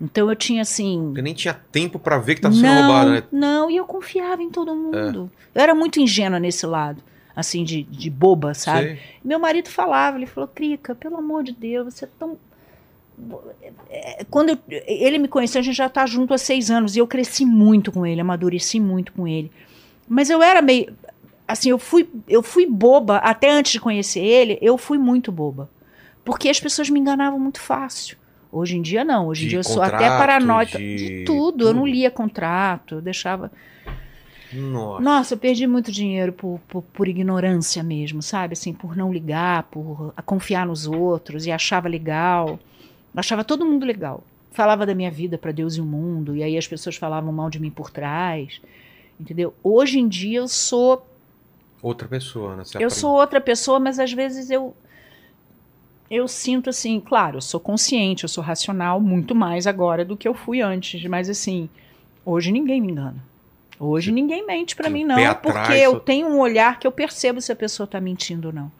Então eu tinha assim. Porque nem tinha tempo pra ver que tava sendo não, roubado, né? não, e eu confiava em todo mundo. Eu era muito ingênua nesse lado, assim, de, de boba, sabe? Sei. Meu marido falava, ele falou, Crica, pelo amor de Deus, você é tão. É, Quando eu- ele me conheceu, a gente já tá junto há seis anos, e eu cresci muito com ele, amadureci muito com ele. Mas eu era meio. Assim, eu fui, eu fui boba, até antes de conhecer ele, eu fui muito boba. Porque as pessoas me enganavam muito fácil. Hoje em dia, não. Hoje em dia eu sou até contrato, paranoica. de De, tudo. Eu não lia contrato, eu deixava. Nossa. Nossa, eu perdi muito dinheiro por, por, por ignorância mesmo, sabe? Assim, por não ligar, por confiar nos outros e achava legal. Achava todo mundo legal. Falava da minha vida para Deus e o mundo, e aí as pessoas falavam mal de mim por trás. Entendeu? Hoje em dia eu sou Outra pessoa, né? Eu sou outra pessoa, mas às vezes eu eu sinto assim, claro, eu sou consciente, eu sou racional muito mais agora do que eu fui antes, mas assim, hoje ninguém me engana. Hoje ninguém mente pra Sim, mim não, atrás, porque eu só- tenho um olhar que eu percebo se a pessoa tá mentindo ou não.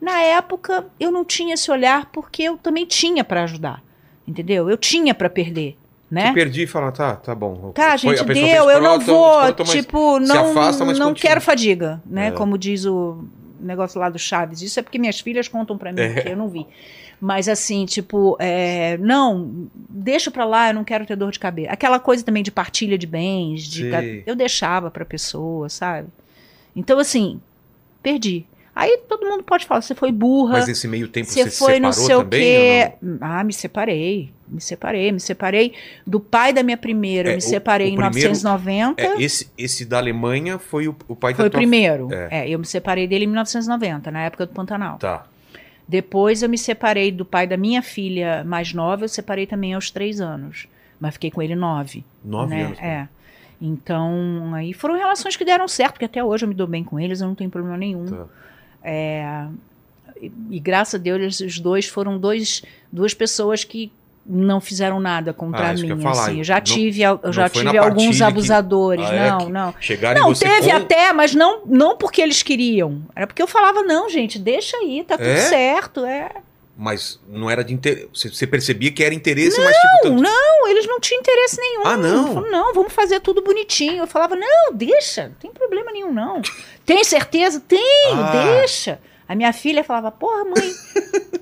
Na época eu não tinha esse olhar porque eu também tinha pra ajudar. Entendeu? Eu tinha pra perder, né? Perdi e fala, tá, tá bom. Tá, gente, deu, eu não escroto, vou, tipo, não, afasta, não continua. quero fadiga, né? É. Como diz o negócio lá do Chaves. Isso é porque minhas filhas contam pra mim, É. porque eu não vi. Mas assim, tipo, é, não, deixa pra lá, eu não quero ter dor de cabeça. Aquela coisa também de partilha de bens, de, eu deixava pra pessoa, sabe? Então, assim, perdi. Aí todo mundo pode falar, você foi burra. Mas nesse meio tempo você Você se foi separou não sei o também? quê. ou não? Ah, me separei. Me separei, me separei do pai da minha primeira. É, me o- separei o em primeiro- 1990. É, esse, esse da Alemanha foi o, o pai foi da o tua... primeiro. É. É. eu me separei dele em 1990, na época do Pantanal. Tá. Depois eu me separei do pai da minha filha mais nova, eu separei também aos três anos. Mas fiquei com ele nove. Nove né? anos. É. Então, aí foram relações que deram certo, porque até hoje eu me dou bem com eles, eu não tenho problema nenhum. Tá. É, e, e graças a Deus, os dois foram dois, duas pessoas que não fizeram nada contra Ah, eu mim. falar. assim. Eu já Não- tive, eu não já tive alguns que- abusadores. Ah, é? não, Que não. Chegaram Não, em você teve com... até, mas não, não porque eles queriam. Era porque eu falava, não, gente, deixa aí, tá tudo É? certo. É. Mas não era de interesse. Você, percebia que era interesse, mas tipo... Não, tanto- não, eles não tinham interesse nenhum. Ah, não? Falaram, não, vamos fazer tudo bonitinho. Eu falava, não, deixa, não tem problema nenhum, não. Tem certeza? Tenho, Ah. deixa. A minha filha falava, porra, mãe,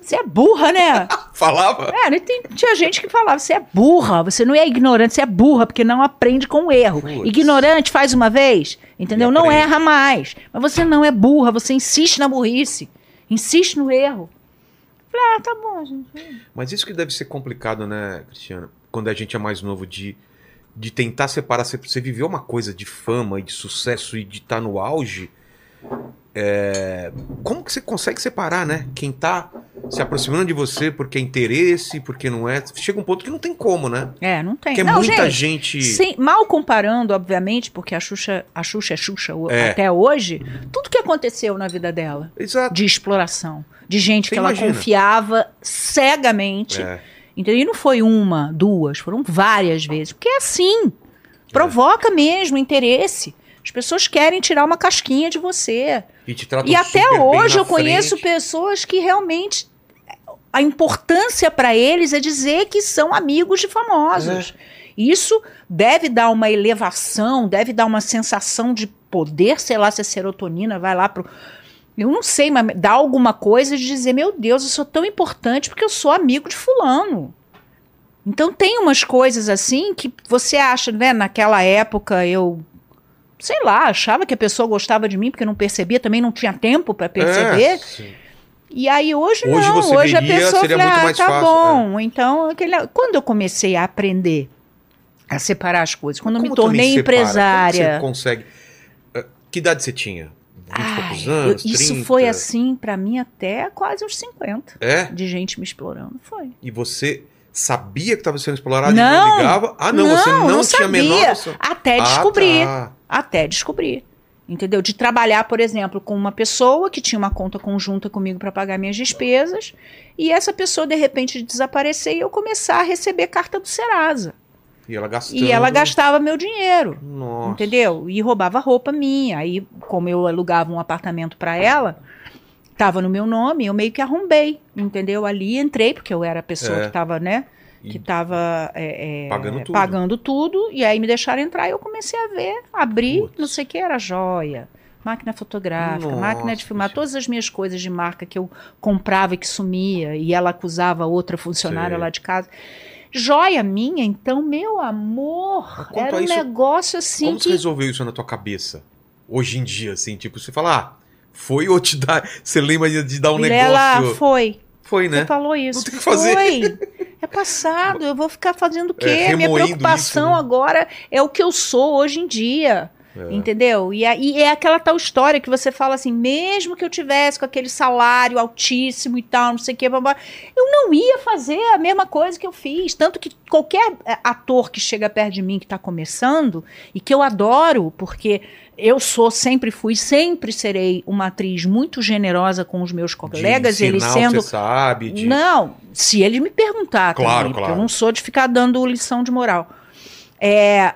você é burra, né? Falava? É, né, tem- tinha gente que falava, você é burra, você não é ignorante, você é burra, porque não aprende com o erro. Putz. Ignorante faz uma vez, entendeu? Não erra mais. Mas você não é burra, você insiste na burrice, insiste no erro. Falei, ah, tá bom, gente. Mas isso que deve ser complicado, né, Cristiano? Quando a gente é mais novo, de, de tentar separar. Você, você viveu uma coisa de fama e de sucesso e de estar no auge. É, Como que você consegue separar, né? Quem tá se aproximando de você porque é interesse, porque não é. Chega um ponto que não tem como, né? É, não tem. Porque é não, muita gente, gente. sem- mal comparando, obviamente, porque a Xuxa, a Xuxa é Xuxa É. até hoje, tudo que aconteceu na vida dela, Exato. de exploração, de gente Você que ela imagina. confiava cegamente. É. Entendeu? E não foi uma, duas, foram várias vezes. Porque é assim. Provoca mesmo interesse. As pessoas querem tirar uma casquinha de você. E te tratam E até hoje eu conheço frente. pessoas que realmente. A importância para eles é dizer que são amigos de famosos. Isso deve dar uma elevação, deve dar uma sensação de poder, sei lá se a serotonina vai lá pro. Eu não sei, mas dá alguma coisa de dizer, meu Deus, eu sou tão importante porque eu sou amigo de fulano. Então tem umas coisas assim que você acha, né? Naquela época eu sei lá, achava que a pessoa gostava de mim porque não percebia, também não tinha tempo para perceber. É. E aí hoje, Hoje não, hoje veria, a pessoa fala, ah, tá fácil, bom. Então, aquele, quando eu comecei a aprender a separar as coisas, quando eu me Como tornei separa? Como empresária, você consegue. Eh, Que idade você tinha? 20 e ai, poucos eu- anos? isso 30? foi assim pra mim até quase os 50, É? de gente me explorando, foi. E você sabia que estava sendo explorado e Não. não ligava? Ah, não, você não, tinha a sabia, menor noção. até Ah, descobrir. tá. até descobrir. Entendeu? De trabalhar, por exemplo, com uma pessoa que tinha uma conta conjunta comigo para pagar minhas despesas, e essa pessoa de repente desaparecer e eu começar a receber carta do Serasa. E ela gastando. E ela gastava meu dinheiro. Nossa. Entendeu? E roubava roupa minha. Aí, como eu alugava um apartamento para ela, tava no meu nome, eu meio que arrombei, entendeu? Ali entrei, porque eu era a pessoa É. que tava, né? Que tava é, é, Pagando tudo. pagando tudo, E aí me deixaram entrar e eu comecei a ver, abrir, Putz. não sei o que, era joia. Máquina fotográfica, Nossa, máquina de filmar, todas as minhas coisas de marca que eu comprava e que sumia, e ela acusava outra funcionária Sei. lá de casa. Joia minha, então, meu amor, era um isso, negócio assim Como você que resolveu isso na tua cabeça? Hoje em dia, assim, tipo, você fala, ah, foi ou te dá. Você lembra de, dar um Vilela, negócio. foi. Foi, né? Você falou isso. Não tem que fazer. Foi. É passado. Eu vou ficar fazendo o quê? É, Minha preocupação isso, né? agora é o que eu sou hoje em dia. É. Entendeu? E, aí é aquela tal história que você fala assim: mesmo que eu tivesse com aquele salário altíssimo e tal, não sei o quê, blá, blá, eu não ia fazer a mesma coisa que eu fiz. Tanto que qualquer é, ator que chega perto de mim que está começando, e que eu adoro, porque eu sou, sempre fui, sempre serei uma atriz muito generosa com os meus colegas, eles que sendo Você sabe, de... não, se ele me perguntar Claro, também, porque claro. eu não sou de ficar dando lição de moral. É,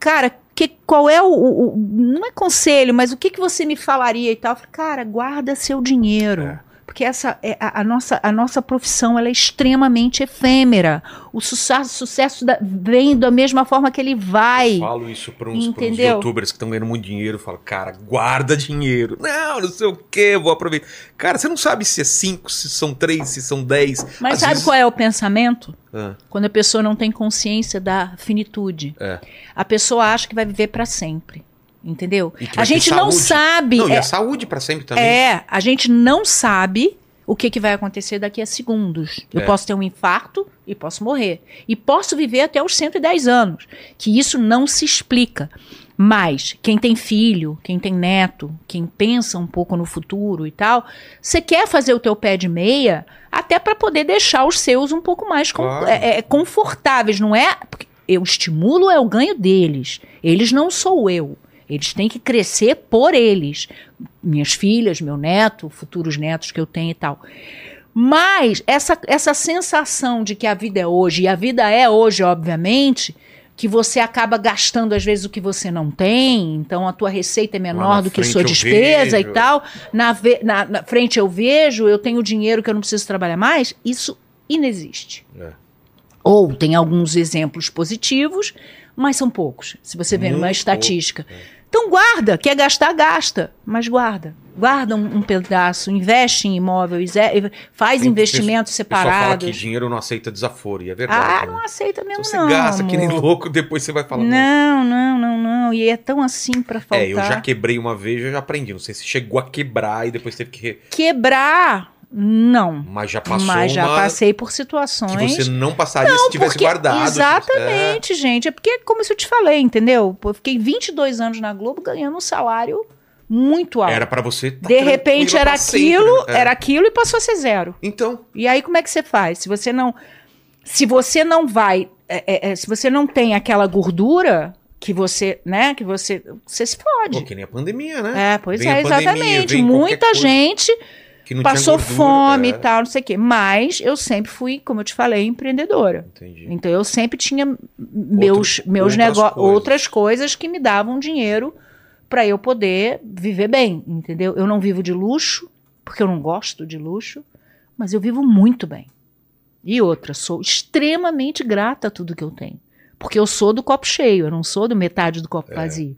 cara, que, qual é o, o- Não é conselho, mas o que, que você me falaria e tal? Eu falei, cara, guarda seu dinheiro. É. Porque essa é a, a nossa, a nossa profissão ela é extremamente efêmera. O sucesso, sucesso da- vem da mesma forma que ele vai. Eu falo isso para uns, uns youtubers que estão ganhando muito dinheiro. Eu falo, cara, guarda dinheiro. Não, não sei o que, vou aproveitar. Cara, você não sabe se é 5, se são 3, se são 10. Mas sabe qual é o pensamento? Ah, Quando a pessoa não tem consciência da finitude. é. A pessoa acha que vai viver para sempre. Entendeu? E A gente não sabe. Não, e é, a saúde para sempre também. é, a gente não sabe o que, que vai acontecer daqui a segundos. Eu É. posso ter um infarto e posso morrer. E posso viver até os 110 anos. Que isso não se explica. Mas quem tem filho, quem tem neto, quem pensa um pouco no futuro e tal, você quer fazer o teu pé de meia até para poder deixar os seus um pouco mais com- Claro. é, é, confortáveis, não é? Porque eu estimulo é o ganho deles. Eles não sou eu. Eles têm que crescer por eles. Minhas filhas, meu neto, futuros netos que eu tenho e tal. Mas essa, essa sensação de que a vida é hoje, e a vida é hoje, obviamente, que você acaba gastando às vezes o que você não tem, então a tua receita é menor do que sua despesa e tal. Na, ve- na- na frente eu vejo, eu tenho dinheiro que eu não preciso trabalhar mais. Isso inexiste. É. Ou tem alguns exemplos positivos, mas são poucos. Se você vê numa Muito estatística. pouco, é. Então guarda, quer gastar, gasta, mas guarda. Guarda um, um pedaço, investe em imóvel, ise- faz investimentos O pessoal fala que separados. dinheiro não aceita desaforo, e é verdade. Ah, né? não aceita mesmo você não. gasta que nem amor. louco, depois você vai falar. Não, não, não, não. E é tão assim pra faltar. É, eu já quebrei uma vez, eu já aprendi. Não sei se chegou a quebrar e depois teve que. Quebrar, não. Mas já passou Mas já uma passei por que situações. você não passaria se tivesse Porque- guardado. É. Exatamente, gente. É porque, como eu te falei, entendeu? Pô, Eu fiquei 22 anos na Globo ganhando um salário muito É, alto. era pra você. tá De repente era pra sempre, aquilo, né? É. era aquilo e passou a ser zero. Então, E aí como é que você faz? Se você não, se você não vai, é, é, é, se você não tem aquela gordura que você, né, que você, você se pô, fode. que nem a pandemia, né? É, pois Vem é, pandemia, exatamente. qualquer Muita coisa gente que não tinha passou gordura, fome é. e tal, não sei o quê. Mas eu sempre fui, como eu te falei, empreendedora. Entendi. Então eu sempre tinha meus, meus outras negócios, coisas. outras coisas que me davam dinheiro para eu poder viver bem, entendeu? Eu não vivo de luxo, porque eu não gosto de luxo, mas eu vivo muito bem. E outra, sou extremamente grata a tudo que eu tenho. Porque eu sou do copo cheio, eu não sou do metade do copo vazio.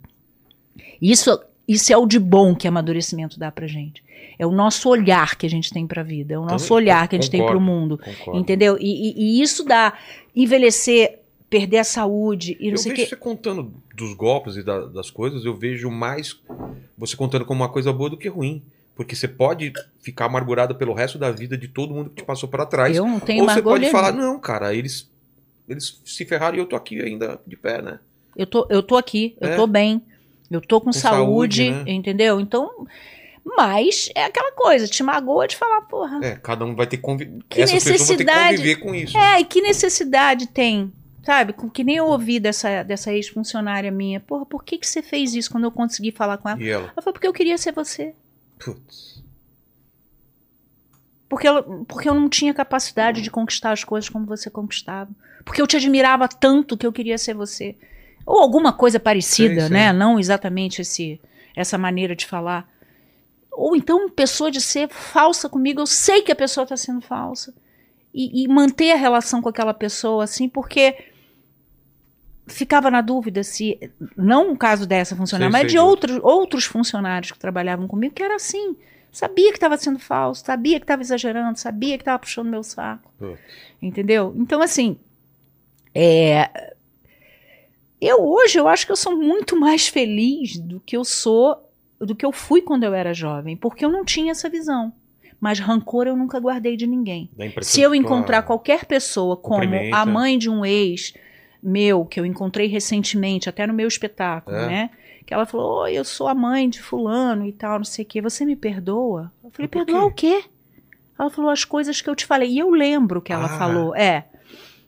Isso, isso é o de bom que amadurecimento dá pra gente. É o nosso olhar que a gente tem pra vida, é o Então, nosso olhar que a gente tem concordo, pro mundo. Concordo. Entendeu? E, e- e isso dá envelhecer, perder a saúde e não Eu sei o vejo quê. você contando dos golpes e da- das coisas, eu vejo mais você contando como uma coisa boa do que ruim. Porque você pode ficar amargurado pelo resto da vida de todo mundo que te passou para trás. Eu não tenho Ou você pode falar, não, cara, eles, eles se ferraram e eu tô aqui ainda de pé, né? Eu tô, eu tô aqui, eu É. tô bem, eu tô com, saúde, saúde, né? entendeu? Então, mas é aquela coisa, te magoa de falar, porra. É, cada um vai ter que conviver. Que pessoas vão ter que necessidade- com isso. É, e que necessidade tem? Sabe, com que nem eu ouvi dessa, dessa ex-funcionária minha. Porra, por que, que você fez isso quando eu consegui falar com ela? E ela, Ela falou, porque eu queria ser você. putz, Porque porque eu não tinha capacidade de conquistar as coisas como você conquistava. Porque eu te admirava tanto que eu queria ser você. Ou alguma coisa parecida, Sei, sei. né? Não exatamente esse, essa maneira de falar. Ou então, pessoa de ser falsa comigo, eu sei que a pessoa está sendo falsa. E, e manter a relação com aquela pessoa, assim, porque ficava na dúvida se. Não o caso dessa funcionária, mas de outros, outros funcionários que trabalhavam comigo, que era assim. Sabia que estava sendo falso, sabia que estava exagerando, sabia que estava puxando meu saco. putz. Entendeu? Então, assim. É, eu hoje eu acho que eu sou muito mais feliz do que eu sou, do que eu fui quando eu era jovem, porque eu não tinha essa visão. Mas rancor eu nunca guardei de ninguém. Se eu encontrar qualquer pessoa como a mãe de um ex meu, que eu encontrei recentemente, até no meu espetáculo, É. né? Que ela falou, oi, eu sou a mãe de fulano e tal, não sei o quê. Você me perdoa? Eu falei, perdoar o quê? Ela falou as coisas que eu te falei. E eu lembro que ela Ah. falou. É.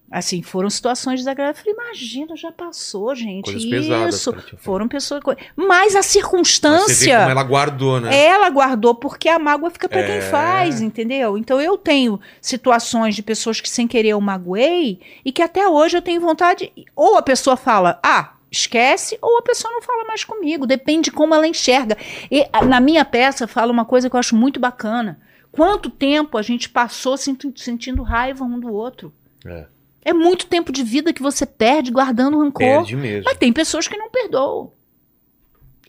Assim, foram situações desagradáveis. Eu falei, imagina, já passou, gente. Coisas pesadas Isso. Foram pessoas. Mas a Mas você vê circunstância. como ela guardou, né? Ela guardou porque a mágoa fica pra É. quem faz, entendeu? Então eu tenho situações de pessoas que sem querer eu magoei e que até hoje eu tenho vontade. Ou a pessoa fala, ah, esquece, ou a pessoa não fala mais comigo. Depende de como ela enxerga. E na minha peça fala uma coisa que eu acho muito bacana. Quanto tempo a gente passou senti- sentindo raiva um do outro? É, É muito tempo de vida que você perde guardando rancor. perde mesmo. Mas tem pessoas que não perdoam.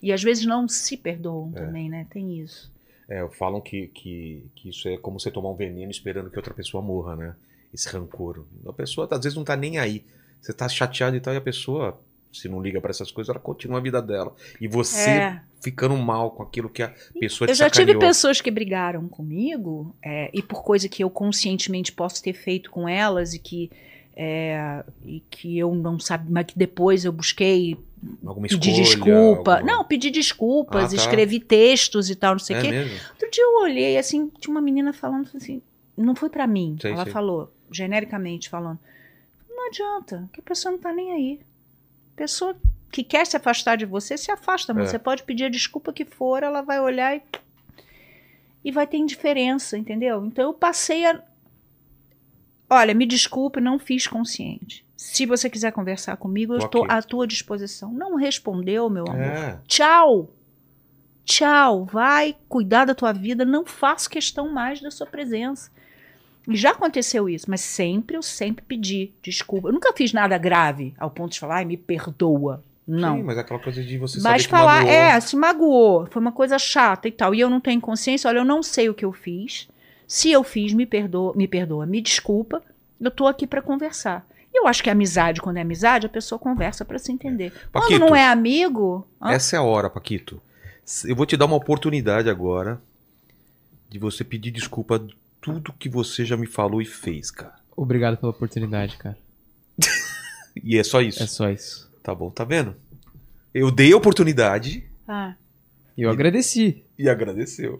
E às vezes não se perdoam É. também, né? Tem isso. É, falam que, que, que isso é como você tomar um veneno esperando que outra pessoa morra, né? Esse rancor. A pessoa às vezes não tá nem aí. Você tá chateado e tal, e a pessoa, se não liga pra essas coisas, ela continua a vida dela. E você É. ficando mal com aquilo que a pessoa te Eu já tive sacaneou. pessoas que brigaram comigo, é, e por coisa que eu conscientemente posso ter feito com elas e que, é, e que eu não sabia, mas que depois eu busquei Alguma pedir escolha, desculpa. alguma- Não, pedir desculpas, Ah, tá. escrevi textos e tal, não sei o é quê. mesmo? Outro dia eu olhei assim, tinha uma menina falando assim, não foi pra mim. Sei, ela sei. falou, genericamente falando. Não adianta, que a pessoa não tá nem aí. Pessoa que quer se afastar de você, se afasta, mas É. você pode pedir a desculpa que for, ela vai olhar e e vai ter indiferença, entendeu? Então eu passei a Olha, me desculpe, não fiz consciente. Se você quiser conversar comigo, eu estou à tua disposição. Não respondeu, meu amor. É. Tchau. Tchau. Vai cuidar da tua vida. Não faço questão mais da sua presença. E já aconteceu isso, mas sempre eu sempre pedi desculpa. Eu nunca fiz nada grave ao ponto de falar, ai, me perdoa. Não. Sim, mas aquela coisa de você Mas saber falar, é, se magoou, foi uma coisa chata e tal. E eu não tenho consciência, olha, eu não sei o que eu fiz. Se eu fiz, me perdoa, me perdoa, me desculpa. Eu tô aqui pra conversar. E eu acho que amizade, quando é amizade, a pessoa conversa pra se entender. Quando Paquito, não é amigo, hã? Essa é a hora, Paquito. Eu vou te dar uma oportunidade agora de você pedir desculpa de tudo que você já me falou e fez, cara. Obrigado pela oportunidade, cara. E é só isso. É só isso. Tá bom, tá vendo? Eu dei a oportunidade Ah, E eu agradeci. e agradeceu.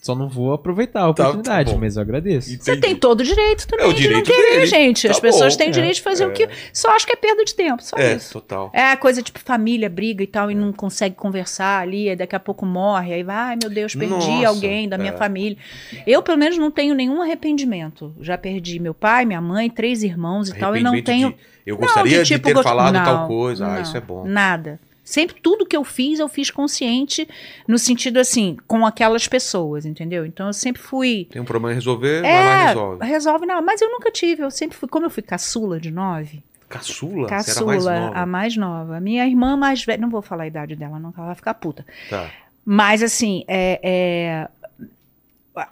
Só não vou aproveitar a Tá, tá oportunidade, bom. mas eu agradeço. E- você Entendi. tem todo o direito também É o de direito não querer, dele. gente. As Tá pessoas bom, têm o é, direito de fazer é. o que. Só acho que é perda de tempo, só É, isso. total. É a coisa tipo família, briga e tal, e não consegue conversar ali, aí daqui a pouco morre, aí vai, ai meu Deus, perdi Nossa, alguém da minha é. família. Eu, pelo menos, não tenho nenhum arrependimento. Já perdi meu pai, minha mãe, três irmãos e tal, e não tenho. de- eu gostaria Não, de, tipo, ter gost- falado não, tal coisa. Ah, isso é bom. Nada. Sempre tudo que eu fiz, eu fiz consciente, no sentido assim, com aquelas pessoas, entendeu? Então eu sempre fui. Tem um problema a resolver, vai lá e É, resolve. resolve não. Mas eu nunca tive, eu sempre fui, como eu fui caçula de nove, Caçula? Caçula, mais a mais nova. Minha irmã mais velha. Não vou falar a idade dela, não, ela vai ficar puta. Tá. Mas, assim, é, é,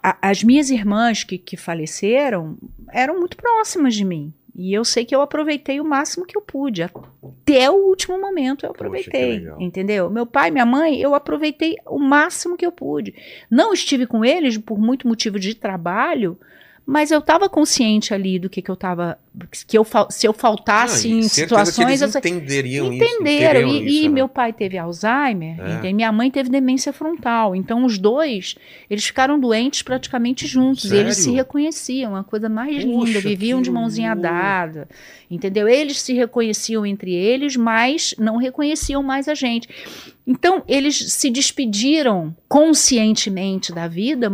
a- as minhas irmãs que, que faleceram eram muito próximas de mim. E eu sei que eu aproveitei o máximo que eu pude. Até o último momento eu Poxa, aproveitei. legal. entendeu? Meu pai, minha mãe, eu aproveitei o máximo que eu pude. Não estive com eles por muito motivo de trabalho, mas eu estava consciente ali do que, que eu estava. Que eu, se eu faltasse Não, e em situações. eles entenderiam isso. Entenderam. E, e isso, né? meu pai teve Alzheimer, É. entende? minha mãe teve demência frontal. Então, os dois, eles ficaram doentes praticamente juntos. E eles se Sério? reconheciam, a coisa mais Poxa, linda, viviam de mãozinha horror. dada. Entendeu? Eles se reconheciam entre eles, mas não reconheciam mais a gente. Então, eles se despediram conscientemente da vida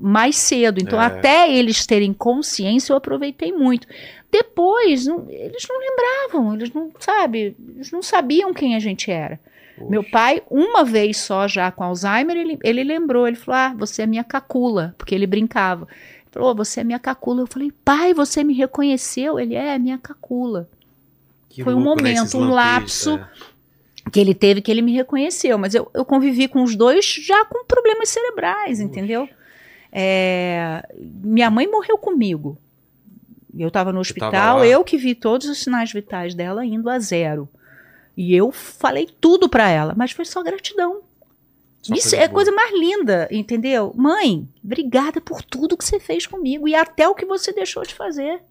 mais cedo. Então, É. até eles terem consciência, eu aproveitei muito. Depois, não- eles não lembravam, eles não, sabe, eles não sabiam quem a gente era. Poxa. Meu pai, uma vez só já com Alzheimer, ele, ele lembrou, ele falou, ah, você é minha cacula, porque ele brincava. Ele falou, "Oh, você é minha cacula. Eu falei, pai, você me reconheceu? Ele é minha cacula. Que foi um né, momento, um lapso. é. Que ele teve, que ele me reconheceu. Mas eu, eu convivi com os dois já com problemas cerebrais, entendeu? É, minha mãe morreu comigo. Eu estava no hospital, eu que vi todos os sinais vitais dela indo a zero. E eu falei tudo para ela, mas foi só gratidão. Só Isso é a coisa mais linda, entendeu? Mãe, obrigada por tudo que você fez comigo e até o que você deixou de fazer.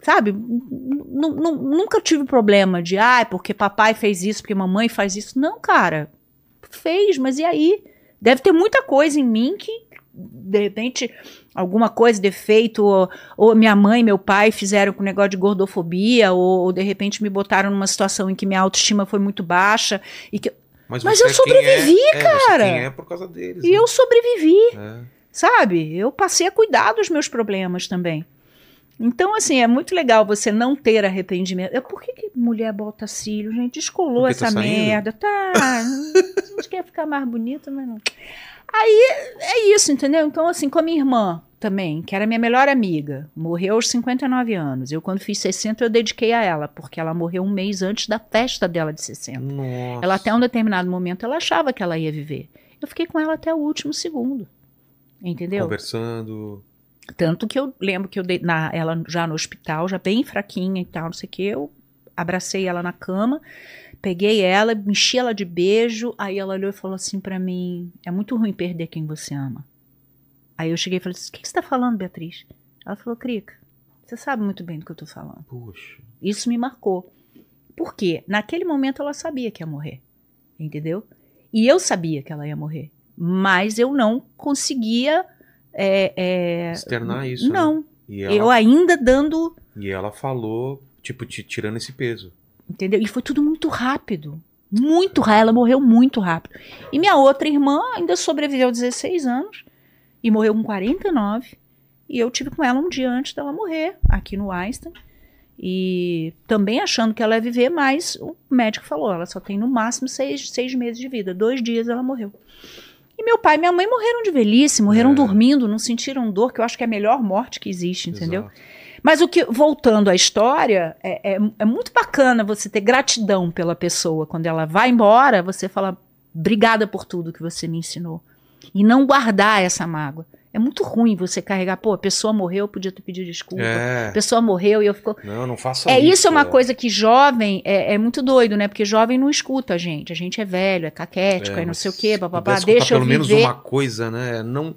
Sabe? Nunca tive problema de, ah, porque papai fez isso, porque mamãe faz isso. Não, cara. Fez, mas e aí? Deve ter muita coisa em mim que, de repente, alguma coisa, defeito, ou, ou minha mãe e meu pai fizeram com negócio de gordofobia, ou, ou de repente me botaram numa situação em que minha autoestima foi muito baixa e que Mas você eu é é- sobrevivi, é, você é cara. quem é por causa deles. E né? eu sobrevivi, É. sabe? Eu passei a cuidar dos meus problemas também. Então, assim, é muito legal você não ter arrependimento. É, Por que, que mulher bota cílio, gente? Descolou tá essa saindo? merda. Tá. a gente quer ficar mais bonita, mas não. Aí é isso, entendeu? Então, assim, com a minha irmã também, que era minha melhor amiga, morreu aos 59 anos. Eu, quando fiz 60, eu dediquei a ela, porque ela morreu um mês antes da festa dela de 60. Nossa. Ela até um determinado momento ela achava que ela ia viver. Eu fiquei com ela até o último segundo. Entendeu? Conversando. Tanto que eu lembro que eu dei na, ela já no hospital, já bem fraquinha e tal, não sei o que, eu abracei ela na cama, peguei ela, enchi ela de beijo, aí ela olhou e falou assim pra mim: "É muito ruim perder quem você ama". Aí eu cheguei e falei assim: "O que que você tá falando, Beatriz?" Ela falou: "Crica, você sabe muito bem do que eu tô falando". Puxa. Isso me marcou. Por quê? Naquele momento ela sabia que ia morrer. Entendeu? E eu sabia que ela ia morrer. Mas eu não conseguia. é, é, Externar isso. né? não. E ela, Eu ainda dando. e ela falou, tipo, te tirando esse peso. Entendeu? E foi tudo muito rápido. Muito rápido. Ela morreu muito rápido. E minha outra irmã ainda sobreviveu 16 anos. E morreu com 49. E eu tive com ela um dia antes dela morrer, aqui no Einstein. E também achando que ela ia viver, mas o médico falou: ela só tem no máximo seis, seis meses de vida. Dois dias ela morreu. E meu pai e minha mãe morreram de velhice, morreram É. dormindo, não sentiram dor, que eu acho que é a melhor morte que existe, entendeu? Exato. Mas o que, voltando à história, é, é, é muito bacana você ter gratidão pela pessoa. Quando ela vai embora, você fala, obrigada por tudo que você me ensinou. E não guardar essa mágoa. É muito ruim você carregar, pô, a pessoa morreu, eu podia ter pedido desculpa. A É. pessoa morreu e eu fico. Não, não faça É isso. isso é uma coisa que jovem é, é muito doido, né? Porque jovem não escuta a gente. A gente é velho, é caquético, é, não mas sei o quê, bababá. Deixa eu pelo menos viver. uma coisa, né? Não,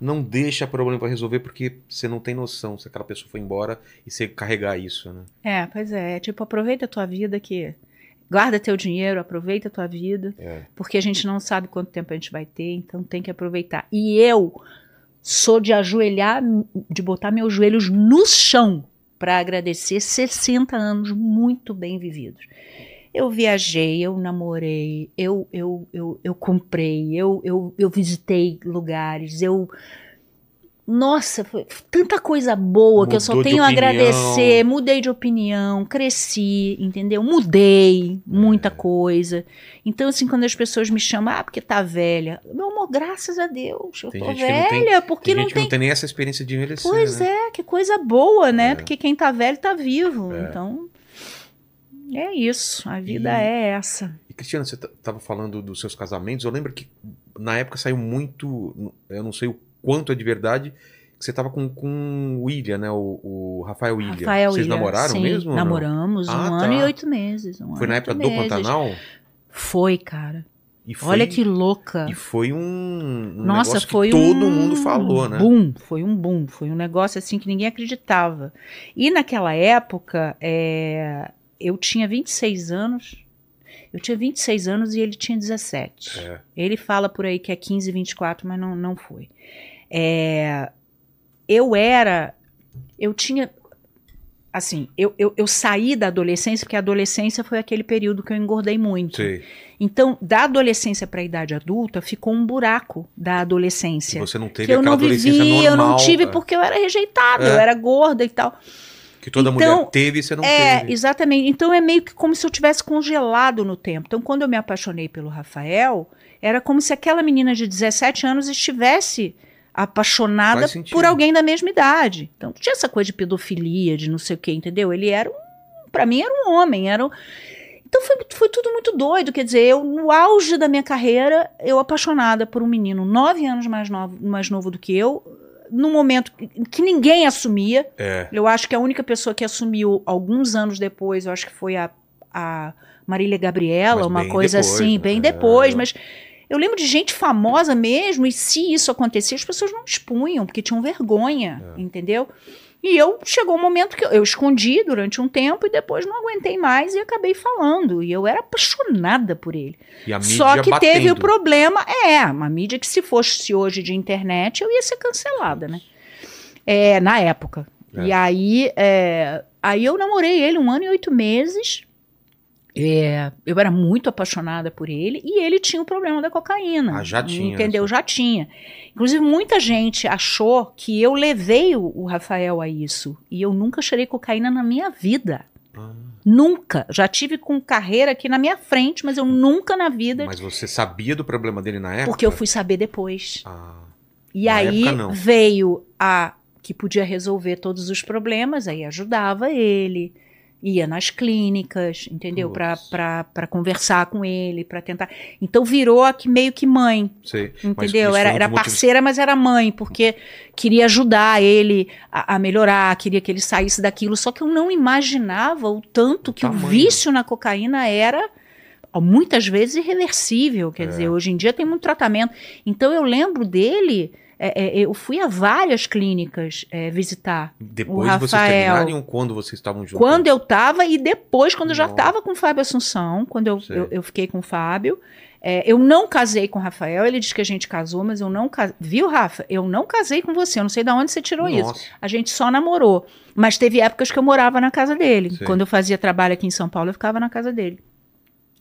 não deixa problema pra resolver porque você não tem noção se aquela pessoa foi embora e você carregar isso, né? É, pois é. é Tipo, aproveita a tua vida que. Guarda teu dinheiro, aproveita a tua vida. É. Porque a gente não sabe quanto tempo a gente vai ter, então tem que aproveitar. E eu sou de ajoelhar, de botar meus joelhos no chão para agradecer 60 anos muito bem vividos. Eu viajei, eu namorei, eu, eu, eu, eu comprei, eu, eu, eu visitei lugares, eu nossa, foi tanta coisa boa que eu só Mudou tenho a agradecer. Mudei de opinião, cresci, entendeu? Mudei muita É. coisa. Então, assim, quando as pessoas me chamam, ah, porque tá velha. Meu amor, graças a Deus, eu Tem tô que não tem- velha, porque Tem não gente que tem. não tem nem essa experiência de envelhecer. Pois né? é, que coisa boa, né? É. Porque quem tá velho tá vivo. É. Então, é isso. A vida E- é essa. E Cristiano, você t- tava falando dos seus casamentos. Eu lembro que na época saiu muito. Eu não sei o quanto é de verdade. Que você tava com, com o William, né? O, o Rafael William. Rafael Vocês William, namoraram sim, mesmo? Namoramos um Ah, ano tá. e oito meses. um Foi na época do meses. Pantanal? Foi, cara. Foi, Olha que louca. E foi um, um Nossa, negócio foi que todo um mundo falou, né? Boom, foi um boom, foi um negócio assim que ninguém acreditava. E naquela época, é, eu tinha 26 anos. Eu tinha 26 anos e ele tinha 17. É. Ele fala por aí que é 15, 24, mas não, não foi. É, eu era. Eu tinha. Assim, eu, eu, eu saí da adolescência, porque a adolescência foi aquele período que eu engordei muito. Sei. Então, da adolescência para a idade adulta, ficou um buraco da adolescência. Você não teve Que eu não adolescência vivi, normal. eu não tive é, porque eu era rejeitada, É. eu era gorda e tal. Que toda Então, mulher teve e você não é, teve. exatamente. Então é meio que como se eu tivesse congelado no tempo. Então, quando eu me apaixonei pelo Rafael, era como se aquela menina de 17 anos estivesse apaixonada por alguém da mesma idade. Então, tinha essa coisa de pedofilia, de não sei o quê, entendeu? Ele era um. Pra mim, era um homem. Era um... Então, foi, foi tudo muito doido. Quer dizer, eu, no auge da minha carreira, eu apaixonada por um menino nove anos mais novo, mais novo do que eu, num momento que- ninguém assumia. É. Eu acho que a única pessoa que assumiu alguns anos depois, eu acho que foi a, a Marília Gabriela, Mas uma coisa depois, assim, né? bem É. depois, mas eu lembro de gente famosa mesmo, e se isso acontecia, as pessoas não expunham, porque tinham vergonha, É. entendeu? E eu chegou um momento que eu, eu escondi durante um tempo e depois não aguentei mais e acabei falando. E eu era apaixonada por ele. E Só que batendo. teve o problema, é, uma mídia que se fosse hoje de internet, eu ia ser cancelada, né? É, na época. É. E aí, é, aí eu namorei ele um ano e oito meses. É, eu era muito apaixonada por ele e ele tinha o problema da cocaína. Ah, já tinha, Entendeu? né? Já tinha. Inclusive, muita gente achou que eu levei o, o Rafael a isso. E eu nunca cheirei cocaína na minha vida. Ah, Nunca. Já tive com carreira aqui na minha frente, mas eu nunca na vida. mas você sabia do problema dele na época? Porque eu fui saber depois. Ah, E Na aí época, veio a que podia resolver todos os problemas, aí ajudava ele, ia nas clínicas, entendeu? Pra conversar com ele, pra tentar. Então virou a que meio que mãe, sei. Mas entendeu? Era, era parceira, mas era mãe, porque queria ajudar ele a, a melhorar, queria que ele saísse daquilo. Só que eu não imaginava o tanto que Tamanho. o vício na cocaína era muitas vezes irreversível. Quer É. dizer, hoje em dia tem muito tratamento. Então eu lembro dele. É, é, eu fui a várias clínicas é, visitar. Depois o vocês Rafael. terminarem ou quando vocês estavam juntos? Quando eu tava e depois, quando eu já Nossa. tava com o Fábio Assunção, quando eu, eu, eu fiquei com o Fábio. é, eu não casei com o Rafael, ele disse que a gente casou, mas eu não casei. Viu, Rafa? Eu não casei com você, eu não sei de onde você tirou isso. Nossa, A gente só namorou. Mas teve épocas que eu morava na casa dele. Sei. Quando eu fazia trabalho aqui em São Paulo, eu ficava na casa dele.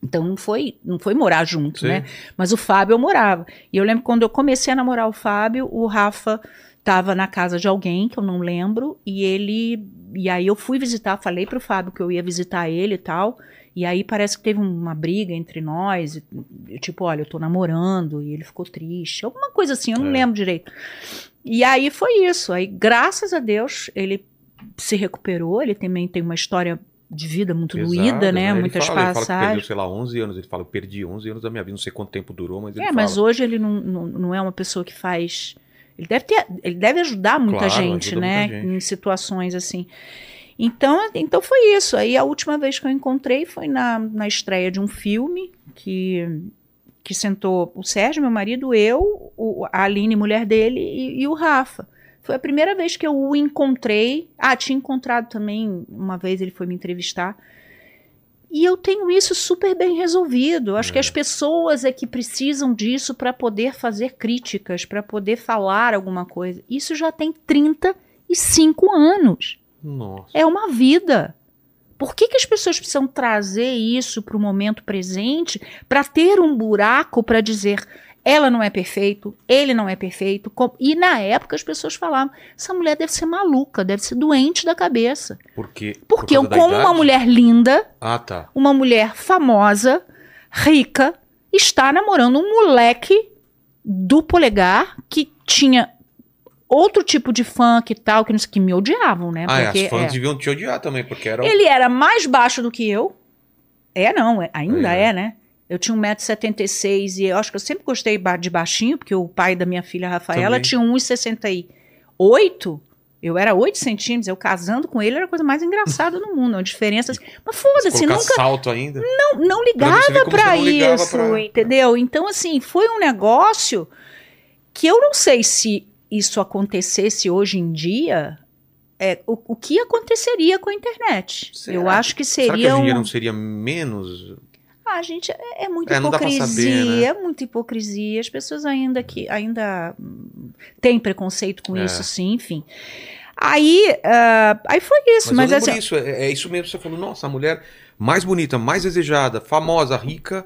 Então não foi, não foi morar junto, Sei. né? Mas o Fábio eu morava. E eu lembro quando eu comecei a namorar o Fábio, o Rafa estava na casa de alguém que eu não lembro e ele e aí eu fui visitar, falei pro Fábio que eu ia visitar ele e tal. E aí parece que teve uma briga entre nós, e, tipo, olha, eu tô namorando, e ele ficou triste, alguma coisa assim, eu não É. lembro direito. E aí foi isso. Aí, graças a Deus, ele se recuperou, ele também tem uma história de vida muito pesada, doída, né? Ele Muitas fala, Ele fala que passagens. perdeu, sei lá, 11 anos. Ele fala, eu perdi 11 anos da minha vida. Não sei quanto tempo durou, mas ele É, fala. mas hoje ele não, não, não é uma pessoa que faz. Ele deve ter, ele deve ajudar muita Claro, gente, né? muita gente. Em situações assim. Então, então foi isso. Aí a última vez que eu encontrei foi na, na estreia de um filme que que sentou o Sérgio, meu marido, eu, o, a Aline, mulher dele, e, e o Rafa. Foi a primeira vez que eu o encontrei. Ah, tinha encontrado também, uma vez ele foi me entrevistar. E eu tenho isso super bem resolvido. Acho que É. as pessoas é que precisam disso para poder fazer críticas, para poder falar alguma coisa. Isso já tem 35 anos. Nossa. É uma vida. Por que, que as pessoas precisam trazer isso para o momento presente para ter um buraco para dizer ela não é perfeito, ele não é perfeito. E na época as pessoas falavam: essa mulher deve ser maluca, deve ser doente da cabeça. Porque, por Porque eu, causa da como uma mulher linda, Ah, tá. uma mulher famosa, rica, está namorando um moleque do polegar que tinha outro tipo de funk e tal, que, não sei- que me odiavam, né? Ah, é, Porque, as fãs é. deviam te odiar também, porque era. Ele era mais baixo do que eu. É, não, é- ainda É. é, né? Eu tinha 1,76m e eu acho que eu sempre gostei de baixinho, porque o pai da minha filha, Rafaela, Também. tinha 1,68m. Eu era 8 centímetros, eu casando com ele era a coisa mais engraçada do mundo, uma diferença assim. Mas Se foda-se, nunca salto ainda. não, não ligava ligava isso, pra- entendeu? Então, assim, foi um negócio que eu não sei se isso acontecesse hoje em dia, é, o, o que aconteceria com a internet. Será? Eu acho que Será que seria hoje em dia um... não seria menos. Ah, gente, é, é muita É, hipocrisia, saber, né? é muita hipocrisia. As pessoas ainda que ainda hum, têm preconceito com É. isso, sim, enfim. Aí, ah, aí foi isso, Mas, mas, assim, disso, é, é isso mesmo. Você falou, nossa, a mulher mais bonita, mais desejada, famosa, rica.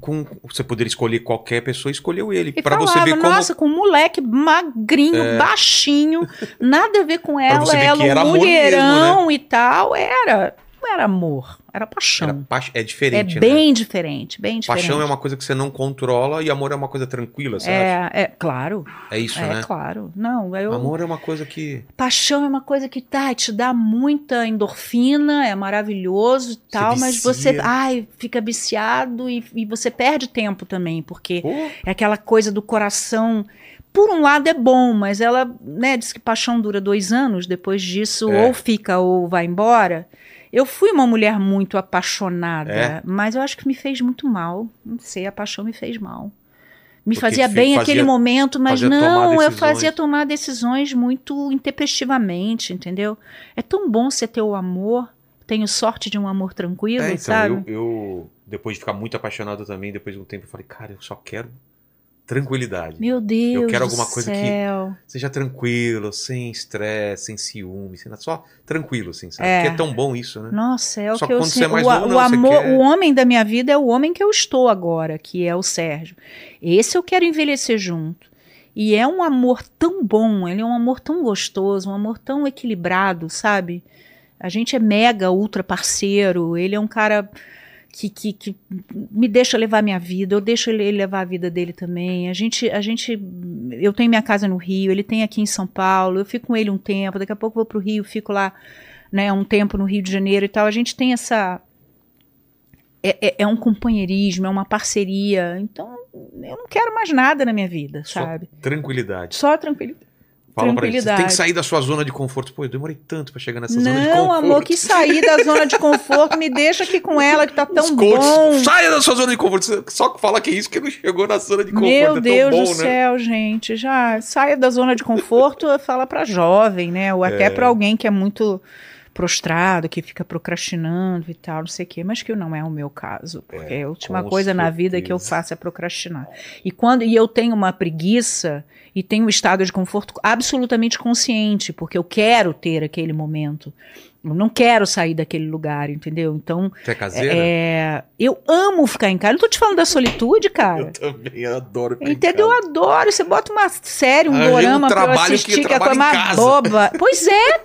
Com, você poderia escolher qualquer pessoa, escolheu ele. Pra você ver como. nossa, com um moleque magrinho, baixinho, nada a ver com ela, ela um mulherão e tal, era, não era amor, era paixão. era pa- é é diferente, né? bem diferente, bem diferente. Paixão é uma coisa que você não controla e amor é uma coisa tranquila, você acha? é, é, claro, É isso, é né? claro. Não, eu, Amor é uma coisa que. paixão é uma coisa que tá, te dá muita endorfina, é maravilhoso e tal, mas você, ai, fica viciado e, e você perde tempo também, porque Pô, É aquela coisa do coração. Por um lado é bom, mas ela, né, diz que paixão dura dois anos, depois disso É. ou fica ou vai embora. Eu fui uma mulher muito apaixonada, É? mas eu acho que me fez muito mal. Não sei, a paixão me fez mal. Me Porque fazia bem fazia- aquele momento, mas não, eu fazia tomar decisões muito intempestivamente, entendeu? É tão bom você ter o amor, tenho sorte de um amor tranquilo, é, então, sabe? eu, eu, depois de ficar muito apaixonado também, depois de um tempo, eu falei, cara, eu só quero tranquilidade. Meu Deus quero do alguma coisa que- céu. Seja tranquilo, sem estresse, sem ciúme, sem nada, só tranquilo, assim, sabe? É. Porque é tão bom isso, né? Nossa, é o Só que eu quando você é sinto. mais o, novo, o não, amor, quer- o homem da minha vida é o homem que eu estou agora, que é o Sérgio. Esse eu quero envelhecer junto. E é um amor tão bom, ele é um amor tão gostoso, um amor tão equilibrado, sabe? A gente é mega ultra parceiro, ele é um cara que, que, que me deixa levar minha vida, eu deixo ele levar a vida dele também. A gente, a gente, eu tenho minha casa no Rio, ele tem aqui em São Paulo, eu fico com ele um tempo, daqui a pouco eu vou pro Rio, fico lá, né, um tempo no Rio de Janeiro e tal. A gente tem essa é, é- é um companheirismo, é uma parceria. Então, eu não quero mais nada na minha vida, Só sabe? tranquilidade. Só tranquilidade. Fala pra ele, você tem que sair da sua zona de conforto. Pô, eu demorei tanto pra chegar nessa zona de Não, conforto. amor, que sair da zona de conforto, me deixa aqui com ela, que tá tão Os coaches, bom. Saia da sua zona de conforto. Só fala que é isso que não chegou na zona de conforto. Meu é Deus bom, do né? céu, gente. Já saia da zona de conforto, fala pra jovem, né? Ou até É. pra alguém que é muito prostrado, que fica procrastinando e tal, não sei o quê, mas que não é o meu caso, porque a última coisa na vida que eu certeza. faço é procrastinar. E quando e eu tenho uma preguiça e tenho um estado de conforto absolutamente consciente, porque eu quero ter aquele momento. Eu não quero sair daquele lugar, entendeu? Então, Você é caseira? é, eu amo ficar em casa. Não tô te falando da solitude, cara. Eu também adoro ficar em Entendeu? Eu casa. adoro. Você bota uma série, um um dorama pra eu trabalho que assistir, eu que é a coisa trabalho em mais casa. boba. Pois é,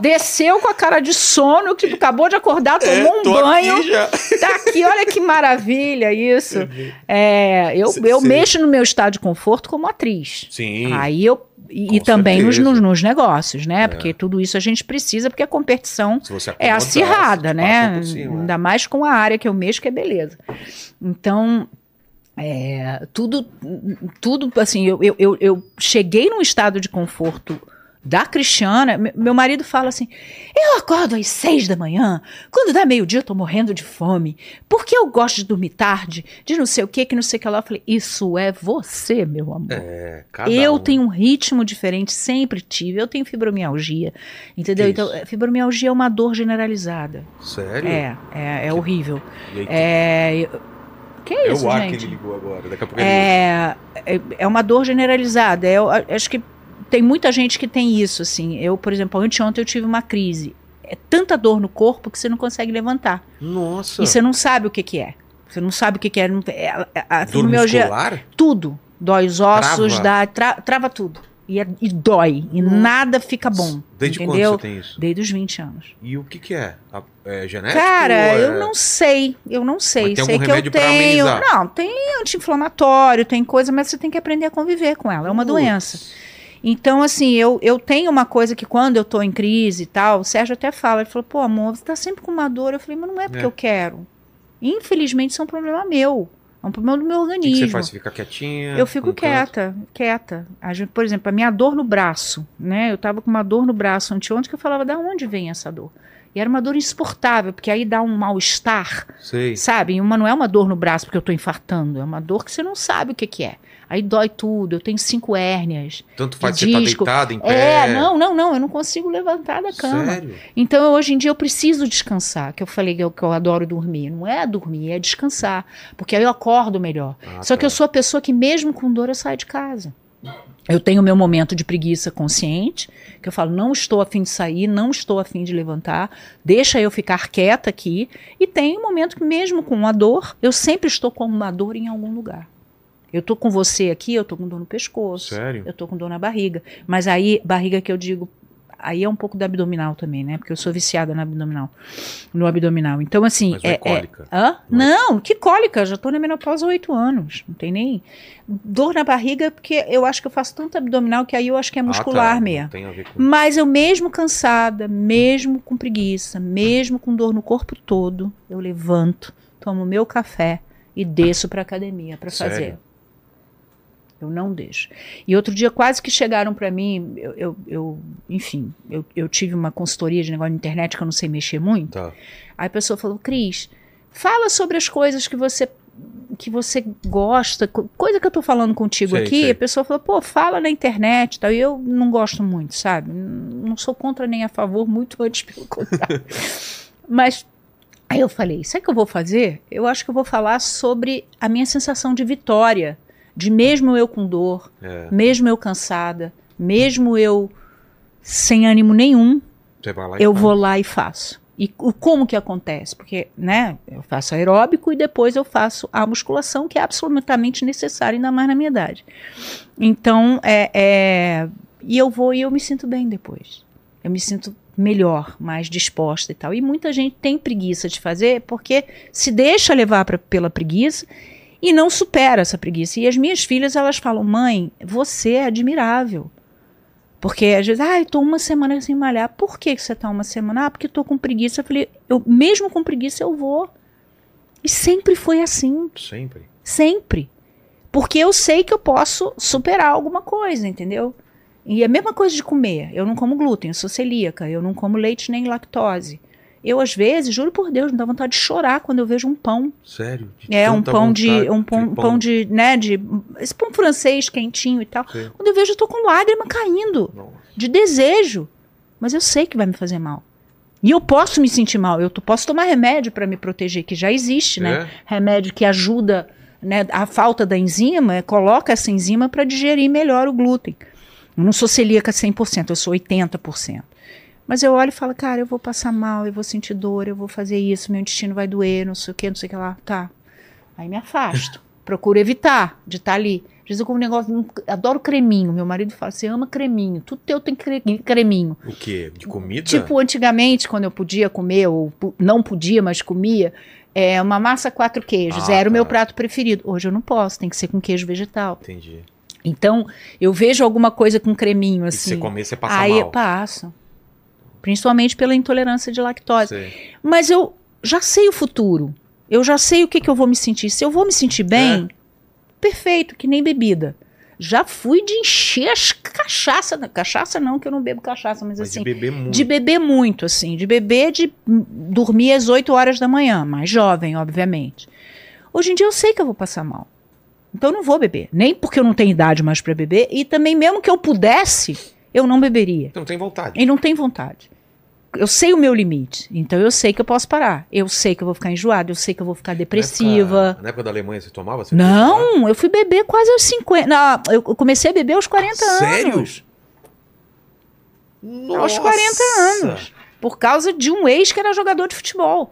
desceu com a cara de sono, que acabou de acordar, tomou É, um banho. aqui. Tá aqui, olha que maravilha isso. É, eu Cê- eu cê- mexo no meu estado de conforto como atriz. Sim. Aí eu. E, e também nos, nos, negócios, né? É. Porque tudo isso a gente precisa, porque a competição é acirrada, né? cima. Ainda mais com a área que eu mexo, que é beleza. Então, é, tudo, tudo assim, eu, eu, eu cheguei num estado de conforto da Cristiana. me- Meu marido fala assim: eu acordo às seis da manhã, quando dá meio-dia eu tô morrendo de fome, porque eu gosto de dormir tarde, de não sei o que, que não sei o que lá. Eu falei: isso é você, meu amor. É, Eu um. tenho um ritmo diferente, sempre tive. Eu tenho fibromialgia, entendeu? Que Então, eh, fibromialgia é uma dor generalizada. Sério? É, é, é horrível. E aí, É, eu- que é isso, o ar que gente? ele ligou agora. Daqui a pouco ele É, é, é uma dor generalizada. Eu a- acho que tem muita gente que tem isso, assim. Eu, por exemplo, anteontem eu tive uma crise. É tanta dor no corpo que você não consegue levantar. Nossa. E você não sabe o que, que é. Você não sabe o que, que é. É- é- A Dor fibromialgia, muscular? tudo. Dói os ossos, Trava? dá, tra- trava tudo. E, é- e dói. E nada fica bom. Desde entendeu? quando você tem isso? Desde os 20 anos. E o que que é? A- É genético? Cara, é- eu não sei. Eu não sei. Sei que eu tenho. Não, tem anti-inflamatório, tem coisa, mas você tem que aprender a conviver com ela. É uma Putz. doença. Então, assim, eu, eu tenho uma coisa que quando eu tô em crise e tal, o Sérgio até fala, ele falou, pô, amor, você tá sempre com uma dor. Eu falei, mas não é porque É. eu quero. Infelizmente, isso é um problema meu. É um problema do meu O que, organismo. você faz? Você fica quietinha? Eu fico num canto? quieta, quieta. Por exemplo, a minha dor no braço, né? Eu tava com uma dor no braço anteontem que eu falava, da onde vem essa dor? E era uma dor insuportável, porque aí dá um mal-estar, Sei. sabe? E uma não é uma dor no braço porque eu tô infartando, é uma dor que você não sabe o que que é. Aí dói tudo, eu tenho cinco hérnias. Tanto faz você tá disco. deitado em pé. É, não, não, não, eu não consigo levantar da cama. Sério? Então, hoje em dia, eu preciso descansar, que eu falei que eu, que eu adoro dormir. Não é dormir, é descansar. Porque aí eu acordo melhor. Ah, Só tá. que eu sou a pessoa que, mesmo com dor, eu saio de casa. Eu tenho o meu momento de preguiça consciente, que eu falo, não estou afim de sair, não estou afim de levantar, deixa eu ficar quieta aqui. E tem um momento que, mesmo com a dor, eu sempre estou com uma dor em algum lugar. Eu tô com você aqui, eu tô com dor no pescoço. Sério? Eu tô com dor na barriga. Mas aí, barriga que eu digo, aí é um pouco da abdominal também, né? Porque eu sou viciada na abdominal, no abdominal. Então, assim. Mas não é cólica. Hã? Não é- Não, que cólica? Já tô na menopausa há oito anos. Não tem nem. Dor na barriga, porque eu acho que eu faço tanto abdominal que aí eu acho que é muscular ah, tá. mesmo. Tem a ver com... Mas eu mesmo cansada, mesmo com preguiça, mesmo com dor no corpo todo, eu levanto, tomo meu café e desço pra academia pra Sério? fazer. Eu não deixo. E outro dia quase que chegaram pra mim, eu, eu, eu- enfim, eu, eu tive uma consultoria de negócio de internet que eu não sei mexer muito. Tá. Aí a pessoa falou, Cris, fala sobre as coisas que você que você gosta, co- coisa que eu tô falando contigo Sei, aqui, sei. a pessoa falou, pô, fala na internet e tal. E eu não gosto muito, sabe? Não sou contra nem a favor, muito antes pelo contrário. Mas aí eu falei, sabe o que eu vou fazer? Eu acho que eu vou falar sobre a minha sensação de vitória, de mesmo eu com dor, É. mesmo eu cansada, mesmo eu sem ânimo nenhum, eu faz. vou lá e faço. E o- como que acontece? Porque, né, eu faço aeróbico e depois eu faço a musculação, que é absolutamente necessária, ainda mais na minha idade. Então, é, é, e eu vou e eu me sinto bem depois. Eu me sinto melhor, mais disposta e tal. E muita gente tem preguiça de fazer porque se deixa levar pra, pela preguiça e não supera essa preguiça. E as minhas filhas, elas falam, mãe, você é admirável. Porque às vezes, ah, eu tô uma semana sem malhar. Por que, que você tá uma semana? Ah, porque eu tô com preguiça. Eu falei, eu, mesmo com preguiça eu vou. E sempre foi assim, Sempre. sempre. Porque eu sei que eu posso superar alguma coisa, entendeu? E a mesma coisa de comer. Eu não como glúten, eu sou celíaca, eu não como leite nem lactose. Eu, às vezes, juro por Deus, me dá vontade de chorar quando eu vejo um pão. Sério? De É, um pão de. Um pão, pão de. né, de. Esse pão francês quentinho e tal. Sim. Quando eu vejo, eu tô com lágrima caindo Nossa. de desejo. Mas eu sei que vai me fazer mal. E eu posso me sentir mal. Eu posso tomar remédio para me proteger, que já existe, né? É? Remédio que ajuda né, a falta da enzima, é, coloca essa enzima para digerir melhor o glúten. Eu não sou celíaca 100%, eu sou 80%. Mas eu olho e falo, cara, eu vou passar mal, eu vou sentir dor, eu vou fazer isso, meu intestino vai doer, não sei o que, não sei o que lá. Tá. Aí me afasto. Procuro evitar de estar ali. Às vezes eu como um negócio, adoro creminho. Meu marido fala, você ama creminho. Tudo teu tem cre- creminho. O quê? De comida? Tipo, antigamente, quando eu podia comer, ou não podia, mas comia, é uma massa quatro queijos. Ah, Era o meu tá. prato preferido. Hoje eu não posso, tem que ser com queijo vegetal. Entendi. Então, eu vejo alguma coisa com creminho, E se você assim. comer, você passa aí eu mal. passo. Principalmente pela intolerância de lactose. Sei. Mas eu já sei o futuro. Eu já sei o que, que eu vou me sentir. Se eu vou me sentir bem, perfeito, que nem bebida. Já fui de encher as cachaça. Cachaça não, que eu não bebo cachaça, mas, Mas assim. de beber muito. De beber muito, assim. De beber de dormir às 8 horas da manhã. Mais jovem, obviamente. Hoje em dia eu sei que eu vou passar mal. Então eu não vou beber. Nem porque eu não tenho idade mais para beber. E também, mesmo que eu pudesse, eu não beberia. Então não tem vontade. E não tem vontade. Eu sei o meu limite. Então eu sei que eu posso parar. Eu sei que eu vou ficar enjoada. Eu sei que eu vou ficar Na depressiva. época, na época da Alemanha, você tomava? lá? Não, eu fui beber quase aos 50. Não, eu comecei a beber aos 40 Sério? anos. Nossa! Aos 40 anos. Por causa de um ex que era jogador de futebol.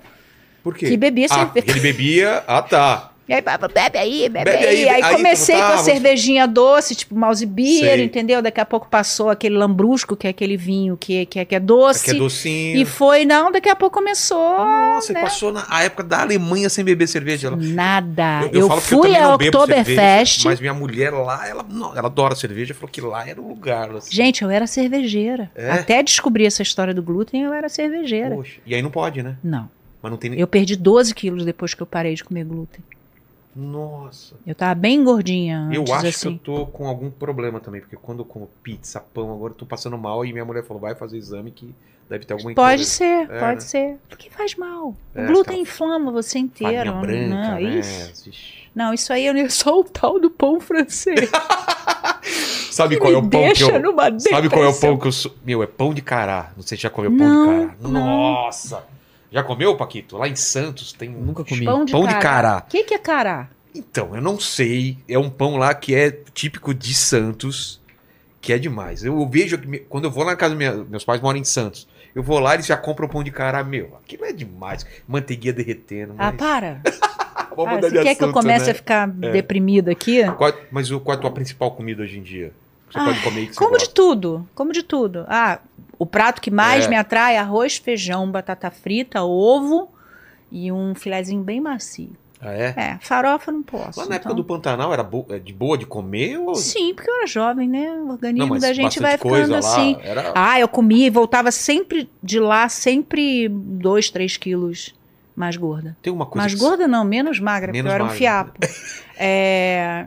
Por quê? Que bebia ah, porque ele bebia... Ah, tá. E aí, bebe aí, bebe, Bebe aí. aí, Aí, aí comecei como com a cervejinha doce, tipo mouse beer, Sei. entendeu? Daqui a pouco passou aquele lambrusco, que é aquele vinho que, que, é- que é doce. Aqui é docinho. E foi, não, daqui a pouco começou. Nossa, né? passou na a época da Alemanha sem beber cerveja. Ela- Nada. Eu, falo porque fui também a não bebo Oktoberfest. Mas minha mulher lá, ela, não, ela adora cerveja, falou que lá era o lugar. assim. Gente, eu era cervejeira. É? Até descobrir essa história do glúten, eu era cervejeira. Poxa, E aí não pode, né? Não. Mas não tem. Eu perdi 12 quilos depois que eu parei de comer glúten. Nossa. Eu tava bem gordinha Eu antes, acho assim. que eu tô com algum problema também, porque quando eu como pizza, pão, agora eu tô passando mal e minha mulher falou: vai fazer exame que deve ter alguma Pode ser, É, pode né? ser. Porque faz mal. É, o glúten inflama você inteiro. Branca, não, né? isso. Não, isso aí é só o tal do pão francês. Sabe que qual é o pão que eu. Sabe qual é o pão que eu sou. Meu, é pão de cará. Não sei se já comeu pão Não, de cará. não. Nossa! Já comeu, Paquito? Lá em Santos tem um. Nunca comi. Pão de Pão de cará. O que, que é cará? Então, eu não sei. É um pão lá que é típico de Santos, que é demais. Eu vejo que quando eu vou lá na casa dos minha- meus pais moram em Santos. Eu vou lá, eles já compram pão de cará, meu. Aquilo é demais. Manteiguinha derretendo. Ah, Mas... para. Vamos Para. mudar quer que eu assunto, comece né? a ficar deprimida aqui? Qual- mas o- qual é a tua principal comida hoje em dia? Você pode comer que você Como de gosta? tudo, como de tudo. Ah, o prato que mais É. me atrai é arroz, feijão, batata frita, ovo e um filezinho bem macio. Ah, é? É, farofa não posso. Lá na época então- do Pantanal era bo- é de boa de comer? Ou... Sim, porque eu era jovem, né? O organismo Não, da gente vai ficando assim. Era... Ah, eu comia e voltava sempre de lá, sempre dois, três quilos mais gorda. Tem uma coisa Mais que gorda não, menos magra, Menos porque eu era um magra. fiapo. é...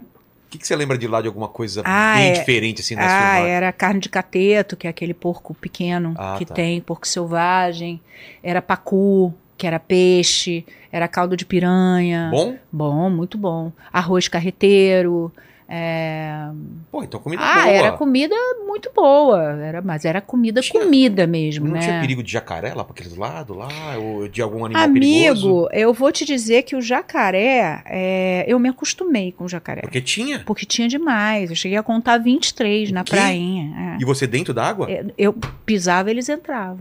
O que, que você lembra de lá de alguma coisa Ah, bem é. diferente assim Ah, era carne de cateto, que é aquele porco pequeno Ah, que tá. tem, porco selvagem. Era pacu, que era peixe. Era caldo de piranha. Bom? Bom, muito bom. Arroz carreteiro. É, Pô, então comida Ah, boa. era comida muito boa. Era, mas era comida, Tinha- comida mesmo, Não né? tinha perigo de jacaré lá pra aqueles lados lá? Ou de algum animal perigoso? Amigo, eu vou te dizer que o jacaré, é, eu me acostumei com o jacaré. Porque tinha. Porque tinha demais. Eu cheguei a contar 23 na quê? prainha. é. E você dentro da água? É, Eu pisava, eles entravam.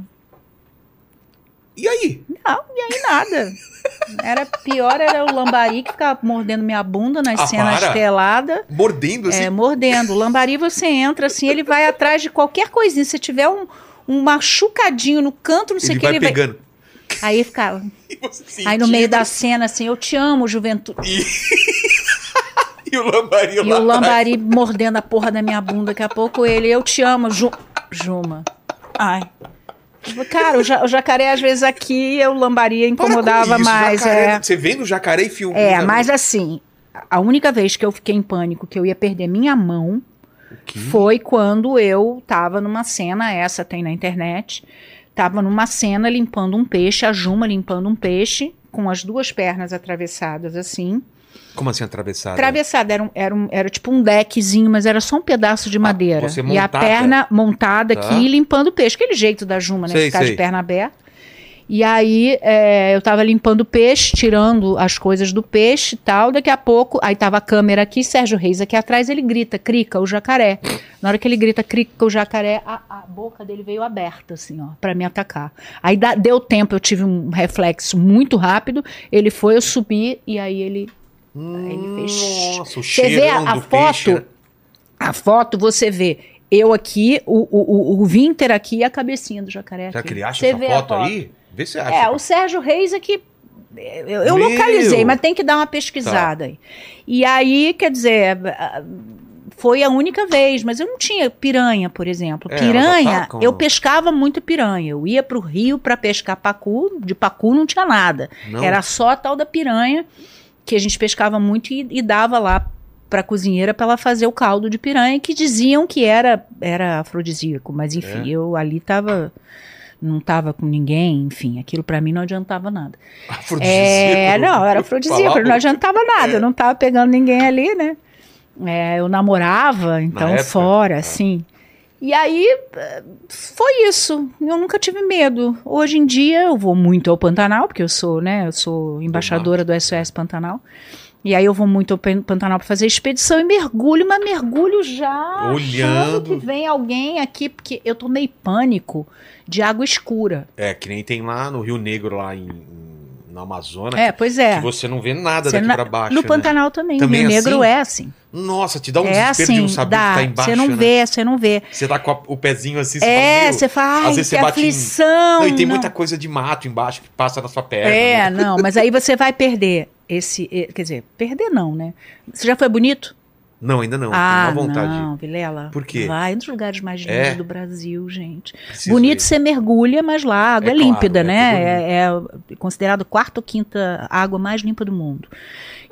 E aí? Não, e aí nada. Era pior, era o lambari que ficava mordendo minha bunda nas Ah, cenas para. Mordendo assim? É, mordendo. O lambari você entra assim, ele vai atrás de qualquer coisinha. Se tiver um, um machucadinho no canto, não sei o que, vai ele vai. pegando. Aí ficava. E Aí no meio da cena, assim, eu te amo, juventude. E o lambari E o lambari mordendo a porra da minha bunda. Daqui a pouco ele, eu te amo, Ju... Juma. Ai. Cara, o, ja- o jacaré, às vezes, aqui, o lambari Para com incomodava isso, mais. jacaré. É. Você vendo o jacaré e filma. É, mas assim, a única vez que eu fiquei em pânico que eu ia perder minha mão foi quando eu tava numa cena, essa tem na internet, tava numa cena limpando um peixe, a Juma limpando um peixe, com as duas pernas atravessadas assim. Como assim atravessada? Atravessada, era, um, era, um, era tipo um deckzinho, mas era só um pedaço de madeira. Ah, você e a montada. perna montada Tá. aqui, limpando o peixe. Aquele jeito da Juma, né? Sei, Ficar sei. de perna aberta. E aí, é, eu tava limpando o peixe, tirando as coisas do peixe e tal. Daqui a pouco, aí tava a câmera aqui, Sérgio Reis aqui atrás, ele grita, crica, o jacaré. Na hora que ele grita, crica, o jacaré, a, a boca dele veio aberta, assim, ó, pra me atacar. Aí dá- deu tempo, eu tive um reflexo muito rápido. Ele foi, eu subi, e aí ele ele fez- Nossa, o Você vê a, a foto, peixe. a foto você vê eu aqui, o, o, o, o Winter aqui e a cabecinha do jacaré Será aqui. que ele acha Você essa vê a foto, aí? Vê se acha. É, o Sérgio Reis aqui. Eu, eu Meu! localizei, mas tem que dar uma pesquisada aí. E aí, quer dizer, foi a única vez, mas eu não tinha piranha, por exemplo. É, piranha, atacam. eu pescava muito piranha. Eu ia pro rio para pescar pacu, de pacu não tinha nada. Não. Era só a tal da piranha que a gente pescava muito e, e dava lá pra cozinheira para ela fazer o caldo de piranha que diziam que era era afrodisíaco, mas enfim, É. eu ali tava não tava com ninguém, enfim, aquilo pra mim não adiantava nada. É, Afrodisíaco, não, era afrodisíaco, não adiantava nada, É. eu não tava pegando ninguém ali, né? É, eu namorava, então época? fora, Ah. assim. E aí, foi isso. Eu nunca tive medo. Hoje em dia, eu vou muito ao Pantanal, porque eu sou, né? Eu sou embaixadora do SOS Pantanal. E aí eu vou muito ao Pan- Pantanal para fazer expedição e mergulho, mas mergulho já Olhando. que vem alguém aqui, porque eu tomei pânico de água escura. É, que nem tem lá no Rio Negro, lá em, em no Amazonas É, pois é. que você não vê nada Você daqui na- pra baixo. no né? Pantanal também. Também Rio é Negro assim? é assim. Nossa, te dá um é desespero de assim, não saber o dá. que tá embaixo. Você não né? vê, você não vê. Você tá com a- o pezinho assim, você É, você fala, às vezes você bate em- aflição. Não, e tem não. muita coisa de mato embaixo que passa na sua perna. É, né? não, mas aí você vai perder esse. eh, Quer dizer, perder não, né? Você já foi bonito? Não, ainda não. ah, tenho uma vontade. não, Vilela. Por quê? Vai nos lugares mais lindos É? do Brasil, gente. Preciso Bonito ir. você mergulha, mas lá a água É é, claro, límpida, é né? É, é considerado quarta ou quinta água mais limpa do mundo.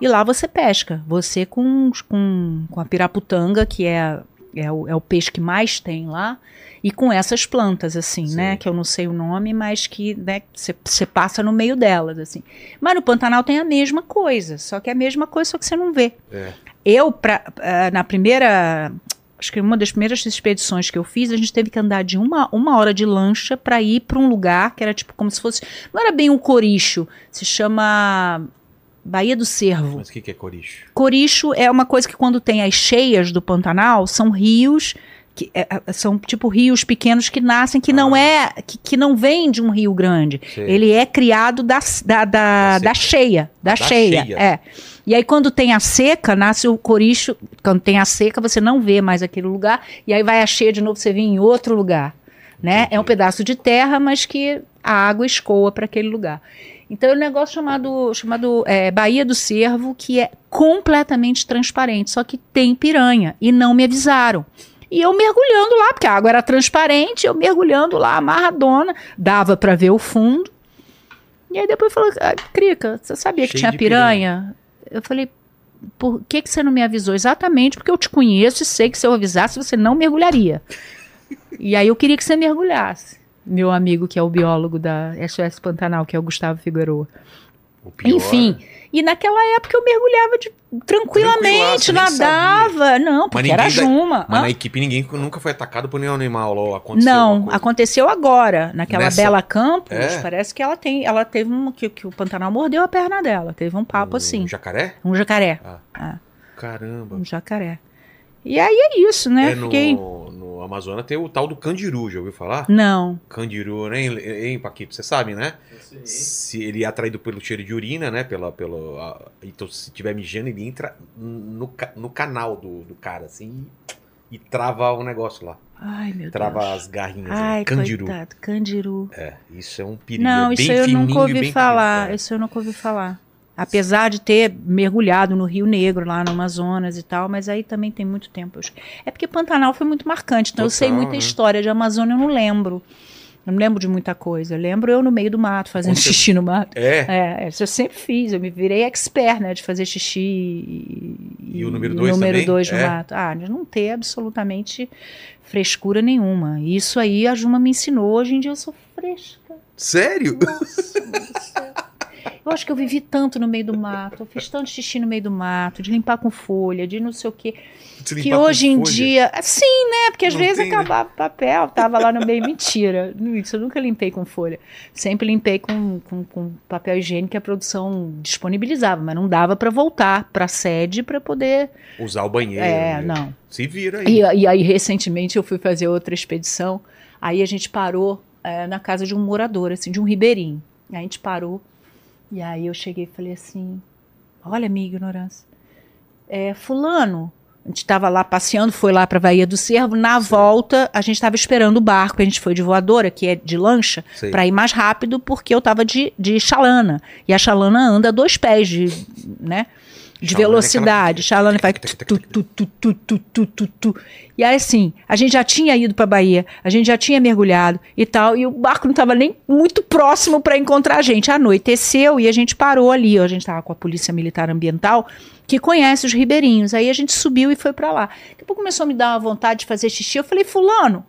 E lá você pesca. Você com, com, com a piraputanga, que é, é, o, é o peixe que mais tem lá, e com essas plantas, assim, Sim. né? Que eu não sei o nome, mas que né, você você passa no meio delas, assim. Mas no Pantanal tem a mesma coisa, só que é a mesma coisa, só que você não vê. É. Eu, pra, ah, na primeira. Acho que uma das primeiras expedições que eu fiz, a gente teve que andar de uma, uma hora de lancha para ir para um lugar que era tipo como se fosse. Não era bem um coricho, se chama Baía do Cervo. Mas o que, que é coricho? Coricho é uma coisa que quando tem as cheias do Pantanal, são rios. Que, é, são tipo rios pequenos que nascem, que não é. Que, que não vem de um rio grande. Sei. Ele é criado da, da, da, Da cheia. Da, Da cheia. cheia. É. E aí, quando tem a seca, nasce o coricho. Quando tem a seca, você não vê mais aquele lugar. E aí vai a cheia de novo, você vê em outro lugar. Né? É um pedaço de terra, mas que a água escoa para aquele lugar. Então é um negócio chamado, chamado é, Baía do Cervo, que é completamente transparente, só que tem piranha. E não me avisaram. E eu mergulhando lá, porque a água era transparente, eu mergulhando lá, amarradona, dava para ver o fundo. E aí depois falou, ah, Crica, você sabia que Cheio tinha de piranha? Eu falei, por que, que você não me avisou? Exatamente porque eu te conheço e sei que se eu avisasse você não mergulharia. e aí eu queria que você mergulhasse. Meu amigo, que é o biólogo da SOS Pantanal, que é o Gustavo Figueroa. Enfim, e naquela época eu mergulhava de- tranquilamente, nadava. Não, porque era ninguém da- Juma. Mas Hã? na equipe ninguém nunca foi atacado por nenhum animal ou aconteceu Não, aconteceu agora, naquela Nessa- Bela Campos. É? Parece que ela tem, ela teve um que, que o Pantanal mordeu a perna dela, teve um papo Um assim, jacaré? um jacaré, Caramba. um jacaré. E aí é isso, né? É, no, Fiquei no Amazonas tem o tal do candiru, já ouviu falar? não. Candiru, né, hein, hein, Paquito? Você sabe, né? Se ele é atraído pelo cheiro de urina, né? Pela, pelo, a- então, se tiver mijando, ele entra no, no canal do, do cara, assim, e, e trava o negócio lá. Ai, meu Trava Deus. as garrinhas. Ai, né? Candiru. coitado, candiru. É, isso é um perigo. Não, é isso bem eu nunca ouvi falar. é. Isso eu nunca ouvi falar. Apesar de ter mergulhado no Rio Negro, lá no Amazonas e tal, mas aí também tem muito tempo. É porque Pantanal foi muito marcante, então eu sei Total, muita né? história de Amazônia, eu não lembro. Eu não lembro de muita coisa. Eu lembro eu no meio do mato, fazendo você- xixi no mato. É, É, isso eu sempre fiz. Eu me virei expert, né, de fazer xixi e, E o número dois número também? dois no É? mato. Ah, de não ter absolutamente frescura nenhuma. Isso aí a Juma me ensinou. Hoje em dia eu sou fresca. sério? Nossa, Eu acho que eu vivi tanto no meio do mato, eu fiz tanto xixi no meio do mato, de limpar com folha, de não sei o quê. Que hoje em folha. dia. Sim, né? Porque às Não vezes tem, né? acabava o papel, tava lá no meio. Mentira. Isso eu nunca limpei com folha. Sempre limpei com, com, com papel higiênico que a produção disponibilizava, mas não dava para voltar para a sede para poder. Usar o banheiro. É, né? não. Se vira E, aí. e aí, recentemente, eu fui fazer outra expedição. Aí a gente parou é, na casa de um morador, assim, de um ribeirinho. A gente parou. E aí eu cheguei e falei assim: Olha, minha ignorância. É, fulano, a gente estava lá passeando, foi lá para Bahia do Cervo. Na volta, a gente estava esperando o barco. A gente foi de voadora, que é de lancha, para ir mais rápido, porque eu estava de, de chalana. E a chalana anda a dois pés de, né, de é velocidade. Chalana faz. E aí, assim, a gente já tinha ido para Bahia, a gente já tinha mergulhado e tal, e o barco não estava nem muito próximo para encontrar a gente. Anoiteceu e a gente parou ali. ó, A gente estava com a Polícia Militar Ambiental, que conhece os ribeirinhos. Aí a gente subiu e foi para lá. Daqui a pouco começou a me dar uma vontade de fazer xixi. Eu falei, Fulano,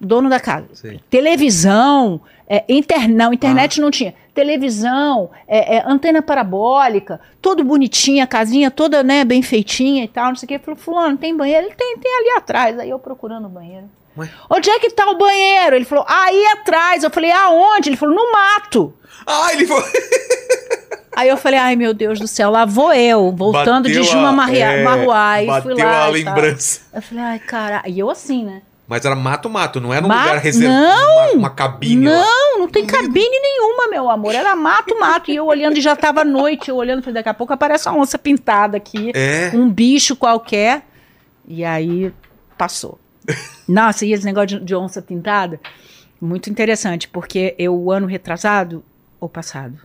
dono da casa, Sei. televisão, é, inter... não, internet Ah. não tinha. Televisão, é, é, antena parabólica, todo bonitinho, a casinha toda né, bem feitinha e tal, não sei o que. Ele falou, fulano, tem banheiro? Ele tem, tem ali atrás. Aí eu procurando o banheiro. Ué? Onde é que tá o banheiro? Ele falou, aí atrás. Eu falei, aonde? Ele falou, no mato. Ah, ele foi. Aí eu falei, ai meu Deus do céu, lá vou eu, voltando Bateu de Juma a- Marria- é, fui Bateu lá a e tal. lembrança. Eu falei, ai, cara. E eu assim, né? Mas era mato-mato, não era um Ma- lugar reservado, Não! uma, uma cabine lá. Não, não tem cabine nenhuma, meu amor. Era mato, mato. E eu olhando, e já tava noite, eu olhando, falei, daqui a pouco aparece uma onça pintada aqui, É. um bicho qualquer. E aí passou. Nossa, e esse negócio de, de onça pintada? Muito interessante, porque eu, o ano retrasado, ou passado?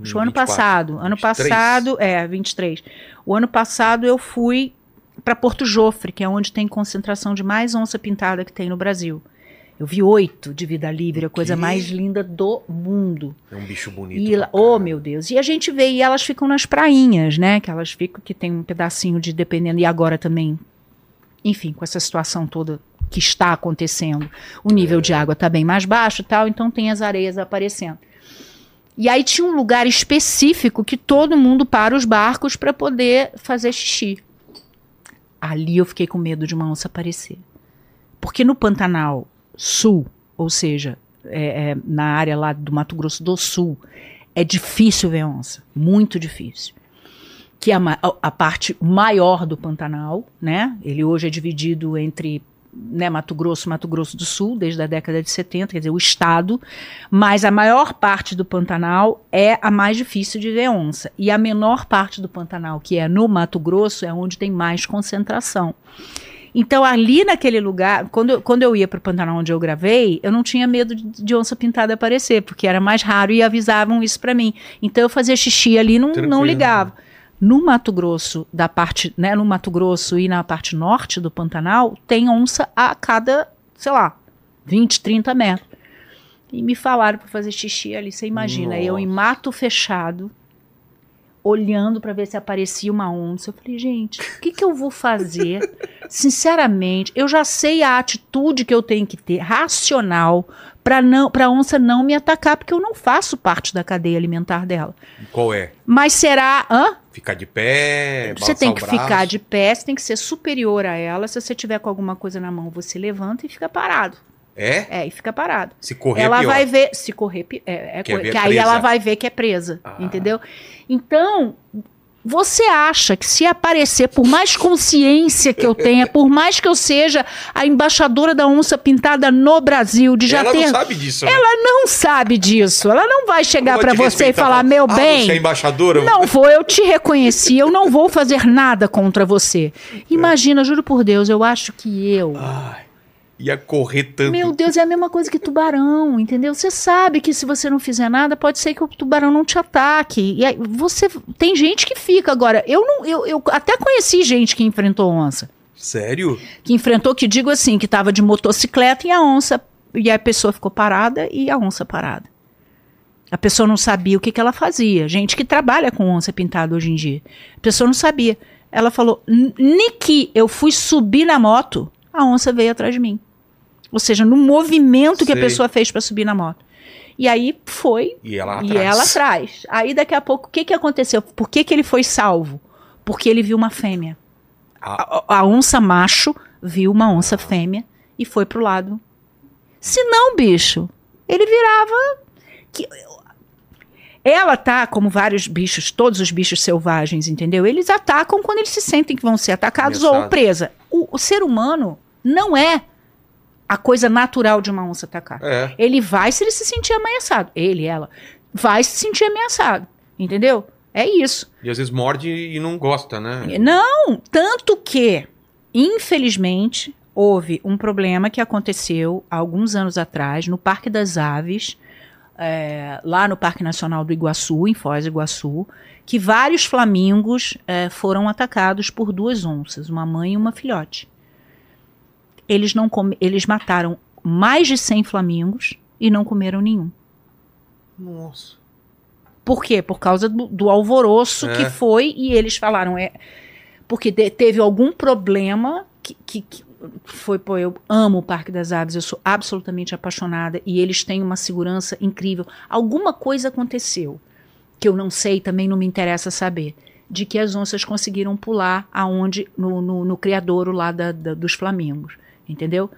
Acho o ano 24, passado. Ano 23. passado, é, 23. O ano passado eu fui para Porto Jofre, que é onde tem concentração de mais onça pintada que tem no Brasil. Eu vi oito de vida livre, a coisa mais linda do mundo. É um bicho bonito. E, oh, meu Deus. E a gente vê, e elas ficam nas prainhas, né? Que elas ficam, que tem um pedacinho de dependendo, e agora também, enfim, com essa situação toda que está acontecendo, o nível de água está bem mais baixo e tal, então tem as areias aparecendo. E aí tinha um lugar específico que todo mundo para os barcos para poder fazer xixi. Ali eu fiquei com medo de uma onça aparecer. Porque no Pantanal Sul, ou seja, é, é, na área lá do Mato Grosso do Sul, é difícil ver onça. Muito difícil. Que é a, a parte maior do Pantanal, né? Ele hoje é dividido entre né, Mato Grosso e Mato Grosso do Sul, desde a década de 70, quer dizer, o estado. Mas a maior parte do Pantanal é a mais difícil de ver onça. E a menor parte do Pantanal, que é no Mato Grosso, é onde tem mais concentração. Então, ali naquele lugar, quando eu, quando eu ia para o Pantanal onde eu gravei, eu não tinha medo de, de onça pintada aparecer, porque era mais raro e avisavam isso para mim. Então, eu fazia xixi ali, não, Tranquilo. não ligava. No Mato Grosso, da parte, né, no Mato Grosso e na parte norte do Pantanal, tem onça a cada, sei lá, 20, 30 metros. E me falaram para fazer xixi ali, você imagina, eu em Nossa. mato fechado, olhando para ver se aparecia uma onça. Eu falei, gente, o que, que eu vou fazer? Sinceramente, eu já sei a atitude que eu tenho que ter, racional, para não, para onça não me atacar, porque eu não faço parte da cadeia alimentar dela. Qual é? Mas será, hã? Ficar de pé, Você tem que ficar de pé, você tem que ser superior a ela. Se você tiver com alguma coisa na mão, você levanta e fica parado. É? É, e fica parado. Se correr ela é pior. vai ver, se correr, é, é co- ver que aí ela vai ver que é presa, Ah. entendeu? Então, você acha que se aparecer, por mais consciência que eu tenha, por mais que eu seja a embaixadora da onça pintada no Brasil, de já ela ter não sabe disso, né? ela não sabe disso. Ela não vai chegar te você e falar. "Meu Ah, bem, Você é embaixadora? não vou, eu te reconheci, eu não vou fazer nada contra você. Imagina, juro por Deus, eu acho que eu. Ai, ia correr tanto. Meu Deus, é a mesma coisa que tubarão, entendeu? Você sabe que se você não fizer nada, pode ser que o tubarão não te ataque. E aí, você tem gente que fica agora. Eu não, eu, eu até conheci gente que enfrentou onça, Sério? que enfrentou, que digo assim, que estava de motocicleta e a onça e a pessoa ficou parada e a onça parada. A pessoa não sabia o que, que ela fazia. Gente que trabalha com onça pintada hoje em dia. A pessoa não sabia. Ela falou: "N- Niki, eu fui subir na moto, a onça veio atrás de mim. Ou seja, no movimento que a Sei. pessoa fez para subir na moto. E aí foi E ela e atrás. ela atrás. Aí daqui a pouco, o que, que aconteceu? Por que, que ele foi salvo? Porque ele viu uma fêmea. Ah. A, a onça macho viu uma onça fêmea e foi pro lado. Se não, bicho, ele virava. Que... Ela tá, como vários bichos, todos os bichos selvagens, entendeu? Eles atacam quando eles se sentem que vão ser atacados ou Ameaçados. presa. O, o ser humano não é a coisa natural de uma onça atacar. É. Ele vai se ele se sentir ameaçado. Ele, ela, vai se sentir ameaçado. Entendeu? É isso. E às vezes morde e não gosta, né? Não, tanto que, infelizmente, houve um problema que aconteceu há alguns anos atrás no Parque das Aves, é, lá no Parque Nacional do Iguaçu, em Foz do Iguaçu, que vários flamingos é, foram atacados por duas onças, uma mãe e uma filhote. Eles, não come, eles mataram mais de 100 flamingos e não comeram nenhum. Nossa. Por quê? Por causa do, do alvoroço É. que foi e eles falaram é porque de- teve algum problema que, que- que foi pô, eu amo o Parque das Aves, eu sou absolutamente apaixonada e eles têm uma segurança incrível. Alguma coisa aconteceu que eu não sei, também não me interessa saber, de que as onças conseguiram pular aonde no, no, no criadouro lá da- da- dos flamingos, entendeu?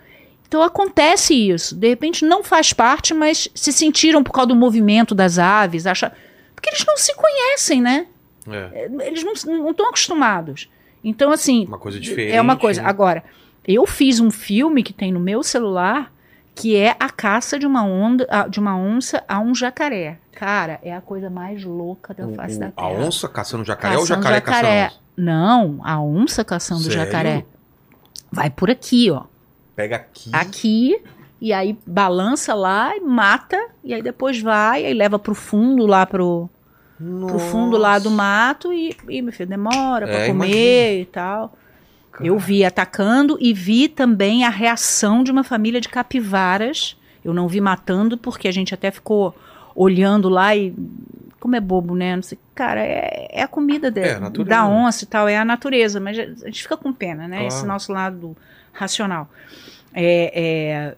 Então acontece isso. De repente não faz parte, mas se sentiram por causa do movimento das aves, acha porque eles não se conhecem, né? É. Eles não estão acostumados. Então assim, Uma coisa diferente. é uma coisa. né? Agora, Eu fiz um filme que tem no meu celular que é a caça de uma onda, ah, de uma onça a um jacaré. Cara, é a coisa mais louca da O- face o- da a terra. onça caçando jacaré ou o Caçando jacaré, caçando jacaré. onça? Não, a onça caçando Sério? jacaré. Vai por aqui, ó. Pega aqui. Aqui, e aí balança lá e mata, e aí depois vai, aí leva pro fundo lá pro, pro fundo lá do mato e, e meu filho, demora pra É, comer e tal. Eu vi atacando e vi também a reação de uma família de capivaras. Eu não vi matando, porque a gente até ficou olhando lá e. Como é bobo, né? Não sei. Cara, é, é a comida de- É, a natureza. da onça e tal, é a natureza, mas a gente fica com pena, né? Claro. Esse nosso lado racional. É, é,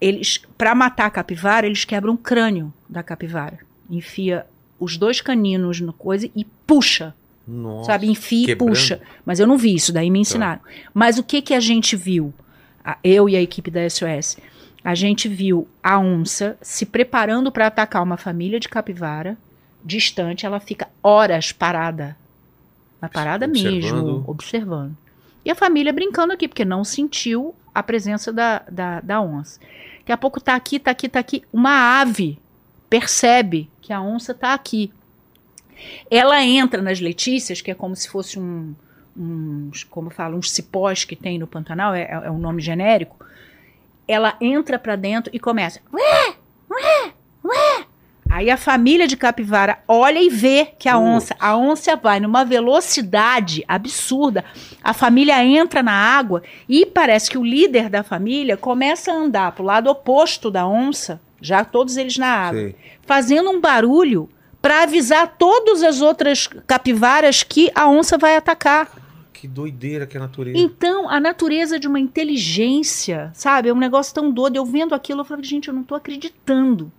eles, para matar a capivara, eles quebram o crânio da capivara. Enfia os dois caninos no coisa e puxa Nossa. sabe? Enfia e quebrando. puxa. Mas eu não vi isso, daí me ensinaram. Mas o que que a gente viu? Eu e a equipe da SOS. A gente viu a onça se preparando para atacar uma família de capivara distante. Ela fica horas parada. Na parada Observando. mesmo, observando. E a família brincando aqui, porque não sentiu a presença da, da, da onça. Daqui a pouco tá aqui, tá aqui, tá aqui. Uma ave percebe que a onça tá aqui. Ela entra nas Letícias, que é como se fosse um, uns, como eu falo, uns cipós que tem no Pantanal, é, é um nome genérico. Ela entra pra dentro e começa. Aí a família de capivara olha e vê que a onça, a onça vai numa velocidade absurda. A família entra na água e parece que o líder da família começa a andar pro lado oposto da onça, já todos eles na água Sei. fazendo um barulho para avisar todas as outras capivaras que a onça vai atacar. Que doideira que é a natureza. Então, a natureza de uma inteligência, sabe? É um negócio tão doido. Eu vendo aquilo, eu falei, gente, eu não tô acreditando.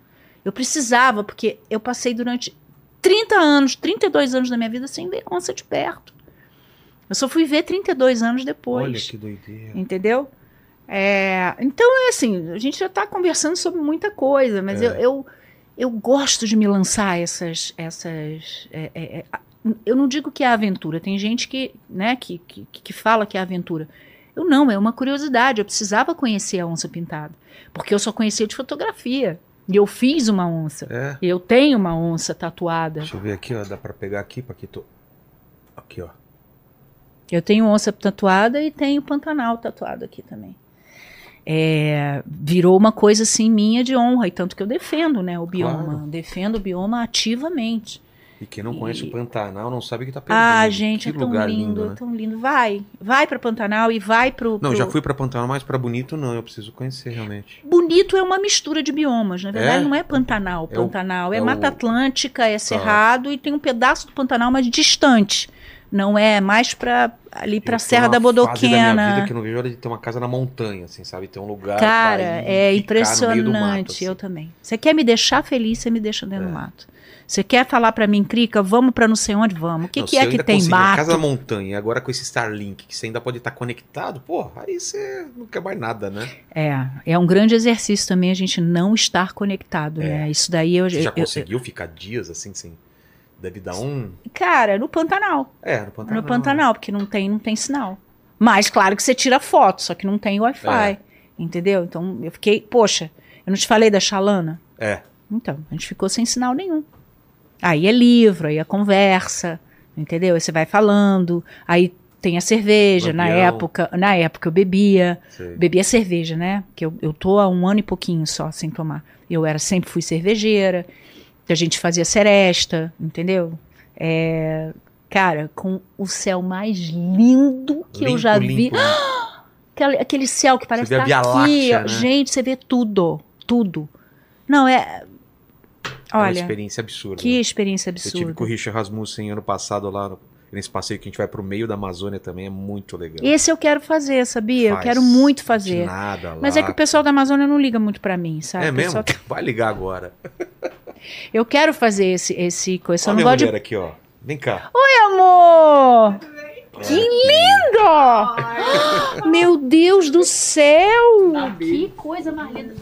Eu precisava, porque eu passei durante 30 anos, 32 anos da minha vida sem ver onça de perto. Eu só fui ver 32 anos depois. Olha que doideira. Entendeu? É, então, é assim, a gente já está conversando sobre muita coisa, mas É. eu, eu, eu gosto de me lançar essas. essas é, é, é, eu não digo que é aventura, tem gente que, né, que, que, que fala que é aventura. Eu não, é uma curiosidade. Eu precisava conhecer a onça pintada, porque eu só conhecia de fotografia. E eu fiz uma onça. É. Eu tenho uma onça tatuada. Deixa eu ver aqui, ó. Dá pra pegar aqui, Paquito. Aqui, ó. Eu tenho onça tatuada e tenho Pantanal tatuado aqui também. É, virou uma coisa assim minha de honra, e tanto que eu defendo né, o bioma. Claro. Defendo o bioma ativamente. E quem não conhece E- o Pantanal não sabe o que tá perdendo. Ah, gente, que é tão lugar lindo, né? é tão lindo. Vai, vai para Pantanal e vai pro. Não, pro- já fui pra Pantanal, mas pra Bonito não. Eu preciso conhecer realmente. Bonito é uma mistura de biomas, na verdade É? não é Pantanal. É o- Pantanal é, é o- Mata Atlântica, é Cerrado e tem um pedaço do Pantanal mais distante. Não é mais para ali para Serra da fase da minha Bodoquena. vida que eu não vejo hora de ter uma casa na montanha, assim, sabe? Ter um lugar. Cara, ir é impressionante. mato, assim. Eu também. Você quer me deixar feliz, você me deixa dentro É. do mato. Você quer falar pra mim, Crica, vamos pra não sei onde vamos? O que, Não, que é eu que tem Uma casa mato? montanha, agora com esse Starlink, que você ainda pode estar conectado, porra, aí você não quer mais nada, né? É, é um grande exercício também a gente não estar conectado, É. né? Isso daí eu, Você já eu- eu- conseguiu ficar dias assim, sem. Deve dar um. cara, no Pantanal, É, no Pantanal. no Pantanal, porque não tem, não tem sinal. Mas claro que você tira foto, só que não tem Wi-Fi, É. entendeu? Então eu fiquei, poxa, eu não te falei da Xalana? É. Então, a gente ficou sem sinal nenhum. Aí é livro, aí é conversa, entendeu? Aí você vai falando, aí tem a cerveja. Na época, na época eu bebia, sei. bebia cerveja, né? Porque eu, eu tô há um ano e pouquinho só sem tomar. Eu era sempre fui cervejeira, a gente fazia seresta, entendeu? É, cara, com o céu mais lindo que eu Limpo, já vi. limpo? Aquele, aquele céu que parece estar Via aqui. Láctea, né? Gente, você vê tudo. Tudo. Não, é. É uma Olha, experiência absurda. que experiência Eu tive absurda. com o Richard Rasmussen ano passado lá no- nesse passeio que a gente vai pro meio da Amazônia também, é muito legal. Esse eu quero fazer, sabia? Eu Faz quero muito De fazer. nada lá. Mas é que o pessoal da Amazônia não liga muito pra mim, sabe? É O mesmo? Vai ligar agora. Eu quero fazer esse, esse coisa. Olha não minha gosto de. mulher aqui, ó. Vem cá. Oi, amor! Que lindo! Meu Deus do céu! Que coisa mais linda.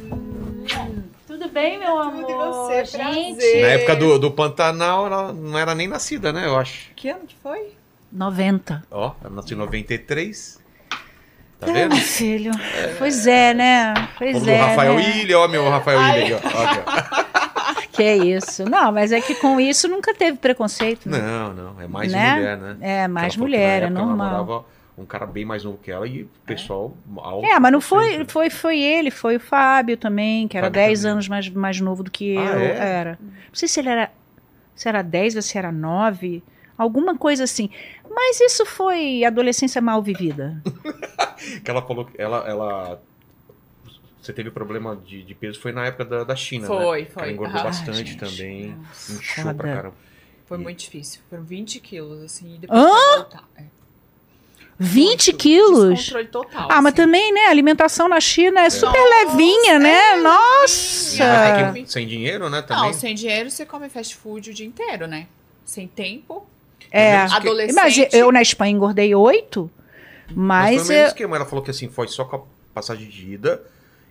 Tudo bem, meu amor? Tudo e você? Gente. Prazer. Na época do, do Pantanal, ela não era nem nascida, né? Eu acho. Que ano que foi? 90. Ó, ela nasceu em 93. Tá vendo? Ah, filho. Pois é, né? Pois Como é. Rafael né? Ilha, ó, meu Rafael Ilha aqui, ó. Ó aqui, ó. Que é isso. Não, mas é que com isso nunca teve preconceito. né? Não, não, é mais Né? mulher, né? É, mais Ela falou que mulher, é ela normal. namorava um cara bem mais novo que ela e o pessoal. alto É, mas não foi, preconceito. foi, foi ele, foi o Fábio também, que era Fábio 10 também. anos mais, mais novo do que Ah, eu. é? Era. Não sei se ele era. Se era 10 ou se era 9. Alguma coisa assim. Mas isso foi adolescência mal vivida. Que ela falou que ela. ela... Você teve problema de, de peso, foi na época da, da China, Foi, né? foi. Ela engordou Ah, bastante gente. também. Nossa, Inchou foda. pra caramba. Foi E- muito difícil. Foram 20 quilos, assim, e depois Hã? voltar. É. 20 Muito. quilos? Descontrole total. Ah, mas assim. também, né? A alimentação na China é super levinha, né? Nossa! Mas tem que- sem dinheiro, né? Também. Não, sem dinheiro você come fast food o dia inteiro, né? Sem tempo. É. Que- Adolescente. Mas eu na Espanha engordei 8, Mas mas, foi o mesmo eu- esquema. Ela falou que assim, foi só com a passagem de ida.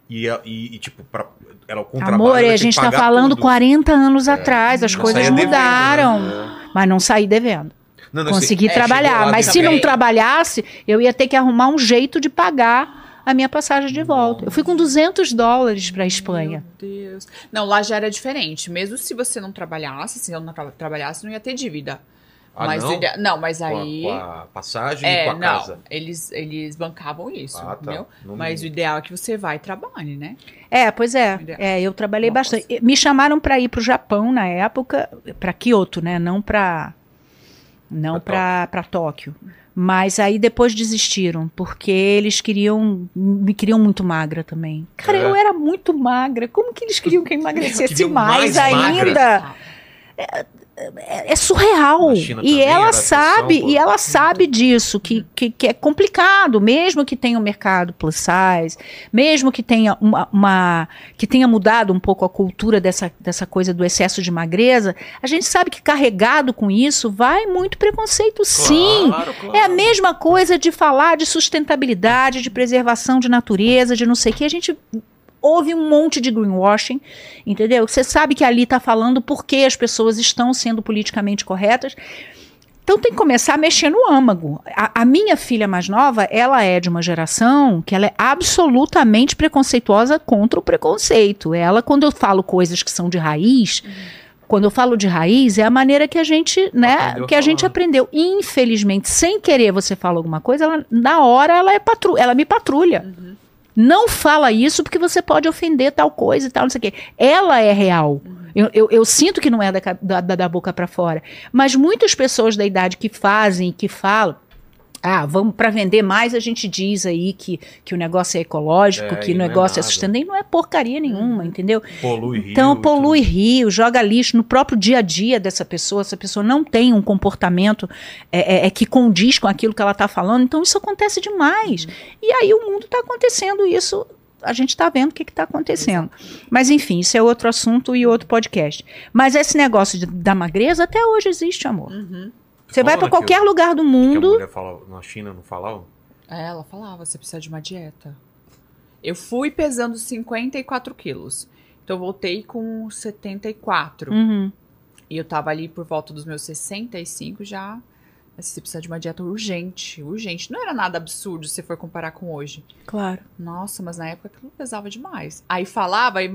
E, e, e, tipo, pra, ela com Amor, e a gente tá falando tudo. 40 anos É. atrás, as Não coisas saía devendo, mudaram. né? Mas não saí devendo. Não, não, Consegui é, trabalhar. lá Mas se também. não trabalhasse, eu ia ter que arrumar um jeito de pagar a minha passagem de volta. Eu fui com 200 dólares pra Espanha. Meu Deus. Não, lá já era diferente. Mesmo se você não trabalhasse, se eu não tra- trabalhasse, não ia ter dívida. Ah, mas não? ide- não, mas com a- aí. Com a, passagem e é, com a não. casa. Eles, eles bancavam isso, Ah, tá. entendeu? Não- Mas o ideal é que você vá e trabalhe, né? É, pois é. É, eu trabalhei Nossa. bastante. Me chamaram para ir para o Japão na época, para Kyoto, né? Não para não Pra para Tóquio. Mas aí depois desistiram, porque eles queriam me queriam muito magra também. Cara, É. eu era muito magra. Como que eles queriam que eu emagrecesse mais, mais ainda? É, é surreal. Na China E ela sabe, pressão, e ela sabe disso, que, que, que é complicado, mesmo que tenha um mercado plus size, mesmo que tenha uma, uma- que tenha mudado um pouco a cultura dessa, dessa coisa do excesso de magreza, a gente sabe que carregado com isso vai muito preconceito, sim. Claro, claro. É a mesma coisa de falar de sustentabilidade, de preservação de natureza, de não sei o que. A gente houve um monte de greenwashing, entendeu? Você sabe que ali está falando porque as pessoas estão sendo politicamente corretas. Então tem que começar a mexer no âmago. A, a minha filha mais nova, ela é de uma geração que ela é absolutamente preconceituosa contra o preconceito. Ela, quando eu falo coisas que são de raiz, quando eu falo de raiz, é a maneira que a gente, né, Aprendeu a que a gente falar. aprendeu. Infelizmente, sem querer você fala alguma coisa, ela, na hora ela é patru ela me patrulha. Não fala isso porque você pode ofender tal coisa e tal, não sei o quê. Ela é real. Eu, eu, eu sinto que não é da, da- da boca para fora. Mas muitas pessoas da idade que fazem, que falam, ah, vamos para vender mais, a gente diz aí que, que o negócio é ecológico, É, que o é negócio é, nada. sustentável. E não é porcaria nenhuma, entendeu? Polui rio. Então polui tudo. rio, joga lixo no próprio dia a dia dessa pessoa. Essa pessoa não tem um comportamento é, é, é, que condiz com aquilo que ela está falando. Então isso acontece demais. E aí o mundo está acontecendo isso. A gente está vendo o que está acontecendo. Mas enfim, isso é outro assunto e outro podcast. Mas esse negócio de- da magreza até hoje existe, amor. Uhum. Você vai para que qualquer lugar do Que a mundo. mulher fala, na China não falava? É, ela falava, você precisa de uma dieta. Eu fui pesando 54 quilos. Então eu voltei com 74. Uhum. E eu tava ali por volta dos meus 65 já. Mas você precisa de uma dieta urgente, urgente. Não era nada absurdo se você for comparar com hoje. Claro. Nossa, mas na época aquilo pesava demais. Aí falava, aí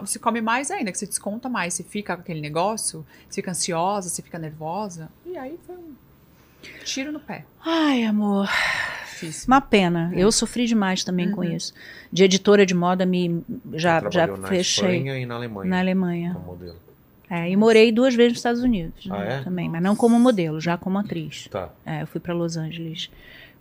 você come mais ainda, que você desconta mais. Você fica com aquele negócio, você fica ansiosa, você fica nervosa. E aí foi um tiro no pé. Ai, amor. Difícil. Uma pena. É. Eu sofri demais também com Uhum. isso. De editora de moda, me já, já trabalhou na fechei Espanha e na Alemanha. na Alemanha. Como modelo. É, e morei duas vezes nos Estados Unidos Ah, é? também, mas não como modelo, já como atriz. Tá. É, eu fui para Los Angeles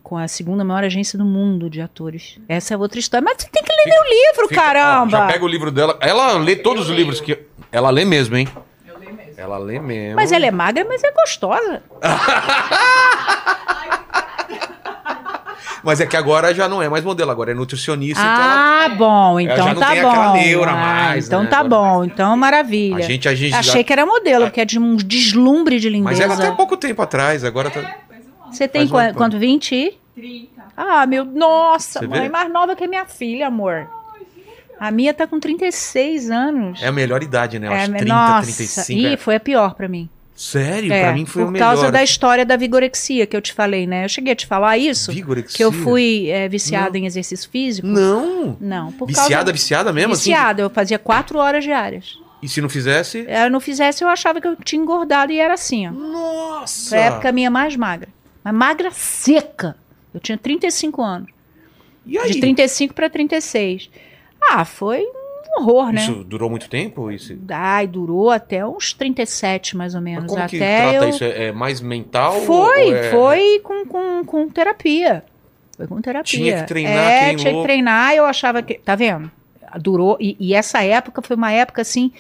com a segunda maior agência do mundo de atores. Essa é outra história. Mas você tem que ler meu livro, Fica- ó, caramba! já pega o livro dela. Ela lê todos os livros que. Ela lê mesmo, hein? Eu leio mesmo. Ela lê mesmo. Mas ela é magra, mas é gostosa. Mas é que agora já não é mais modelo, agora é nutricionista. então Ah, bom, Ela então já não tá tem bom. aquela neura Ah, mais, então né? tá Agora- bom, então maravilha. ela, a gente, a gente já- Achei que era modelo, porque é de um deslumbre de Mas lindeza. era até pouco tempo atrás, agora tá. Você tem Faz um qua- ano. quanto? 20? e? 30. Ah, meu. Nossa, Você mãe vê? mais nova que a minha filha, amor. A minha tá com 36 anos. É a melhor idade, né? Eu acho É, 30, nossa, 35. Ih, é- foi a pior pra mim. Sério? É, pra mim foi por o melhor. causa da história da vigorexia que eu te falei, né? Eu cheguei a te falar isso, Vigorexia? que eu fui é, viciada em exercício físico. Não. Não, por Viciada, causa... viciada mesmo? assim? Viciada, eu fazia quatro horas diárias. E se não fizesse? Eu não fizesse, eu achava que eu tinha engordado e era assim, ó. Nossa! Foi a época minha mais magra. Mas magra seca. Eu tinha 35 anos. E aí? De 35 para 36. Ah, foi horror, né? Isso durou muito tempo? Isso? Ai, durou até uns 37, mais ou Mas menos. como que até trata eu... isso? É é mais mental? Foi, ou é- foi com, com, com terapia. Foi com terapia. Tinha que treinar, É, que tinha louco. que treinar. Eu achava que. Tá vendo? Durou. E, e essa época foi uma época assim.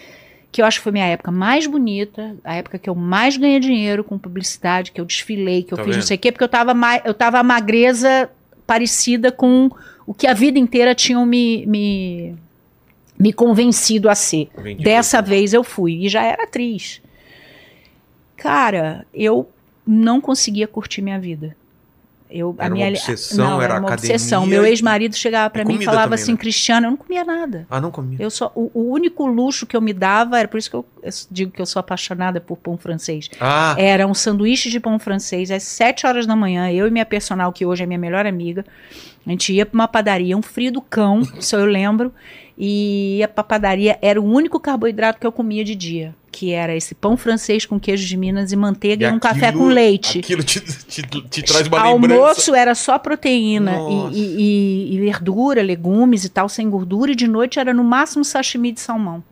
Que eu acho que foi minha época mais bonita, a época que eu mais ganhei dinheiro com publicidade, que eu desfilei, que eu Tá fiz vendo? não sei o quê, porque eu tava, mais, eu tava magreza parecida com o que a vida inteira tinham me, me, me convencido a ser. Vendi Dessa vez eu fui e já era atriz. Cara, eu não conseguia curtir minha vida. Eu, Era a uma minha obsessão, não, era uma academia obsessão. Meu ex-marido chegava pra e mim e falava também, assim, né? Cristiano, eu não comia nada. Ah, não comia. Eu só, o, o único luxo que eu me dava, era por isso que eu, eu digo que eu sou apaixonada por pão francês. Ah, Era um sanduíche de pão francês às 7 horas da manhã. Eu e minha personal, que hoje é minha melhor amiga, a gente ia pra uma padaria, um frio do cão, isso eu lembro, e ia pra padaria. Era o único carboidrato que eu comia de dia, que era esse pão francês com queijo de Minas e manteiga e, um café aquilo- com leite. Aquilo te, te, te traz uma lembrança. Almoço era só proteína e, e- e- e verdura, legumes e tal, sem gordura, e de noite era no máximo sashimi de salmão.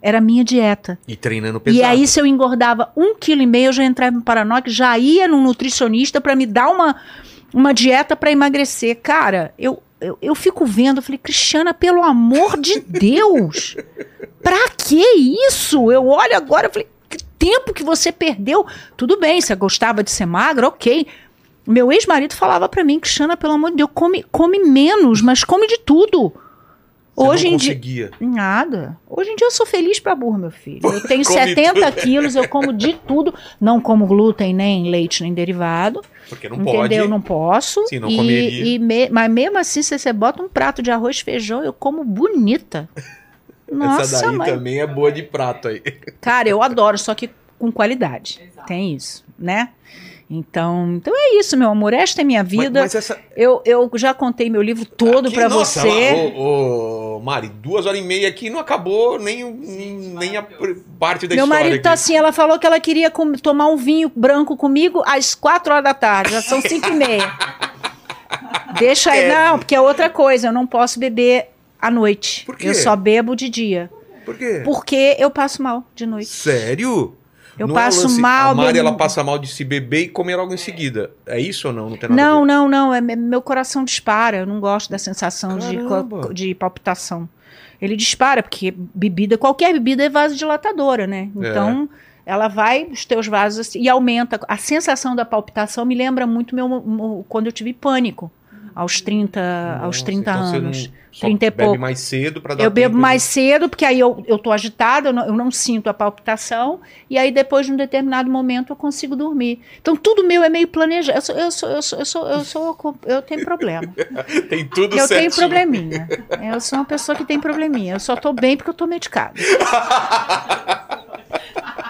Era a minha dieta. E treinando pesado. E aí, se eu engordava um quilo e meio, eu já entrava em paranoia, já ia num nutricionista para me dar uma, uma dieta para emagrecer. Cara, eu, eu, eu fico vendo, eu falei, Cristiana, pelo amor de Deus, pra que isso? Eu olho agora, eu falei, que tempo que você perdeu. Tudo bem, você gostava de ser magra, ok. Meu ex-marido falava pra mim, Cristiana, pelo amor de Deus, come, come menos, mas come de tudo. Você Hoje não em dia. conseguia. Nada. Hoje em dia eu sou feliz pra burro, meu filho. Eu tenho Come 70 tudo. quilos, eu como de tudo. Não como glúten, nem leite, nem derivado. Porque não entendeu? pode. Não posso. Sim, não e, comeria. e me- mas mesmo assim, se você bota um prato de arroz e feijão, eu como bonita. Nossa, Essa daí mãe. também é boa de prato aí. Cara, eu adoro, só que com qualidade. Tem isso, né? Então, então é isso, meu amor. Esta é minha vida. Mas, mas essa. Eu, eu já contei meu livro todo nossa, você. ô, ô, Mari, duas horas e meia aqui não acabou nem, o- nem, a parte da Meu história. marido tá aqui. assim, ela falou que ela queria com- tomar um vinho branco comigo às quatro horas da tarde, já são cinco e meia. Deixa aí, É. não, porque é outra coisa, eu não posso beber à noite. Por quê? Eu só bebo de dia. Por quê? Porque eu passo mal de noite. Sério? Eu Não é passo lance- mal, A Mari, meu- ela passa mal de se beber e comer logo em seguida. É isso ou não? Não tem nada Não, não, não, é, me- meu coração dispara, eu não gosto da sensação de, Caramba. de palpitação. Ele dispara, porque bebida, qualquer bebida é vasodilatadora, né? É. Então, ela vai, os teus vasos, assim, e aumenta. A sensação da palpitação me lembra muito meu, mo- quando eu tive pânico, aos 30, aos Nossa, 30 então você anos. só 30 e bebe pouco. mais cedo pra dar Eu bebo mais de- cedo, porque aí eu, eu tô agitada, eu não, eu não sinto a palpitação, e aí depois de um determinado momento eu consigo dormir. Então tudo meu é meio planejado. Eu sou, eu sou, eu sou, eu sou, eu sou, eu tenho problema. Tem tudo Eu certinho. tenho probleminha. Eu sou uma pessoa que tem probleminha. Eu só tô bem porque eu tô medicada.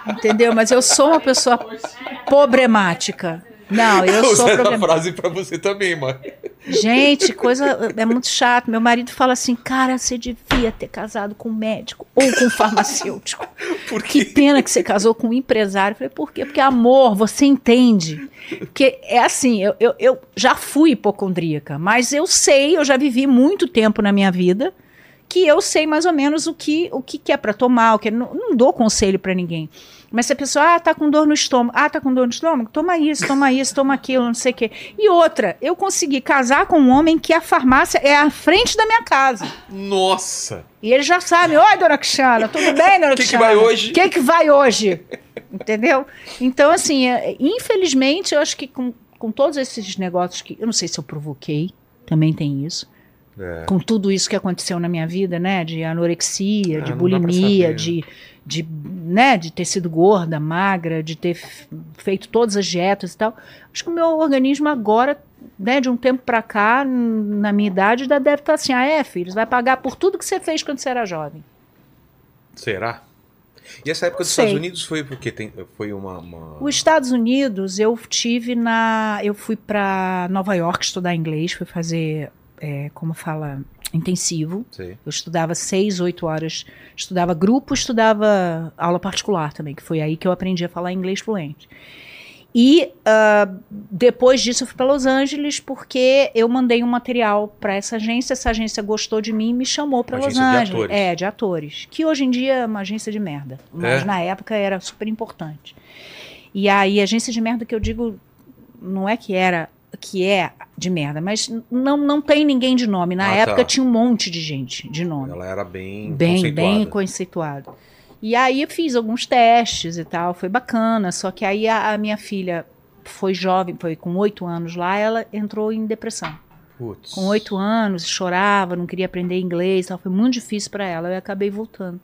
Entendeu? Mas eu sou uma pessoa problemática. Não, eu Usa sou essa frase pra você também, mano. Gente, coisa é muito chato. Meu marido fala assim: "Cara, você devia ter casado com um médico ou com um farmacêutico. Por Que quê? pena que você casou com um empresário". Eu falei: "Por quê? Porque amor, você entende". Porque é assim, eu, eu, eu já fui hipocondríaca, mas eu sei, eu já vivi muito tempo na minha vida que eu sei mais ou menos o que o que, que é para tomar, o que não, não dou conselho para ninguém. Mas se a pessoa, ah, tá com dor no estômago, ah, tá com dor no estômago, toma isso, toma isso, toma aquilo, não sei o quê. E outra, eu consegui casar com um homem que a farmácia é à frente da minha casa. Nossa! E ele já sabe, oi, dona Cristiana, tudo bem, dona Que que Cristiana? vai hoje? O que que vai hoje? Entendeu? Então, assim, é, infelizmente, eu acho que com, com todos esses negócios que. Eu não sei se eu provoquei, também tem isso. É. Com tudo isso que aconteceu na minha vida, né? De anorexia, Ah, de bulimia, de, de, né, de ter sido gorda, magra, de ter feito todas as dietas e tal. Acho que o meu organismo agora, né, de um tempo pra cá, na minha idade, ainda deve estar assim: ah, é, filho, você vai pagar por tudo que você fez quando você era jovem. Será? E essa época dos Sei. Estados Unidos foi porque tem, foi uma. uma- Os Estados Unidos, eu tive na. Eu fui para Nova York estudar inglês, fui fazer, é, como fala, intensivo. Sei. Eu estudava seis, oito horas. Estudava grupo, estudava aula particular também, que foi aí que eu aprendi a falar inglês fluente. E ah, depois disso eu fui para Los Angeles porque eu mandei um material para essa agência. Essa agência gostou de mim e me chamou para Los agência de Angeles. atores. É, de atores. Que hoje em dia é uma agência de merda. Mas É? na época era super importante. E aí, agência de merda que eu digo, não é que era, que é de merda, mas não, não tem ninguém de nome. Na Ah, época tá. tinha um monte de gente de nome. Ela era bem. Bem, conceituada. bem conceituado. E aí eu fiz alguns testes e tal, foi bacana. Só que aí a, a minha filha foi jovem, foi com oito anos lá, ela entrou em depressão. Putz. Com oito anos, chorava, não queria aprender inglês, tal, foi muito difícil para ela. Eu acabei voltando.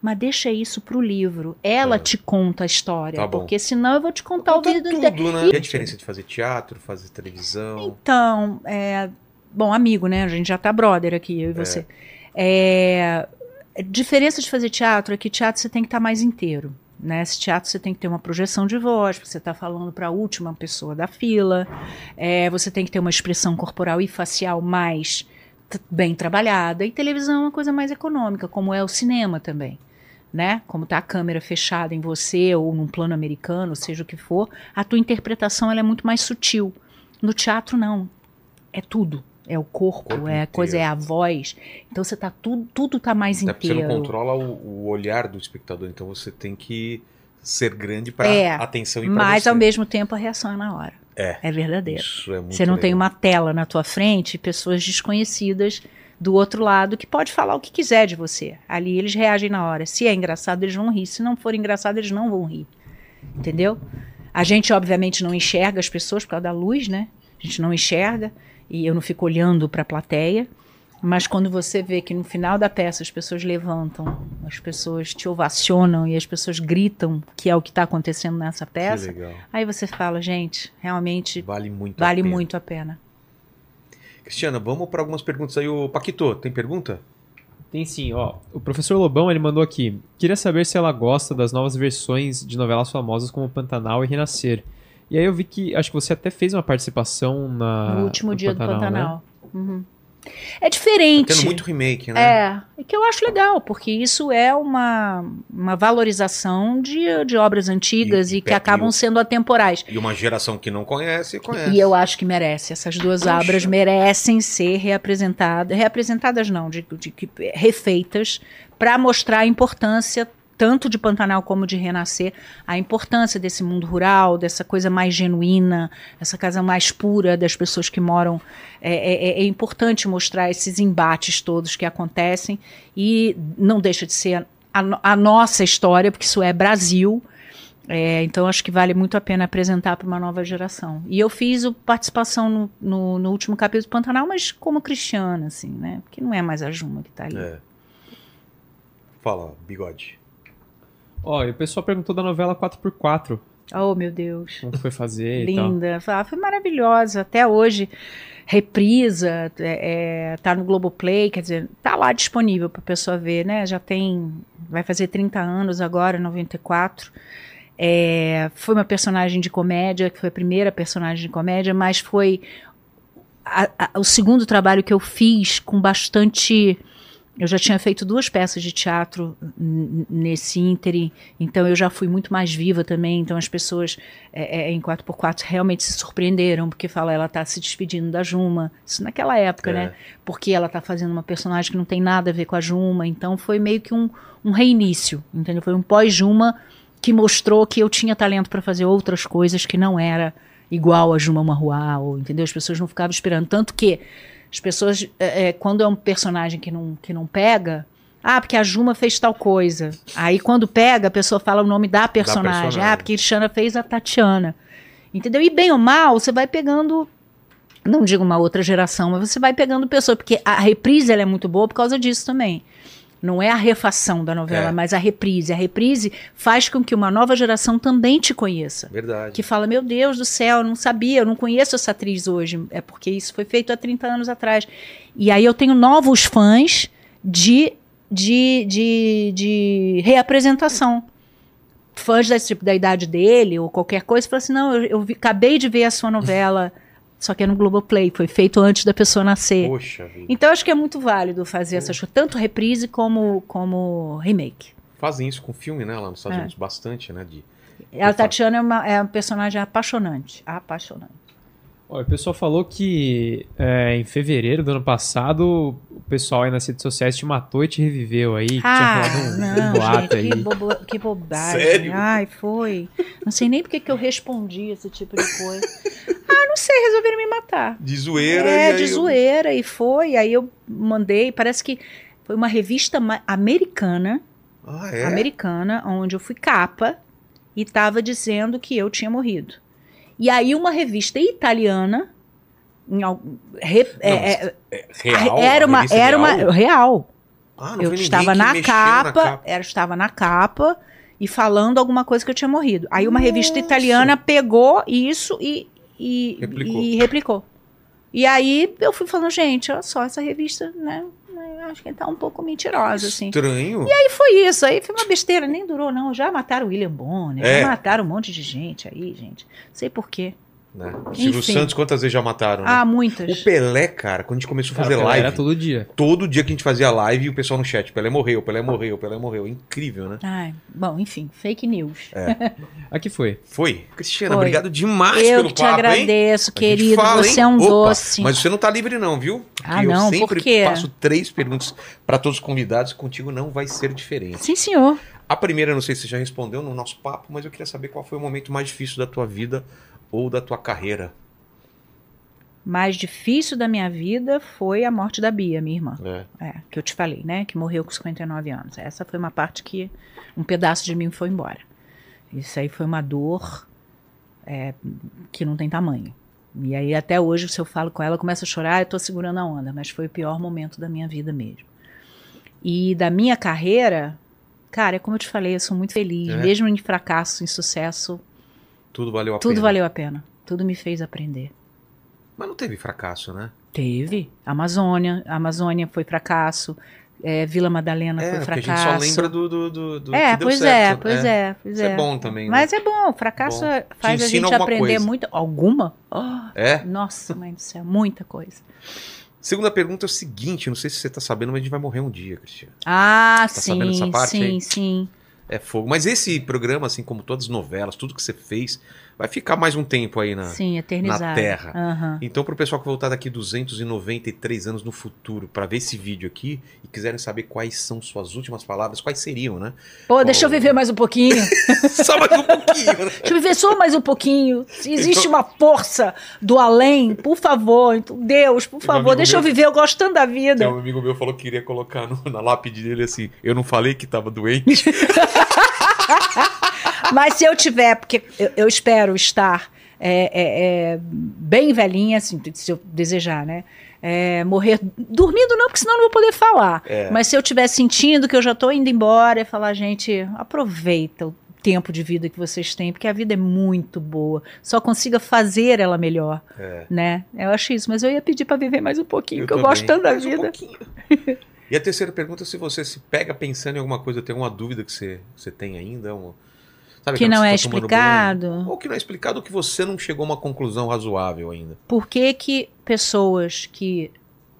Mas deixa isso pro livro. Ela É. te conta a história, Tá porque senão eu vou te contar o vídeo tudo, inteiro. né? E a diferença de fazer teatro, fazer televisão. Então, é, bom, amigo, né? A gente já tá brother aqui, eu e você. É, a diferença de fazer teatro é que teatro você tem que estar mais inteiro. Né? Esse teatro você tem que ter uma projeção de voz, você está falando para a última pessoa da fila, é, você tem que ter uma expressão corporal e facial mais bem trabalhada. E televisão é uma coisa mais econômica, como é o cinema também. Né? Como tá a câmera fechada em você ou num plano americano, seja o que for, a tua interpretação ela é muito mais sutil. No teatro não, é tudo. É o corpo, Corpo é a coisa, é inteiro. a voz. Então você tá tudo, tudo tá mais Até porque você inteiro. não controla o, o olhar do espectador, então você tem que ser grande para É, atenção e para Mas você. ao mesmo tempo a reação é na hora. É. É verdadeiro. É Você não tem legal. uma tela na tua frente, pessoas desconhecidas do outro lado que pode falar o que quiser de você. Ali eles reagem na hora. Se é engraçado, eles vão rir. Se não for engraçado, eles não vão rir. Entendeu? A gente, obviamente, não enxerga as pessoas por causa da luz, né? A gente não enxerga e eu não fico olhando para a plateia. Mas quando você vê que no final da peça as pessoas levantam, as pessoas te ovacionam e as pessoas gritam que é o que está acontecendo nessa peça, aí você fala, gente, realmente Vale muito a vale pena. muito a pena. Cristiana, vamos para algumas perguntas aí. O Paquito, tem pergunta? Tem sim, ó. O professor Lobão, ele mandou aqui. Queria saber se ela gosta das novas versões de novelas famosas como Pantanal e Renascer. E aí eu vi que, acho que você até fez uma participação na... no último dia do né? Pantanal. Uhum. É Tá diferente. tendo muito remake, né? É, é que eu acho legal, porque isso é uma, uma valorização de, de obras antigas E- e, e que acabam e o- sendo atemporais. E uma geração que não conhece, conhece. E eu acho que merece. Essas duas Poxa. obras merecem ser reapresentadas. Reapresentadas não, de, de, de- refeitas, para mostrar a importância tanto de Pantanal como de Renascer, a importância desse mundo rural, dessa coisa mais genuína, essa casa mais pura das pessoas que moram. É, é- é importante mostrar esses embates todos que acontecem e não deixa de ser a, a nossa história, porque isso é Brasil. É, então acho que vale muito a pena apresentar para uma nova geração. E eu fiz o participação no, no, no último capítulo do Pantanal, mas como cristiana, assim, né? Porque não é mais a Juma que tá ali. É. Fala, bigode. Ó, e o pessoal perguntou da novela 4x4. Oh, meu Deus. Como foi fazer e tal. Linda. Ah, foi maravilhosa. Até hoje, reprisa, é, é, tá no Globoplay, quer dizer, tá lá disponível para pessoa ver, né? Já tem, vai fazer 30 anos agora, 94. É, foi uma personagem de comédia, que foi a primeira personagem de comédia, mas foi a- a- o segundo trabalho que eu fiz com bastante. Eu já tinha feito duas peças de teatro nesse ínterim, então eu já fui muito mais viva também. Então as pessoas é, é, em 4x4 realmente se surpreenderam, porque fala, ela tá se despedindo da Juma. Isso naquela época, É. né? Porque ela tá fazendo uma personagem que não tem nada a ver com a Juma. Então foi meio que um, um reinício, entendeu? Foi um pós-Juma que mostrou que eu tinha talento para fazer outras coisas que não era igual a Juma Marruá, ou, entendeu? As pessoas não ficavam esperando. Tanto que as pessoas, é, é, quando é um personagem que não, que não pega, ah, porque a Juma fez tal coisa. Aí quando pega, a pessoa fala o nome da personagem. personagem. Ah, porque a Cristiana fez a Tatiana. Entendeu? E bem ou mal, você vai pegando. Não digo uma outra geração, mas você vai pegando pessoas, porque a reprise ela é muito boa por causa disso também. Não é a refação da novela, É. mas a reprise. A reprise faz com que uma nova geração também te conheça Verdade. que fala: Meu Deus do céu, eu não sabia, eu não conheço essa atriz hoje. É porque isso foi feito há 30 anos atrás. E aí eu tenho novos fãs de de, de, de reapresentação. Fãs da, tipo, da idade dele ou qualquer coisa, falam assim: não, eu, eu vi- acabei de ver a sua novela, só que é no Globoplay, foi feito antes da pessoa nascer. Poxa vida. Então, acho que é muito válido fazer essas coisas, tanto reprise como, como remake. Fazem isso com filme, né? Lá nos Estados É. Unidos, bastante, né? De... A Tatiana é, uma, é um personagem apaixonante. Apaixonante. Olha, o pessoal falou que é, em fevereiro do ano passado o pessoal aí nas redes sociais te matou e te reviveu aí. que Ah, tinha rolado um, um não, boato gente, aí. que, bobo, que bobagem. Sério? Ai, foi. Não sei nem porque que eu respondi esse tipo de coisa. Ah, não sei, resolveram me matar. de zoeira. É, e aí de eu- zoeira, e foi. Aí eu mandei, parece que foi uma revista americana, Ah, é? americana, onde eu fui capa e tava dizendo que eu tinha morrido. E aí uma revista italiana, algum- re- é- é- É real? era uma, revista era uma real? real. Ah, não eu estava na mexeu capa, Era, estava na capa e falando alguma coisa que eu tinha morrido. Aí uma revista Nossa. italiana pegou isso e, e, Replicou. e replicou. E aí eu fui falando, gente, olha só, essa revista, né? Acho que tá um pouco mentirosa, assim. Estranho. E foi isso, aí foi uma besteira, nem durou, não. Já mataram o William Bonner, É. já mataram um monte de gente aí, gente. Sei por quê. Né? Silvio. Santos, quantas vezes já mataram? né? Ah, muitas. O Pelé, cara, quando a gente começou a fazer live, Era todo dia. todo dia que a gente fazia live e o pessoal no chat, Pelé morreu, Pelé morreu, Pelé morreu. Incrível, né? Ai, bom, enfim, fake news. Aqui foi. Foi. Cristiana, Foi. obrigado demais eu pelo que te papo, hein? agradeço, gente querido. fala, você hein? é um Opa, doce. Mas você não tá livre não, viu? Ah, não, Eu sempre por quê? faço três perguntas para todos os convidados. Contigo não vai ser diferente. Sim, senhor. A primeira, não sei se você já respondeu no nosso papo, mas eu queria saber qual foi o momento mais difícil da tua vida ou da tua carreira. mais difícil da minha vida foi a morte da Bia, minha irmã. É. É, que eu te falei, né? Que morreu com 59 anos. Essa foi uma parte que um pedaço de mim foi embora. Isso aí foi uma dor é, que não tem tamanho. E aí até hoje, se eu falo com ela, eu começo a chorar, eu tô segurando a onda, mas foi o pior momento da minha vida mesmo. E da minha carreira, cara, é como eu te falei, eu sou muito feliz. É. Mesmo em fracasso, em sucesso, Tudo valeu a tudo pena. valeu a pena. Tudo me fez aprender. Mas não teve fracasso, né? Teve. Amazônia. A Amazônia foi fracasso. É, Vila Madalena É, foi porque a fracasso. gente só lembra do, do, do, do é, que deu pois certo. é, pois é, pois Isso é. é bom também, né? Mas é bom, fracasso Bom. é- faz a gente aprender coisa. muito. Alguma? Oh, É? nossa, mãe do céu, muita coisa. Segunda pergunta é o seguinte, não sei se você tá sabendo, mas a gente vai morrer um dia, Cristiano. Ah, Tá sabendo sim, dessa parte sim, aí? sim. É fogo. Mas esse programa, assim como todas as novelas, tudo que você fez, vai ficar mais um tempo aí na. Sim, na Terra. Aham. Então, pro pessoal que voltar daqui 293 anos no futuro para ver esse vídeo aqui e quiserem saber quais são suas últimas palavras, quais seriam, né? Pô, deixa eu viver mais um pouquinho. Só mais um pouquinho, né? Deixa eu viver só mais um pouquinho. Se existe Então- uma força do além, por favor, então, Deus, por favor, deixa eu meu- viver, eu gosto tanto da vida. Tem um amigo meu falou que queria colocar no- na lápide dele assim: Eu não falei que tava doente. Mas se eu tiver, porque eu, eu espero estar é, é, é, bem velhinha, assim, se eu desejar, né? É, morrer dormindo não, porque senão eu não vou poder falar. É. Mas se eu estiver sentindo que eu já estou indo embora, e falar, gente, aproveita o tempo de vida que vocês têm, porque a vida é muito boa. Só consiga fazer ela melhor, É. né? Eu acho isso, mas eu ia pedir para viver mais um pouquinho, porque eu gosto tanto da Mais um vida. pouquinho. E a terceira pergunta, se você se pega pensando em alguma coisa, tem alguma dúvida que você, você tem ainda? Um, sabe que não é tá explicado. banho? Ou que não é explicado, ou que você não chegou a uma conclusão razoável ainda. Por que, que pessoas que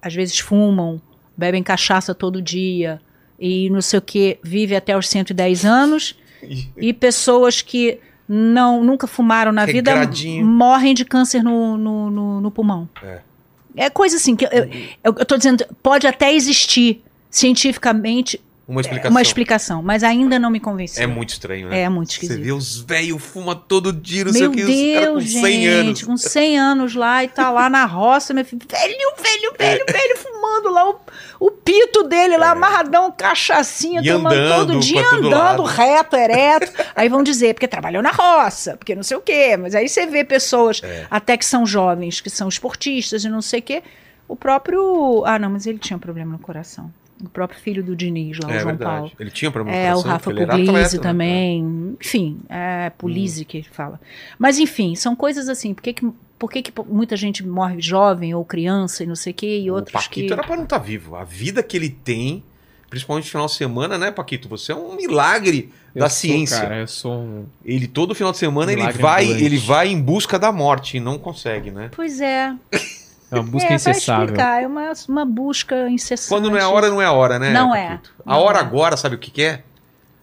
às vezes fumam, bebem cachaça todo dia e não sei o que, vivem até os 110 anos E- pessoas que não nunca fumaram na vida Regradinho. morrem de câncer no, no, no- no pulmão. É. É coisa assim que eu, eu, eu tô dizendo, pode até existir cientificamente Uma explicação. uma explicação, mas ainda não me convenceu. É muito estranho, né? É muito Você esquisito. vê os velhos fuma todo dia, não sei o que, os caras com Deus, 100 gente, anos. com 100 anos lá e tá lá na roça, meu filho, velho, velho, velho, É. velho, fumando lá o, o pito dele lá, amarradão, cachaçinha, E tomando andando todo dia, andando lado. reto, ereto. aí vão dizer, porque trabalhou na roça, porque não sei o quê, mas aí você vê pessoas, É. até que são jovens, que são esportistas e não sei o quê, o próprio, ah não, mas ele tinha um problema no coração. O próprio filho do Diniz lá, o É João verdade. Paulo. Ele tinha problema É, o Rafa ele Puglisi atleta, né? também. Enfim, é Puglisi que ele fala. Mas, enfim, são coisas assim. Por que, que, por que, que muita gente morre jovem ou criança e não sei o quê, e O outros Paquito que. era pra não estar vivo. A vida que ele tem principalmente no final de semana, né, Paquito? Você é um milagre Eu da sou, ciência. Cara, eu sou um. Ele todo final de semana ele Milagre vai, ambulante. ele vai em busca da morte e não consegue, né? Pois é. É uma busca é, incessável. explicar, é uma, uma busca incessante. Quando não é a hora, não é a hora, né? Não é. Paquito? A Não hora é. agora, sabe o que, que é?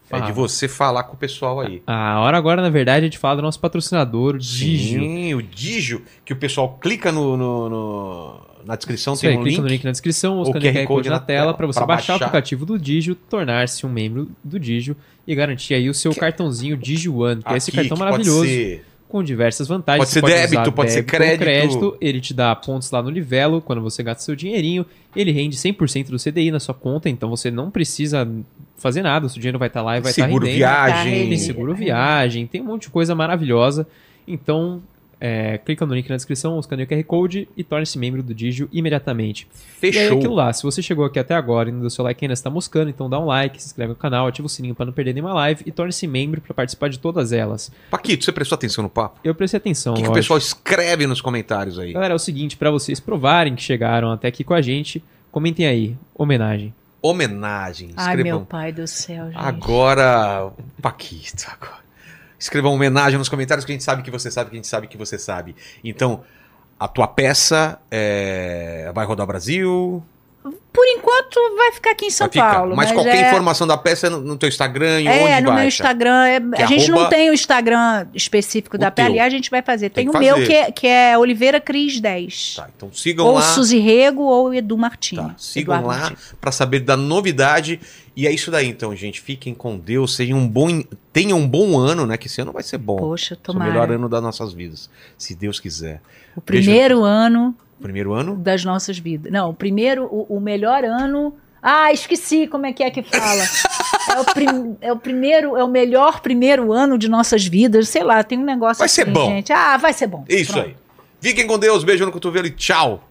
É Fala. de você falar com o pessoal aí. A hora agora, na verdade, a gente fala do nosso patrocinador, o Digio. Sim, o Digio, que o pessoal clica no, no- no- na descrição, Isso tem aí, um clica link. no link na descrição, ou escaneia o QR Code na tela para você pra baixar, o baixar. aplicativo do Digio, tornar-se um membro do Digio e garantir aí o seu cartãozinho Digio One, que é esse Aqui, cartão que pode maravilhoso ser- com diversas vantagens. Pode ser débito, usar pode ser ou crédito. Ele te dá pontos lá no Livelo quando você gasta seu dinheirinho. Ele rende 100% do CDI na sua conta, então você não precisa fazer nada. O seu dinheiro vai estar lá e vai estar Seguro rendendo. viagem. Tem seguro viagem, tem um monte de coisa maravilhosa. Então, é, clica no link na descrição, escaneia o QR Code e torne-se membro do Digio imediatamente. E aí, Fechou. aquilo lá, se você chegou aqui até agora e não deu seu like ainda está moscando, então dá um like, se inscreve no canal, ativa o sininho para não perder nenhuma live e torne-se membro para participar de todas elas. Paquito, você prestou atenção no papo? Eu prestei atenção, O que, que o pessoal escreve nos comentários aí? Galera, é o seguinte, para vocês provarem que chegaram até aqui com a gente, comentem aí, homenagem. Homenagem. Ai, Escrevam. meu pai do céu, gente. Agora, Paquito, agora. Escrevam homenagem nos comentários que a gente sabe que você sabe que a gente sabe que você sabe. Então, a tua peça é, vai rodar o Brasil? Por enquanto vai ficar aqui em São vai ficar. Paulo. Mas, qualquer é... informação da peça é no, no teu Instagram e É, onde no vai? meu Instagram. é- a gente não tem o Instagram específico O da. PLA, a gente vai fazer. Tem Tem, o meu, fazer. que é, que é Oliveira Cris 10. Tá, então sigam ou lá. Suzy Rego ou Edu Martins. Tá, sigam Eduardo lá para saber da novidade. E é isso daí, então, gente. Fiquem com Deus. Sejam um bom, tenham um bom ano, né? Que esse ano vai ser bom. Poxa, Esse é o tomara. melhor ano das nossas vidas. Se Deus quiser. O primeiro ano Primeiro ano? das nossas vidas. Não, o primeiro, o, o melhor ano. Ah, esqueci como é que é que fala. é, o prim- é o primeiro, é o melhor primeiro ano de nossas vidas. Sei lá, tem um negócio Vai ser assim, bom. gente. Ah, vai ser bom. Isso Pronto. aí. Fiquem com Deus. Beijo no cotovelo e tchau.